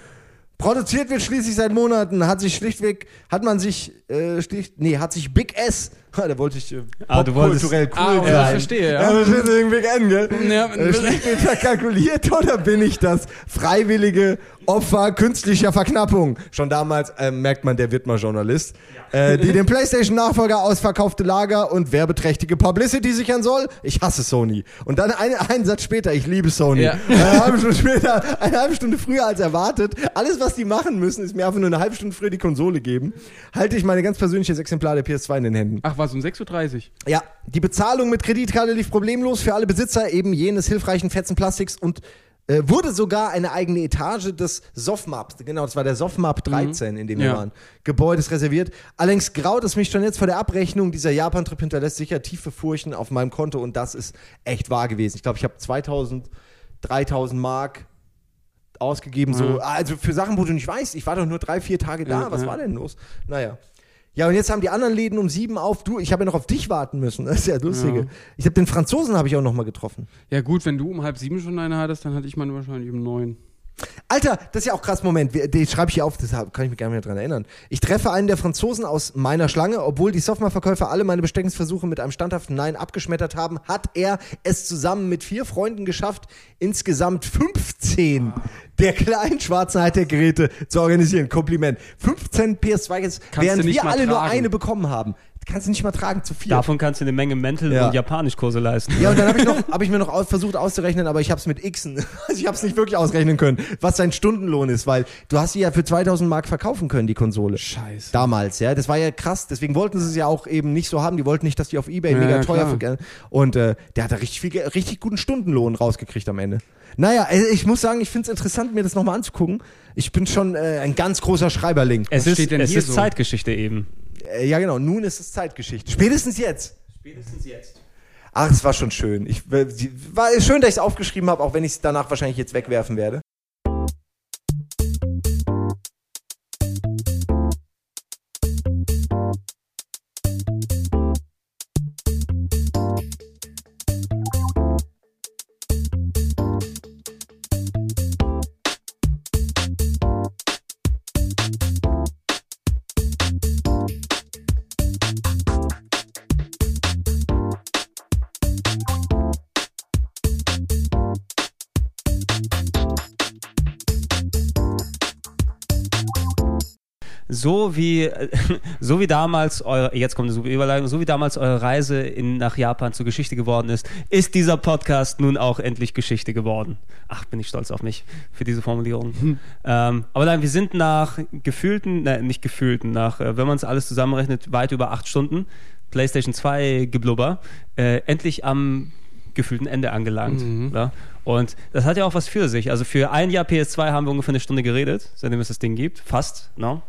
Produziert wird schließlich seit Monaten, hat sich schlichtweg, hat man sich, äh, schlicht, nee, hat sich Big S da wollte ich äh, Ah, du wolltest- popkulturell cool Ah, sein. verstehe, ja. ja das ist irgendwie an, gell? Ja. Äh, ich verkalkuliert oder bin ich das freiwillige Opfer künstlicher Verknappung? Schon damals äh, merkt man, der wird mal Journalist. Äh, die dem PlayStation-Nachfolger ausverkaufte Lager und werbeträchtige Publicity sichern soll. Ich hasse Sony. Und dann ein, einen Satz später, ich liebe Sony. Ja. Eine halbe Stunde später, eine halbe Stunde früher als erwartet. Alles, was die machen müssen, ist mir einfach nur eine halbe Stunde früher die Konsole geben. Halte ich meine ganz persönliches Exemplar der PS2 in den Händen. Ach was, um 6.30 Uhr? Ja, die Bezahlung mit Kreditkarte lief problemlos für alle Besitzer eben jenes hilfreichen Fetzen Plastiks und äh, wurde sogar eine eigene Etage des Sofmap, genau, das war der Sofmap 13, in dem wir Ja. waren, Gebäudes reserviert. Allerdings graut es mich schon jetzt vor der Abrechnung. Dieser Japan-Trip hinterlässt sicher tiefe Furchen auf meinem Konto und das ist echt wahr gewesen. Ich glaube, ich habe 2000, 3000 Mark ausgegeben, so, also für Sachen, wo du nicht weißt, ich war doch nur drei, vier Tage da, Ja, was ja. war denn los? Naja. Ja, und jetzt haben die anderen Läden um sieben auf. Du, ich habe ja noch auf dich warten müssen. Das ist ja lustige. Ja. Ich habe den Franzosen habe ich auch noch mal getroffen. Ja gut, wenn du um halb sieben schon eine hattest, dann hatte ich meine wahrscheinlich um neun. Alter, das ist ja auch krass. Moment, den schreibe ich hier auf, deshalb kann ich mich gar nicht mehr dran erinnern. Ich treffe einen der Franzosen aus meiner Schlange, obwohl die Softwareverkäufer alle meine Besteckungsversuche mit einem standhaften Nein abgeschmettert haben, hat er es zusammen mit vier Freunden geschafft, insgesamt 15 der kleinen schwarzen Hightech-Geräte zu organisieren. Kompliment. 15 PS2, jetzt, Kannst während wir alle nur tragen. eine bekommen haben. Kannst du nicht mal tragen, zu viel. Davon kannst du eine Menge Mental- Ja. und Japanischkurse leisten. Ja, und dann habe ich, noch- hab ich mir noch aus, versucht auszurechnen, aber ich habe es mit Xen. Also ich habe es nicht wirklich ausrechnen können, was sein Stundenlohn ist, weil du hast sie ja für 2000 Mark verkaufen können, die Konsole. Scheiße. Damals, ja. Das war ja krass. Deswegen wollten sie es ja auch eben nicht so haben. Die wollten nicht, dass die auf Ebay Ja, mega teuer klar. Und äh, der hat da richtig, viel, richtig guten Stundenlohn rausgekriegt am Ende. Naja, also ich muss sagen, ich finde es interessant, mir das nochmal anzugucken. Ich bin schon äh, ein ganz großer Schreiberling. Es Was ist, steht denn es hier ist so? Zeitgeschichte eben. Äh, ja, genau. Nun ist es Zeitgeschichte. Spätestens jetzt. Spätestens jetzt. Ach, es war schon schön. Ich, äh, war schön, dass ich es aufgeschrieben habe, auch wenn ich es danach wahrscheinlich jetzt wegwerfen werde. So wie, so wie damals eure, jetzt kommt eine super Überleitung, so wie damals eure Reise in, nach Japan zur Geschichte geworden ist, ist dieser Podcast nun auch endlich Geschichte geworden. Ach, bin ich stolz auf mich für diese Formulierung. Ähm, aber nein, wir sind nach gefühlten, nein, nicht gefühlten, nach, äh, wenn man es alles zusammenrechnet, weit über acht Stunden, PlayStation 2 Geblubber, äh, endlich am gefühlten Ende angelangt. Ja? Und das hat ja auch was für sich. Also für ein Jahr PS2 haben wir ungefähr eine Stunde geredet, seitdem es das Ding gibt. Fast, no?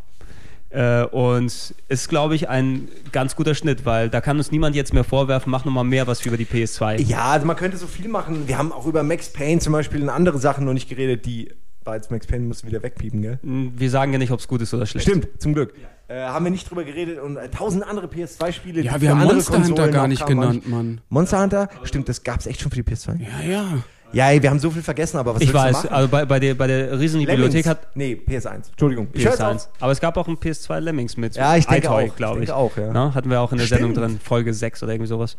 Äh, und ist, glaube ich, ein ganz guter Schnitt, weil da kann uns niemand jetzt mehr vorwerfen, mach nochmal mehr was über die PS2. Ja, also man könnte so viel machen. Wir haben auch über Max Payne zum Beispiel und andere Sachen noch nicht geredet, die war jetzt Max Payne muss wieder wegpiepen, gell? Wir sagen ja nicht, ob es gut ist oder schlecht. Stimmt, zum Glück. Äh, haben wir nicht drüber geredet und äh, tausend andere PS2-Spiele. Ja, die wir haben Monster Hunter Konsolen gar noch nicht genannt, Mann. Monster Hunter? Stimmt, das gab's echt schon für die PS2? Ja, ja. Ja, ey, wir haben so viel vergessen, aber was Ich willst du weiß, machen? also bei, bei, der, bei der riesigen Bibliothek hat Nee, PS1. Entschuldigung. Ich hör's PS1. auf. Aber es gab auch ein PS2 Lemmings mit. Ja, ich denke iToy, auch. glaube Ich ich. denke auch, ja. Na, hatten wir auch in der Sendung Stimmt. drin, Folge 6 oder irgendwie sowas.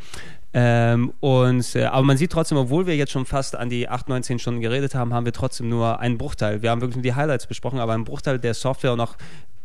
Ähm, und, äh, aber man sieht trotzdem, obwohl wir jetzt schon fast an die 8, 9, 10 Stunden geredet haben, haben wir trotzdem nur einen Bruchteil. Wir haben wirklich nur die Highlights besprochen, aber einen Bruchteil der Software und auch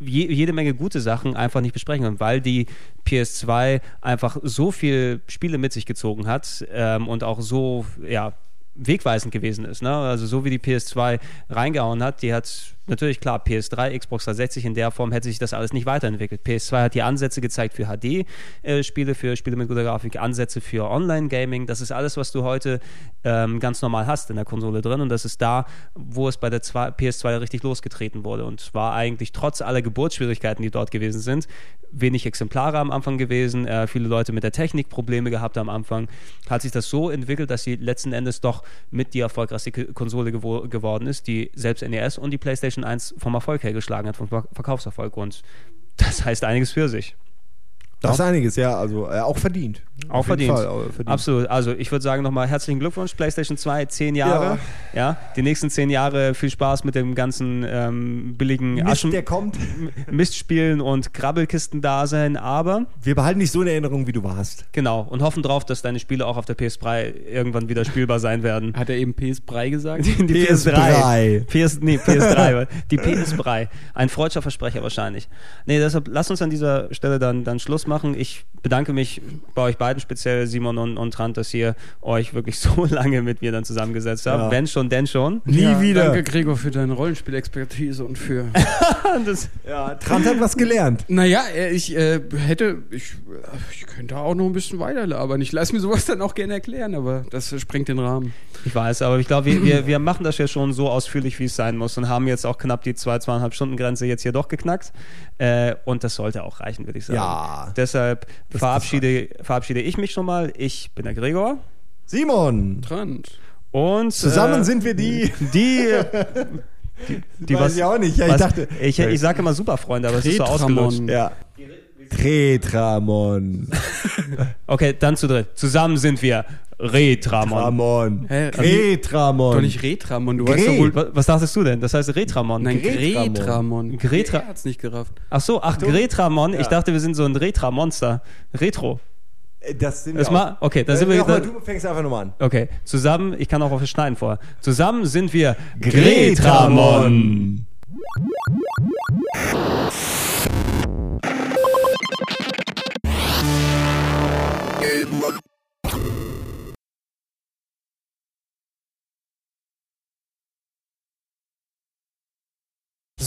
je, jede Menge gute Sachen einfach nicht besprechen können, weil die PS2 einfach so viel Spiele mit sich gezogen hat ähm, und auch so, ja, wegweisend gewesen ist. Ne? Also so wie die PS2 reingehauen hat, die hat natürlich klar PS3, Xbox 360 in der Form hätte sich das alles nicht weiterentwickelt. PS2 hat die Ansätze gezeigt für HD-Spiele, für Spiele mit guter Grafik, Ansätze für Online-Gaming. Das ist alles, was du heute ähm, ganz normal hast in der Konsole drin und das ist da, wo es bei der zwei, PS2 richtig losgetreten wurde und war eigentlich trotz aller Geburtsschwierigkeiten, die dort gewesen sind, wenig Exemplare am Anfang gewesen, äh, viele Leute mit der Technik Probleme gehabt am Anfang, hat sich das so entwickelt, dass sie letzten Endes doch mit die erfolgreichste Konsole gewo geworden ist, die selbst NES und die PlayStation 1 vom Erfolg her geschlagen hat, vom Ver Verkaufserfolg und das heißt einiges für sich. Das ist einiges, ja, also äh, auch verdient. Auch verdient. Fall, äh, verdient. Absolut. Also ich würde sagen nochmal herzlichen Glückwunsch, PlayStation 2, zehn Jahre. Ja. Die nächsten zehn Jahre viel Spaß mit dem ganzen ähm, billigen Mist, Aschen der kommt. Mistspielen und Krabbelkisten-Dasein, aber Wir behalten dich so in Erinnerung, wie du warst. genau und hoffen drauf, dass deine Spiele auch auf der PS3 irgendwann wieder spielbar sein werden. Hat er eben PS Brei gesagt? Die PS3. PS, nee, PS3. die PS3. Ein freudscher Versprecher wahrscheinlich. Nee, deshalb lass uns an dieser Stelle dann, dann Schluss machen. Ich bedanke mich bei euch beiden, speziell Simon und, und Trant, dass ihr euch wirklich so lange mit mir dann zusammengesetzt habt. Ja. Wenn schon, denn schon. Nie Ja, wieder. Danke, Gregor, für deine Rollenspielexpertise und für. Das, Ja, Trant hat was gelernt. naja, ich äh, hätte. Ich, ich könnte auch noch ein bisschen weiter labern. Ich lasse mir sowas dann auch gerne erklären, aber das sprengt den Rahmen. ich weiß, aber ich glaube, wir, wir, wir machen das ja schon so ausführlich, wie es sein muss und haben jetzt auch knapp die zwei, zweieinhalb Stunden Grenze jetzt hier doch geknackt. Äh, und das sollte auch reichen, würde ich sagen. Ja. Deshalb verabschiede, verabschiede ich mich schon mal. Ich bin der Gregor. Simon, Trant. Und zusammen äh, sind wir die. die die Weiß ich auch nicht. Ja, ich was, dachte- ich, ich sage immer Superfreunde, aber es ist so Retramon. ausgelutscht. Ja. Retramon. Okay, dann zu dritt. Zusammen sind wir Retramon. Ramon. Hä? Retramon. Doch nicht Retramon, du weißt doch wohl. Was, was dachtest du denn? Das heißt Retramon. Nein, Gretramon. Gretramon. Gretra- Er hat's nicht gerafft. Ach so, ach, Retramon. Ich dachte, wir sind so ein Retra-Monster. Retro. Äh, Das sind wir Das auch. mal, okay, da Äh, sind wir. nochmal, du fängst einfach nochmal an. okay, zusammen, ich kann auch auf das Schneiden vor. Zusammen sind wir Gretramon.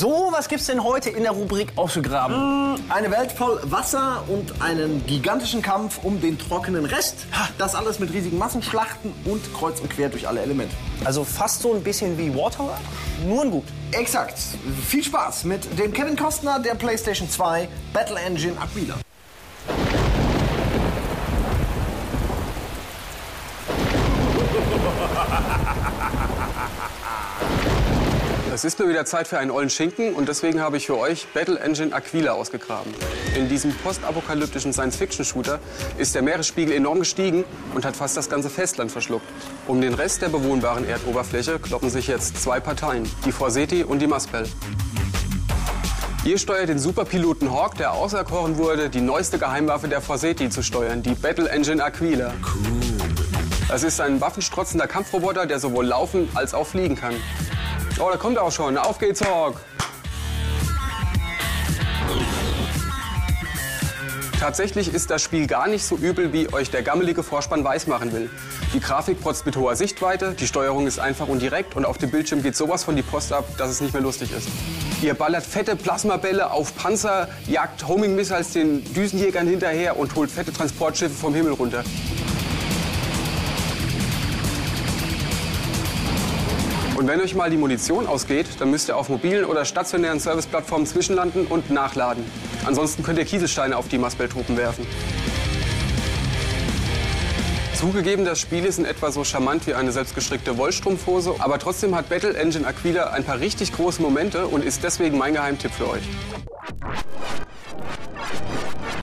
So, was gibt's denn heute in der Rubrik ausgegraben? Eine Welt voll Wasser und einen gigantischen Kampf um den trockenen Rest. Das alles mit riesigen Massenschlachten und kreuz und quer durch alle Elemente. Also fast so ein bisschen wie Waterworld, nur in gut. Exakt. Viel Spaß mit dem Kevin Costner der PlayStation 2 Battle Engine Aquila. Es ist nur wieder Zeit für einen ollen Schinken und deswegen habe ich für euch Battle Engine Aquila ausgegraben. In diesem postapokalyptischen Science-Fiction-Shooter ist der Meeresspiegel enorm gestiegen und hat fast das ganze Festland verschluckt. Um den Rest der bewohnbaren Erdoberfläche kloppen sich jetzt zwei Parteien, die Forseti und die Maspel. Ihr steuert den Superpiloten Hawk, der auserkoren wurde, die neueste Geheimwaffe der Forseti zu steuern, die Battle Engine Aquila. Das ist ein waffenstrotzender Kampfroboter, der sowohl laufen als auch fliegen kann. Oh, da kommt er auch schon. Auf geht's, Hawk! Tatsächlich ist das Spiel gar nicht so übel, wie euch der gammelige Vorspann weismachen will. Die Grafik protzt mit hoher Sichtweite, die Steuerung ist einfach und direkt und auf dem Bildschirm geht sowas von die Post ab, dass es nicht mehr lustig ist. Ihr ballert fette Plasmabälle auf Panzer, jagt Homing-Missiles den Düsenjägern hinterher und holt fette Transportschiffe vom Himmel runter. Und wenn euch mal die Munition ausgeht, dann müsst ihr auf mobilen oder stationären Serviceplattformen zwischenlanden und nachladen. Ansonsten könnt ihr Kieselsteine auf die Masbel-Truppen werfen. Zugegeben, das Spiel ist in etwa so charmant wie eine selbstgestrickte Wollstrumpfhose, aber trotzdem hat Battle Engine Aquila ein paar richtig große Momente und ist deswegen mein Geheimtipp für euch.